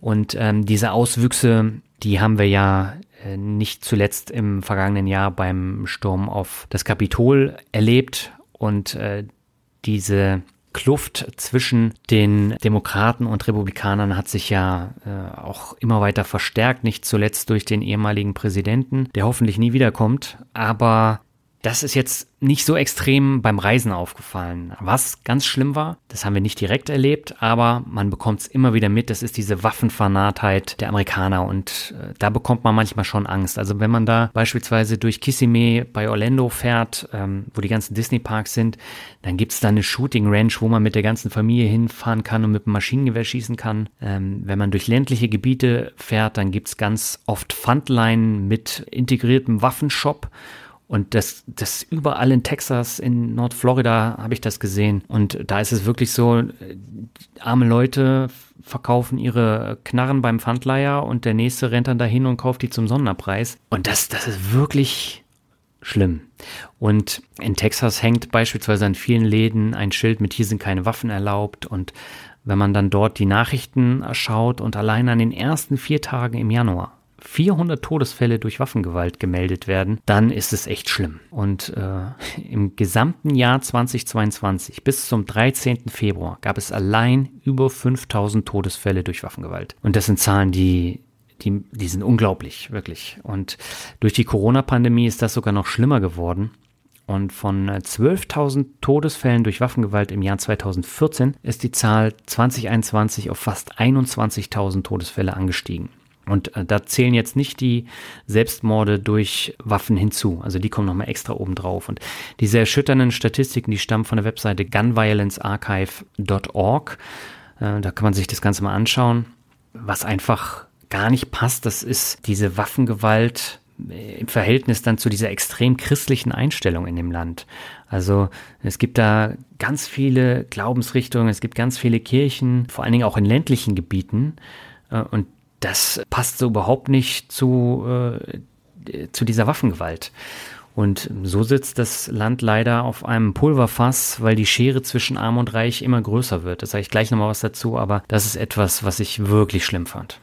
Und ähm, diese Auswüchse, die haben wir ja nicht zuletzt im vergangenen Jahr beim Sturm auf das Kapitol erlebt und äh, diese Kluft zwischen den Demokraten und Republikanern hat sich ja äh, auch immer weiter verstärkt, nicht zuletzt durch den ehemaligen Präsidenten, der hoffentlich nie wiederkommt. Aber das ist jetzt nicht so extrem beim Reisen aufgefallen. Was ganz schlimm war, das haben wir nicht direkt erlebt, aber man bekommt es immer wieder mit, das ist diese Waffenfanatheit der Amerikaner und äh, da bekommt man manchmal schon Angst. Also wenn man da beispielsweise durch Kissimmee bei Orlando fährt, ähm, wo die ganzen Disney-Parks sind, dann gibt es da eine Shooting Range, wo man mit der ganzen Familie hinfahren kann und mit dem Maschinengewehr schießen kann. Ähm, wenn man durch ländliche Gebiete fährt, dann gibt es ganz oft Fundline mit integriertem Waffenshop und das, das überall in Texas, in Nordflorida habe ich das gesehen. Und da ist es wirklich so, arme Leute verkaufen ihre Knarren beim Pfandleiher und der nächste rennt dann dahin und kauft die zum Sonderpreis. Und das, das ist wirklich schlimm. Und in Texas hängt beispielsweise an vielen Läden ein Schild mit hier sind keine Waffen erlaubt und wenn man dann dort die Nachrichten schaut und allein an den ersten vier Tagen im Januar 400 Todesfälle durch Waffengewalt gemeldet werden, dann ist es echt schlimm. Und äh, im gesamten Jahr 2022 bis zum 13. Februar gab es allein über 5000 Todesfälle durch Waffengewalt. Und das sind Zahlen, die die, die sind unglaublich, wirklich. Und durch die Corona-Pandemie ist das sogar noch schlimmer geworden. Und von 12.000 äh, Todesfällen durch Waffengewalt im Jahr 2014 ist die Zahl 2021 auf fast 21.000 Todesfälle angestiegen. Und äh, da zählen jetzt nicht die Selbstmorde durch Waffen hinzu. Also die kommen nochmal extra oben drauf. Und diese erschütternden Statistiken, die stammen von der Webseite gunviolencearchive.org. Äh, da kann man sich das Ganze mal anschauen. Was einfach gar nicht passt, das ist diese Waffengewalt im Verhältnis dann zu dieser extrem christlichen Einstellung in dem Land. Also es gibt da ganz viele Glaubensrichtungen, es gibt ganz viele Kirchen, vor allen Dingen auch in ländlichen Gebieten. Äh, und das passt so überhaupt nicht zu, äh, zu dieser Waffengewalt. Und so sitzt das Land leider auf einem Pulverfass, weil die Schere zwischen Arm und Reich immer größer wird. Da sage ich gleich nochmal was dazu, aber das ist etwas, was ich wirklich schlimm fand.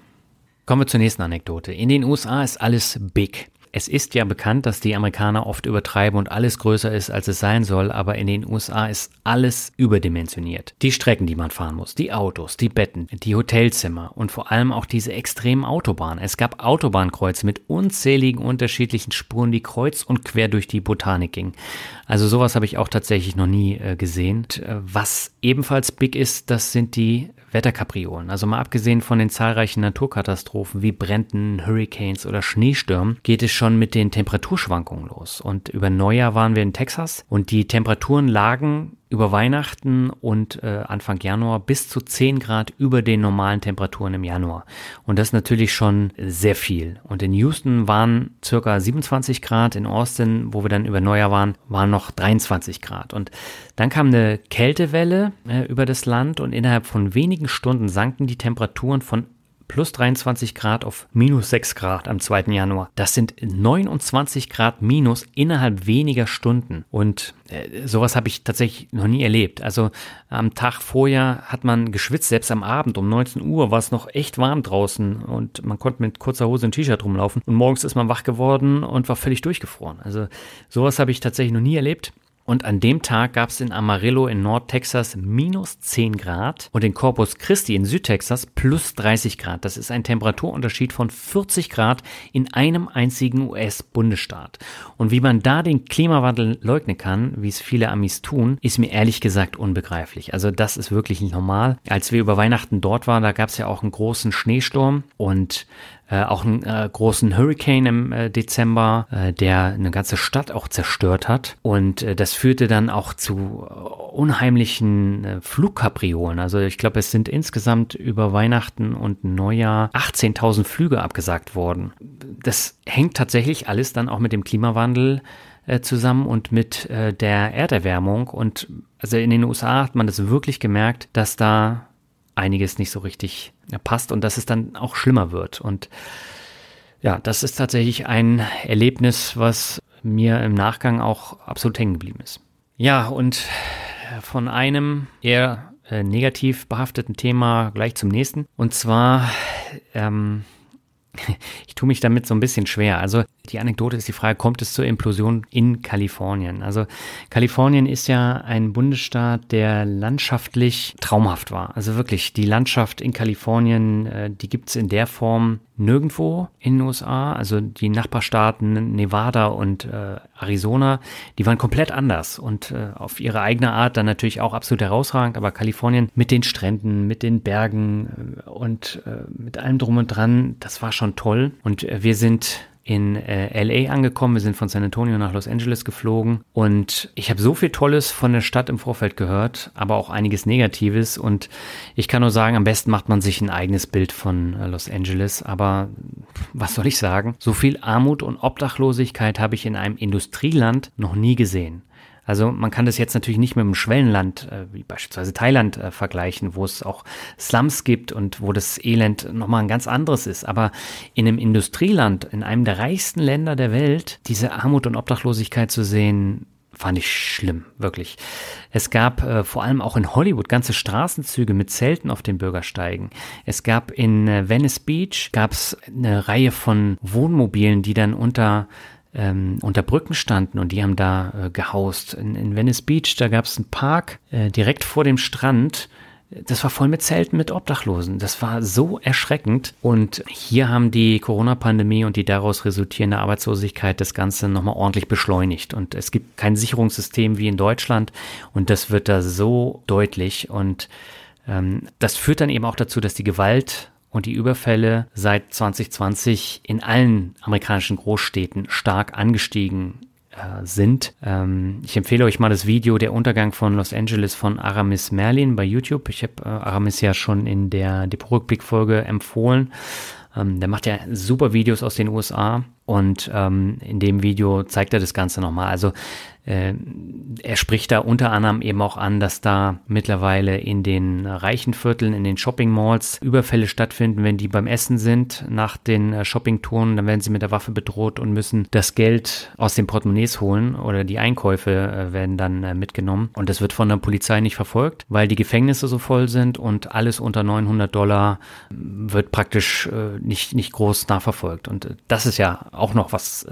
Kommen wir zur nächsten Anekdote. In den USA ist alles big. Es ist ja bekannt, dass die Amerikaner oft übertreiben und alles größer ist, als es sein soll, aber in den USA ist alles überdimensioniert. Die Strecken, die man fahren muss, die Autos, die Betten, die Hotelzimmer und vor allem auch diese extremen Autobahnen. Es gab Autobahnkreuze mit unzähligen unterschiedlichen Spuren, die kreuz und quer durch die Botanik gingen. Also sowas habe ich auch tatsächlich noch nie äh, gesehen. Und, äh, was ebenfalls big ist, das sind die Wetterkapriolen. Also mal abgesehen von den zahlreichen Naturkatastrophen wie Bränden, Hurricanes oder Schneestürmen, geht es schon mit den Temperaturschwankungen los. Und über Neujahr waren wir in Texas und die Temperaturen lagen über Weihnachten und äh, Anfang Januar bis zu 10 Grad über den normalen Temperaturen im Januar. Und das ist natürlich schon sehr viel. Und in Houston waren circa 27 Grad, in Austin, wo wir dann über Neujahr waren, waren noch 23 Grad. Und dann kam eine Kältewelle äh, über das Land und innerhalb von wenigen Stunden sanken die Temperaturen von plus 23 Grad auf minus 6 Grad am 2. Januar. Das sind 29 Grad minus innerhalb weniger Stunden. Und äh, sowas habe ich tatsächlich noch nie erlebt. Also am Tag vorher hat man geschwitzt, selbst am Abend um 19 Uhr war es noch echt warm draußen und man konnte mit kurzer Hose und T-Shirt rumlaufen. Und morgens ist man wach geworden und war völlig durchgefroren. Also sowas habe ich tatsächlich noch nie erlebt. Und an dem Tag gab es in Amarillo in Nordtexas minus 10 Grad und in Corpus Christi in Südtexas plus 30 Grad. Das ist ein Temperaturunterschied von 40 Grad in einem einzigen US-Bundesstaat. Und wie man da den Klimawandel leugnen kann, wie es viele Amis tun, ist mir ehrlich gesagt unbegreiflich. Also das ist wirklich nicht normal. Als wir über Weihnachten dort waren, da gab es ja auch einen großen Schneesturm und äh, auch einen äh, großen Hurricane im äh, Dezember, äh, der eine ganze Stadt auch zerstört hat. Und äh, das führte dann auch zu unheimlichen Flugkapriolen. Also ich glaube, es sind insgesamt über Weihnachten und Neujahr 18.000 Flüge abgesagt worden. Das hängt tatsächlich alles dann auch mit dem Klimawandel zusammen und mit der Erderwärmung. Und also in den USA hat man das wirklich gemerkt, dass da einiges nicht so richtig passt und dass es dann auch schlimmer wird. Und ja, das ist tatsächlich ein Erlebnis, was mir im Nachgang auch absolut hängen geblieben ist. Ja, und von einem eher äh, negativ behafteten Thema gleich zum nächsten. Und zwar, ähm, ich tue mich damit so ein bisschen schwer. Also die Anekdote ist die Frage, kommt es zur Implosion in Kalifornien? Also Kalifornien ist ja ein Bundesstaat, der landschaftlich traumhaft war. Also wirklich, die Landschaft in Kalifornien, äh, die gibt es in der Form nirgendwo in den USA. Also die Nachbarstaaten Nevada und äh, Arizona, die waren komplett anders und äh, auf ihre eigene Art dann natürlich auch absolut herausragend. Aber Kalifornien mit den Stränden, mit den Bergen äh, und äh, mit allem drum und dran, das war schon toll. Und äh, wir sind in äh, LA angekommen. Wir sind von San Antonio nach Los Angeles geflogen und ich habe so viel Tolles von der Stadt im Vorfeld gehört, aber auch einiges Negatives und ich kann nur sagen, am besten macht man sich ein eigenes Bild von äh, Los Angeles, aber was soll ich sagen? So viel Armut und Obdachlosigkeit habe ich in einem Industrieland noch nie gesehen. Also man kann das jetzt natürlich nicht mit einem Schwellenland äh, wie beispielsweise Thailand äh, vergleichen, wo es auch Slums gibt und wo das Elend nochmal ein ganz anderes ist. Aber in einem Industrieland, in einem der reichsten Länder der Welt, diese Armut und Obdachlosigkeit zu sehen, fand ich schlimm, wirklich. Es gab äh, vor allem auch in Hollywood ganze Straßenzüge mit Zelten auf den Bürgersteigen. Es gab in äh, Venice Beach gab es eine Reihe von Wohnmobilen, die dann unter ähm, unter Brücken standen und die haben da äh, gehaust. In, in, Venice Beach, da gab es einen Park äh, direkt vor dem Strand. Das war voll mit Zelten, mit Obdachlosen. Das war so erschreckend. Und hier haben die Corona-Pandemie und die daraus resultierende Arbeitslosigkeit das Ganze nochmal ordentlich beschleunigt. Und es gibt kein Sicherungssystem wie in Deutschland. Und das wird da so deutlich. Und ähm, das führt dann eben auch dazu, dass die Gewalt und die Überfälle seit 2020 in allen amerikanischen Großstädten stark angestiegen äh, sind. Ähm, ich empfehle euch mal das Video Der Untergang von Los Angeles von Aramis Merlin bei YouTube. Ich habe äh, Aramis ja schon in der Depot-Rückblick-Folge empfohlen. Ähm, der macht ja super Videos aus den USA Und ähm, in dem Video zeigt er das Ganze nochmal. Also äh, er spricht da unter anderem eben auch an, dass da mittlerweile in den reichen Vierteln, in den Shopping Malls Überfälle stattfinden, wenn die beim Essen sind nach den äh, Shoppingtouren, dann werden sie mit der Waffe bedroht und müssen das Geld aus den Portemonnaies holen oder die Einkäufe äh, werden dann äh, mitgenommen. Und das wird von der Polizei nicht verfolgt, weil die Gefängnisse so voll sind und alles unter 900 Dollar wird praktisch äh, nicht, nicht groß nachverfolgt. Und äh, das ist ja auch noch was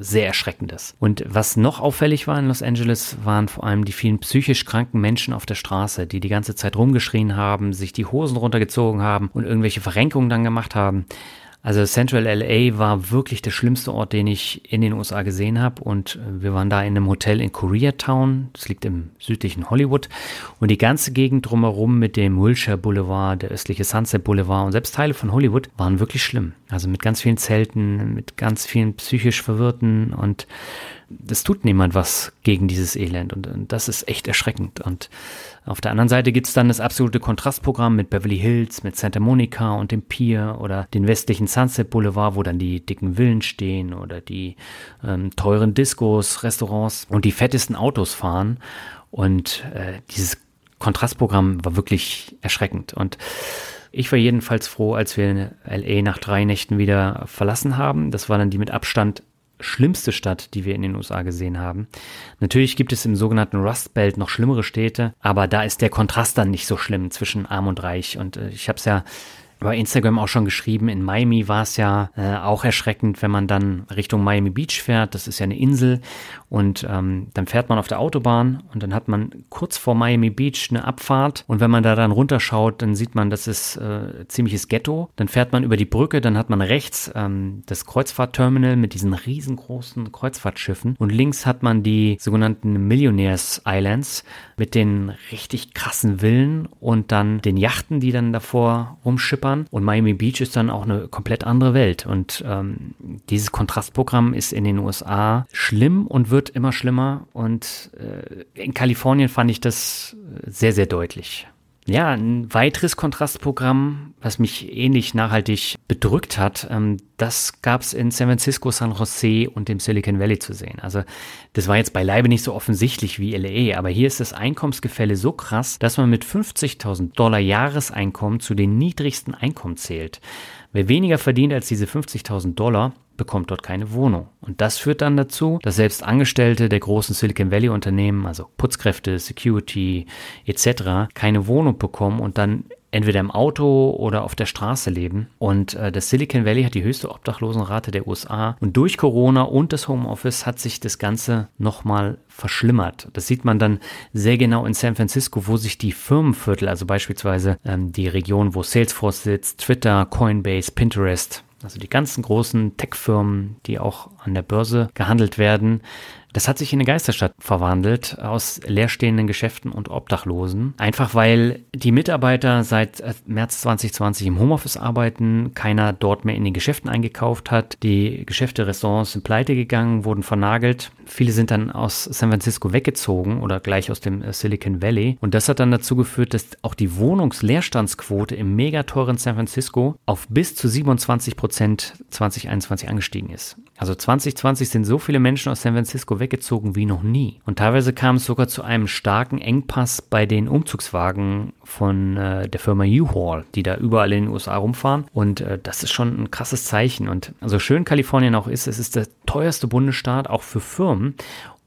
sehr Erschreckendes. Und was noch auffällig war, in Los Angeles waren vor allem die vielen psychisch kranken Menschen auf der Straße, die die ganze Zeit rumgeschrien haben, sich die Hosen runtergezogen haben und irgendwelche Verrenkungen dann gemacht haben. Also Central LA war wirklich der schlimmste Ort, den ich in den USA gesehen habe. Und wir waren da in einem Hotel in Koreatown. Das liegt im südlichen Hollywood. Und die ganze Gegend drumherum mit dem Wilshire Boulevard, der östliche Sunset Boulevard und selbst Teile von Hollywood waren wirklich schlimm. Also mit ganz vielen Zelten, mit ganz vielen psychisch Verwirrten und es tut niemand was gegen dieses Elend und, und das ist echt erschreckend. Und auf der anderen Seite gibt es dann das absolute Kontrastprogramm mit Beverly Hills, mit Santa Monica und dem Pier oder den westlichen Sunset Boulevard, wo dann die dicken Villen stehen oder die ähm, teuren Discos, Restaurants und die fettesten Autos fahren. Und äh, dieses Kontrastprogramm war wirklich erschreckend. Und ich war jedenfalls froh, als wir LA nach drei Nächten wieder verlassen haben. Das war dann die mit Abstand schlimmste Stadt, die wir in den USA gesehen haben. Natürlich gibt es im sogenannten Rust Belt noch schlimmere Städte, aber da ist der Kontrast dann nicht so schlimm zwischen arm und reich. Und äh, ich habe es ja bei Instagram auch schon geschrieben, in Miami war es ja äh, auch erschreckend, wenn man dann Richtung Miami Beach fährt. Das ist ja eine Insel und ähm, dann fährt man auf der Autobahn und dann hat man kurz vor Miami Beach eine Abfahrt und wenn man da dann runterschaut, dann sieht man, das ist äh, ziemliches Ghetto. Dann fährt man über die Brücke, dann hat man rechts ähm, das Kreuzfahrtterminal mit diesen riesengroßen Kreuzfahrtschiffen und links hat man die sogenannten Millionaires Islands mit den richtig krassen Villen und dann den Yachten, die dann davor rumschippern und Miami Beach ist dann auch eine komplett andere Welt. Und ähm, dieses Kontrastprogramm ist in den USA schlimm und wird immer schlimmer. Und äh, in Kalifornien fand ich das sehr, sehr deutlich. Ja, ein weiteres Kontrastprogramm, was mich ähnlich nachhaltig bedrückt hat, ähm, das gab es in San Francisco, San Jose und dem Silicon Valley zu sehen. Also das war jetzt beileibe nicht so offensichtlich wie LA, aber hier ist das Einkommensgefälle so krass, dass man mit 50.000 Dollar Jahreseinkommen zu den niedrigsten Einkommen zählt. Wer weniger verdient als diese 50.000 Dollar, bekommt dort keine Wohnung. Und das führt dann dazu, dass selbst Angestellte der großen Silicon Valley Unternehmen, also Putzkräfte, Security etc., keine Wohnung bekommen und dann entweder im Auto oder auf der Straße leben. Und äh, das Silicon Valley hat die höchste Obdachlosenrate der USA. Und durch Corona und das Homeoffice hat sich das Ganze nochmal verschlimmert. Das sieht man dann sehr genau in San Francisco, wo sich die Firmenviertel, also beispielsweise ähm, die Region, wo Salesforce sitzt, Twitter, Coinbase, Pinterest, also die ganzen großen Tech-Firmen, die auch an der Börse gehandelt werden, das hat sich in eine Geisterstadt verwandelt aus leerstehenden Geschäften und Obdachlosen. Einfach weil die Mitarbeiter seit äh, März 2020 im Homeoffice arbeiten, keiner dort mehr in den Geschäften eingekauft hat. Die Geschäfte, Restaurants sind pleite gegangen, wurden vernagelt. Viele sind dann aus San Francisco weggezogen oder gleich aus dem äh, Silicon Valley. Und das hat dann dazu geführt, dass auch die Wohnungsleerstandsquote im megateuren San Francisco auf bis zu 27 Prozent 2021 angestiegen ist. Also 2020 sind so viele Menschen aus San Francisco weggezogen wie noch nie. Und teilweise kam es sogar zu einem starken Engpass bei den Umzugswagen von äh, der Firma U-Haul, die da überall in den USA rumfahren. Und äh, das ist schon ein krasses Zeichen. Und so schön Kalifornien auch ist, es ist der teuerste Bundesstaat auch für Firmen.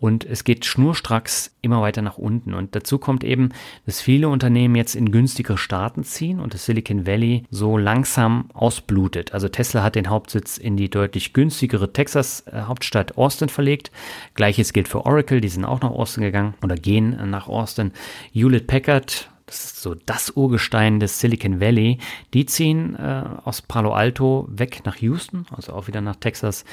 Und es geht schnurstracks immer weiter nach unten. Und dazu kommt eben, dass viele Unternehmen jetzt in günstigere Staaten ziehen und das Silicon Valley so langsam ausblutet. Also Tesla hat den Hauptsitz in die deutlich günstigere Texas-Hauptstadt äh, Austin verlegt. Gleiches gilt für Oracle, die sind auch nach Austin gegangen oder gehen nach Austin. Hewlett Packard das ist so das Urgestein des Silicon Valley, die ziehen äh, aus Palo Alto weg nach Houston, also auch wieder nach Texas.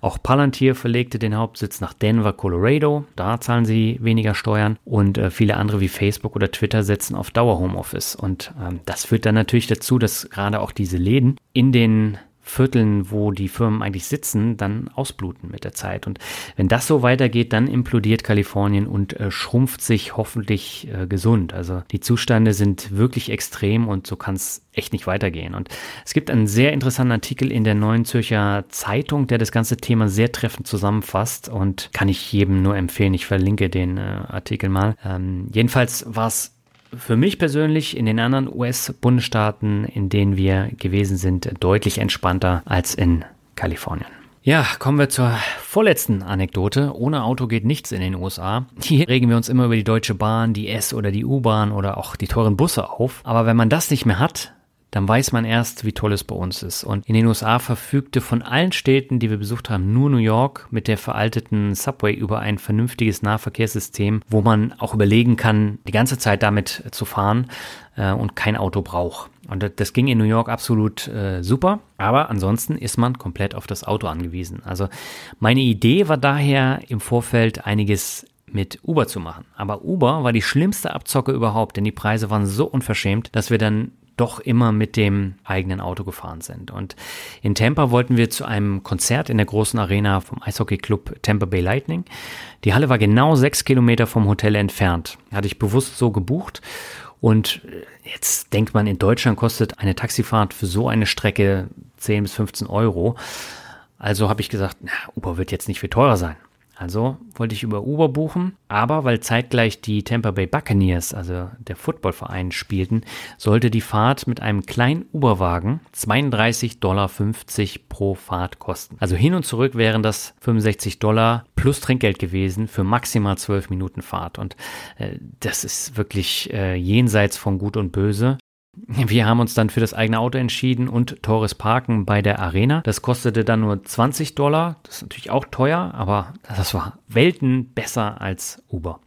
Auch Palantir verlegte den Hauptsitz nach Denver, Colorado, da zahlen sie weniger Steuern und äh, viele andere wie Facebook oder Twitter setzen auf Dauer Homeoffice. Und ähm, das führt dann natürlich dazu, dass gerade auch diese Läden in den Vierteln, wo die Firmen eigentlich sitzen, dann ausbluten mit der Zeit. Und wenn das so weitergeht, dann implodiert Kalifornien und äh, schrumpft sich hoffentlich äh, gesund. Also die Zustände sind wirklich extrem und so kann es echt nicht weitergehen. Und es gibt einen sehr interessanten Artikel in der Neuen Zürcher Zeitung, der das ganze Thema sehr treffend zusammenfasst und kann ich jedem nur empfehlen. Ich verlinke den äh, Artikel mal. Ähm, jedenfalls war es für mich persönlich in den anderen US-Bundesstaaten, in denen wir gewesen sind, deutlich entspannter als in Kalifornien. Ja, kommen wir zur vorletzten Anekdote. Ohne Auto geht nichts in den USA. Hier regen wir uns immer über die Deutsche Bahn, die S- oder die U-Bahn oder auch die teuren Busse auf. Aber wenn man das nicht mehr hat, dann weiß man erst, wie toll es bei uns ist. Und in den USA verfügte von allen Städten, die wir besucht haben, nur New York mit der veralteten Subway über ein vernünftiges Nahverkehrssystem, wo man auch überlegen kann, die ganze Zeit damit zu fahren äh, und kein Auto braucht. Und das ging in New York absolut äh, super, aber ansonsten ist man komplett auf das Auto angewiesen. Also meine Idee war daher im Vorfeld einiges mit Uber zu machen. Aber Uber war die schlimmste Abzocke überhaupt, denn die Preise waren so unverschämt, dass wir dann doch immer mit dem eigenen Auto gefahren sind. Und in Tampa wollten wir zu einem Konzert in der großen Arena vom Eishockey-Club Tampa Bay Lightning. Die Halle war genau sechs Kilometer vom Hotel entfernt. Hatte ich bewusst so gebucht. Und jetzt denkt man, in Deutschland kostet eine Taxifahrt für so eine Strecke 10 bis 15 Euro. Also habe ich gesagt, na, Uber wird jetzt nicht viel teurer sein. Also wollte ich über Uber buchen, aber weil zeitgleich die Tampa Bay Buccaneers, also der Footballverein, spielten, sollte die Fahrt mit einem kleinen Uberwagen 32,50 Dollar pro Fahrt kosten. Also hin und zurück wären das 65 Dollar plus Trinkgeld gewesen für maximal 12 Minuten Fahrt. Und äh, das ist wirklich äh, jenseits von Gut und Böse. Wir haben uns dann für das eigene Auto entschieden und teures Parken bei der Arena. Das kostete dann nur 20 Dollar. Das ist natürlich auch teuer, aber das war Welten besser als Uber.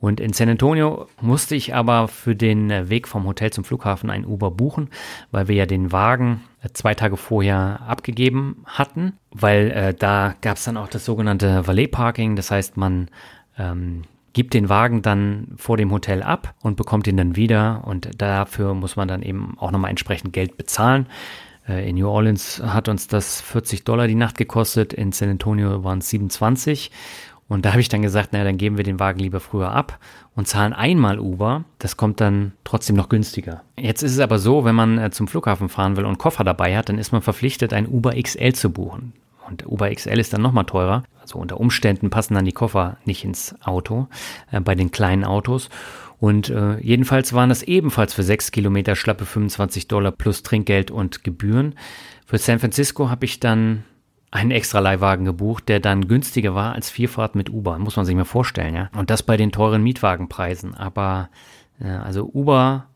Und in San Antonio musste ich aber für den Weg vom Hotel zum Flughafen ein Uber buchen, weil wir ja den Wagen äh, zwei Tage vorher abgegeben hatten, weil äh, da gab es dann auch das sogenannte Valet Parking. Das heißt, man ähm, gibt den Wagen dann vor dem Hotel ab und bekommt ihn dann wieder und dafür muss man dann eben auch nochmal entsprechend Geld bezahlen. Äh, in New Orleans hat uns das 40 Dollar die Nacht gekostet, in San Antonio waren es 27 und da habe ich dann gesagt, naja, dann geben wir den Wagen lieber früher ab und zahlen einmal Uber. Das kommt dann trotzdem noch günstiger. Jetzt ist es aber so, wenn man äh, zum Flughafen fahren will und Koffer dabei hat, dann ist man verpflichtet, ein Uber XL zu buchen. Und Uber XL ist dann nochmal teurer. Also unter Umständen passen dann die Koffer nicht ins Auto, äh, bei den kleinen Autos. Und äh, jedenfalls waren das ebenfalls für sechs Kilometer schlappe 25 Dollar plus Trinkgeld und Gebühren. Für San Francisco habe ich dann einen extra Leihwagen gebucht, der dann günstiger war als Vierfahrt mit Uber. Muss man sich mal vorstellen, ja. Und das bei den teuren Mietwagenpreisen. Aber äh, also Uber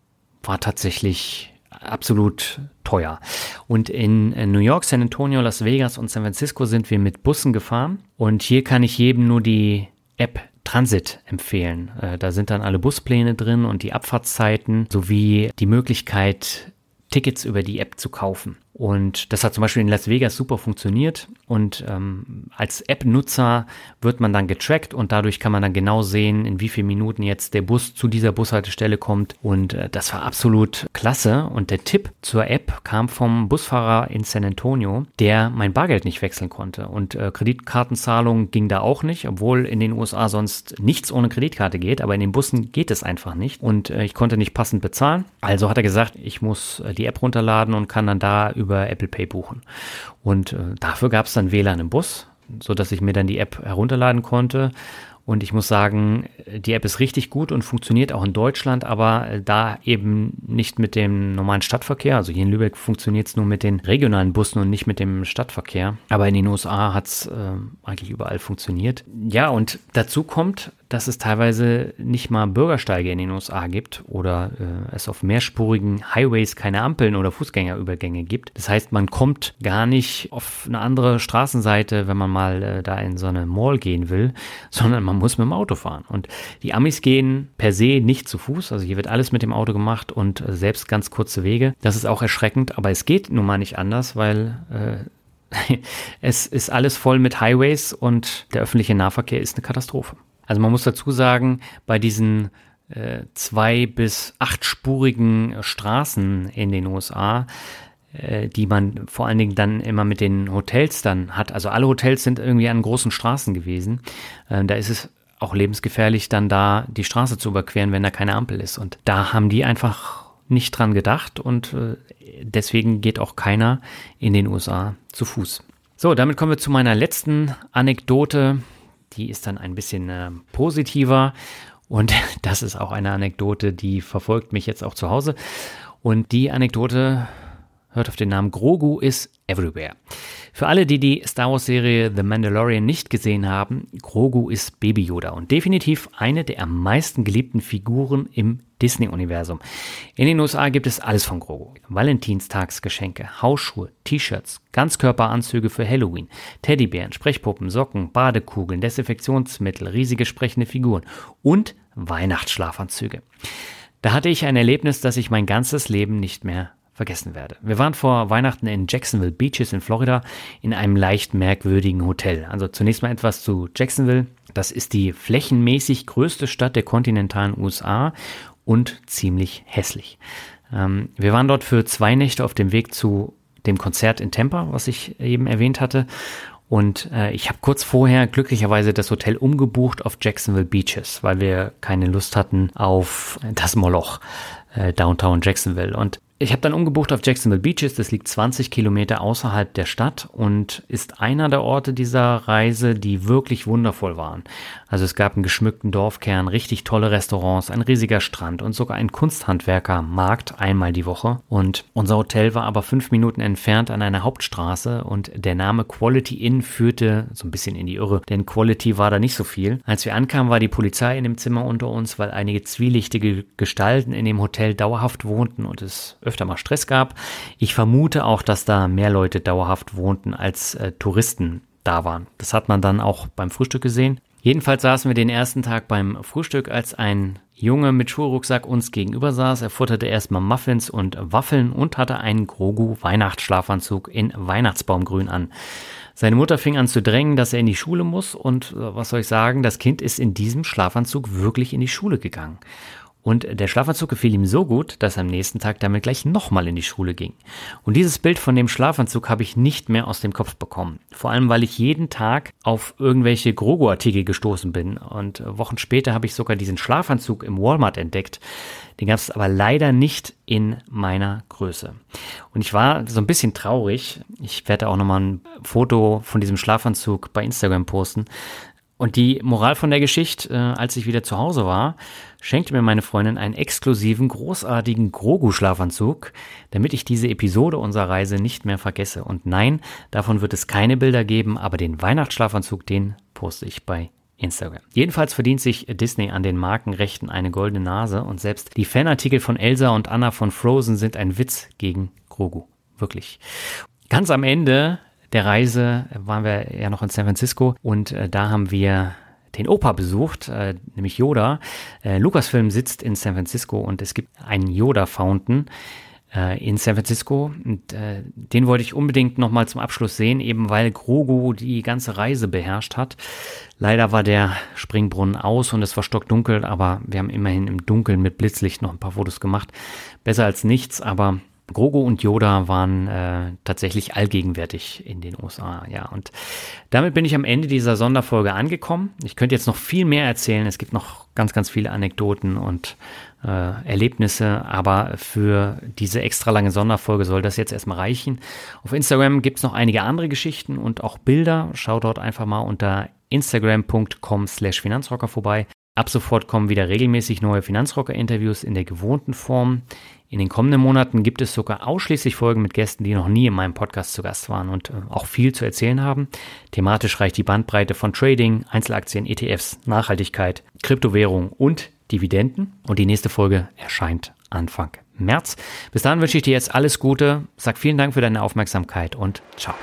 war tatsächlich absolut teuer. Und in New York, San Antonio, Las Vegas und San Francisco sind wir mit Bussen gefahren. Und hier kann ich jedem nur die App Transit empfehlen. Äh, da sind dann alle Buspläne drin und die Abfahrtszeiten sowie die Möglichkeit, Tickets über die App zu kaufen. Und das hat zum Beispiel in Las Vegas super funktioniert. Und ähm, als App-Nutzer wird man dann getrackt und dadurch kann man dann genau sehen, in wie vielen Minuten jetzt der Bus zu dieser Bushaltestelle kommt. Und äh, das war absolut klasse. Und der Tipp zur App kam vom Busfahrer in San Antonio, der mein Bargeld nicht wechseln konnte. Und äh, Kreditkartenzahlung ging da auch nicht, obwohl in den USA sonst nichts ohne Kreditkarte geht. Aber in den Bussen geht es einfach nicht. Und äh, ich konnte nicht passend bezahlen. Also hat er gesagt, ich muss äh, die App runterladen und kann dann da über Apple Pay buchen. Und äh, dafür gab es dann WLAN im Bus, so dass ich mir dann die App herunterladen konnte. Und ich muss sagen, die App ist richtig gut und funktioniert auch in Deutschland, aber äh, da eben nicht mit dem normalen Stadtverkehr. Also hier in Lübeck funktioniert es nur mit den regionalen Bussen und nicht mit dem Stadtverkehr. Aber in den USA hat es äh, eigentlich überall funktioniert. Ja, und dazu kommt, dass es teilweise nicht mal Bürgersteige in den USA gibt oder äh, es auf mehrspurigen Highways keine Ampeln oder Fußgängerübergänge gibt. Das heißt, man kommt gar nicht auf eine andere Straßenseite, wenn man mal äh, da in so eine Mall gehen will, sondern man muss mit dem Auto fahren. Und die Amis gehen per se nicht zu Fuß, also hier wird alles mit dem Auto gemacht und äh, selbst ganz kurze Wege. Das ist auch erschreckend, aber es geht nun mal nicht anders, weil äh, es ist alles voll mit Highways und der öffentliche Nahverkehr ist eine Katastrophe. Also man muss dazu sagen, bei diesen äh, zwei bis achtspurigen Straßen in den USA äh, die man vor allen Dingen dann immer mit den Hotels dann hat. Also alle Hotels sind irgendwie an großen Straßen gewesen. Äh, da ist es auch lebensgefährlich, dann da die Straße zu überqueren, wenn da keine Ampel ist. Und da haben die einfach nicht dran gedacht und äh, deswegen geht auch keiner in den USA zu Fuß. So, damit kommen wir zu meiner letzten Anekdote. Die ist dann ein bisschen äh, positiver und das ist auch eine Anekdote, die verfolgt mich jetzt auch zu Hause. Und die Anekdote hört auf den Namen Grogu is Everywhere. Für alle, die die Star Wars Serie The Mandalorian nicht gesehen haben, Grogu ist Baby Yoda und definitiv eine der am meisten geliebten Figuren im Disney-Universum. In den USA gibt es alles von Grogu. Valentinstagsgeschenke, Hausschuhe, T-Shirts, Ganzkörperanzüge für Halloween, Teddybären, Sprechpuppen, Socken, Badekugeln, Desinfektionsmittel, riesige sprechende Figuren und Weihnachtsschlafanzüge. Da hatte ich ein Erlebnis, das ich mein ganzes Leben nicht mehr vergessen werde. Wir waren vor Weihnachten in Jacksonville Beaches in Florida in einem leicht merkwürdigen Hotel. Also zunächst mal etwas zu Jacksonville. Das ist die flächenmäßig größte Stadt der kontinentalen USA und ziemlich hässlich. Ähm, wir waren dort für zwei Nächte auf dem Weg zu dem Konzert in Tampa, was ich eben erwähnt hatte. Und äh, ich habe kurz vorher glücklicherweise das Hotel umgebucht auf Jacksonville Beaches, weil wir keine Lust hatten auf das Moloch äh, Downtown Jacksonville. Und ich habe dann umgebucht auf Jacksonville Beaches, das liegt 20 Kilometer außerhalb der Stadt und ist einer der Orte dieser Reise, die wirklich wundervoll waren. Also es gab einen geschmückten Dorfkern, richtig tolle Restaurants, ein riesiger Strand und sogar ein Kunsthandwerkermarkt einmal die Woche. Und unser Hotel war aber fünf Minuten entfernt an einer Hauptstraße und der Name Quality Inn führte so ein bisschen in die Irre, denn Quality war da nicht so viel. Als wir ankamen, war die Polizei in dem Zimmer unter uns, weil einige zwielichtige Gestalten in dem Hotel dauerhaft wohnten und es öfter mal Stress gab. Ich vermute auch, dass da mehr Leute dauerhaft wohnten als äh, Touristen da waren. Das hat man dann auch beim Frühstück gesehen. Jedenfalls saßen wir den ersten Tag beim Frühstück, als ein Junge mit Schulrucksack uns gegenüber saß. Er futterte erstmal Muffins und Waffeln und hatte einen Grogu Weihnachtsschlafanzug in Weihnachtsbaumgrün an. Seine Mutter fing an zu drängen, dass er in die Schule muss und äh, was soll ich sagen, das Kind ist in diesem Schlafanzug wirklich in die Schule gegangen. Und der Schlafanzug gefiel ihm so gut, dass er am nächsten Tag damit gleich nochmal in die Schule ging. Und dieses Bild von dem Schlafanzug habe ich nicht mehr aus dem Kopf bekommen. Vor allem, weil ich jeden Tag auf irgendwelche Grogo-Artikel gestoßen bin. Und Wochen später habe ich sogar diesen Schlafanzug im Walmart entdeckt. Den gab es aber leider nicht in meiner Größe. Und ich war so ein bisschen traurig. Ich werde auch nochmal ein Foto von diesem Schlafanzug bei Instagram posten. Und die Moral von der Geschichte, äh, als ich wieder zu Hause war, schenkte mir meine Freundin einen exklusiven, großartigen Grogu-Schlafanzug, damit ich diese Episode unserer Reise nicht mehr vergesse. Und nein, davon wird es keine Bilder geben, aber den Weihnachtsschlafanzug, den poste ich bei Instagram. Jedenfalls verdient sich Disney an den Markenrechten eine goldene Nase und selbst die Fanartikel von Elsa und Anna von Frozen sind ein Witz gegen Grogu. Wirklich. Ganz am Ende der Reise waren wir ja noch in San Francisco und äh, da haben wir den Opa besucht, äh, nämlich Yoda. Äh, Lucasfilm sitzt in San Francisco und es gibt einen Yoda Fountain äh, in San Francisco. Und, äh, den wollte ich unbedingt nochmal zum Abschluss sehen, eben weil Grogu die ganze Reise beherrscht hat. Leider war der Springbrunnen aus und es war stockdunkel, aber wir haben immerhin im Dunkeln mit Blitzlicht noch ein paar Fotos gemacht. Besser als nichts, aber Grogu und Yoda waren äh, tatsächlich allgegenwärtig in den USA, ja. Und damit bin ich am Ende dieser Sonderfolge angekommen. Ich könnte jetzt noch viel mehr erzählen. Es gibt noch ganz, ganz viele Anekdoten und äh, Erlebnisse, aber für diese extra lange Sonderfolge soll das jetzt erstmal reichen. Auf Instagram gibt es noch einige andere Geschichten und auch Bilder. Schau dort einfach mal unter instagram.com slash Finanzrocker vorbei. Ab sofort kommen wieder regelmäßig neue Finanzrocker-Interviews in der gewohnten Form. In den kommenden Monaten gibt es sogar ausschließlich Folgen mit Gästen, die noch nie in meinem Podcast zu Gast waren und äh, auch viel zu erzählen haben. Thematisch reicht die Bandbreite von Trading, Einzelaktien, ETFs, Nachhaltigkeit, Kryptowährung und Dividenden. Und die nächste Folge erscheint Anfang März. Bis dahin wünsche ich dir jetzt alles Gute, sag vielen Dank für deine Aufmerksamkeit und ciao.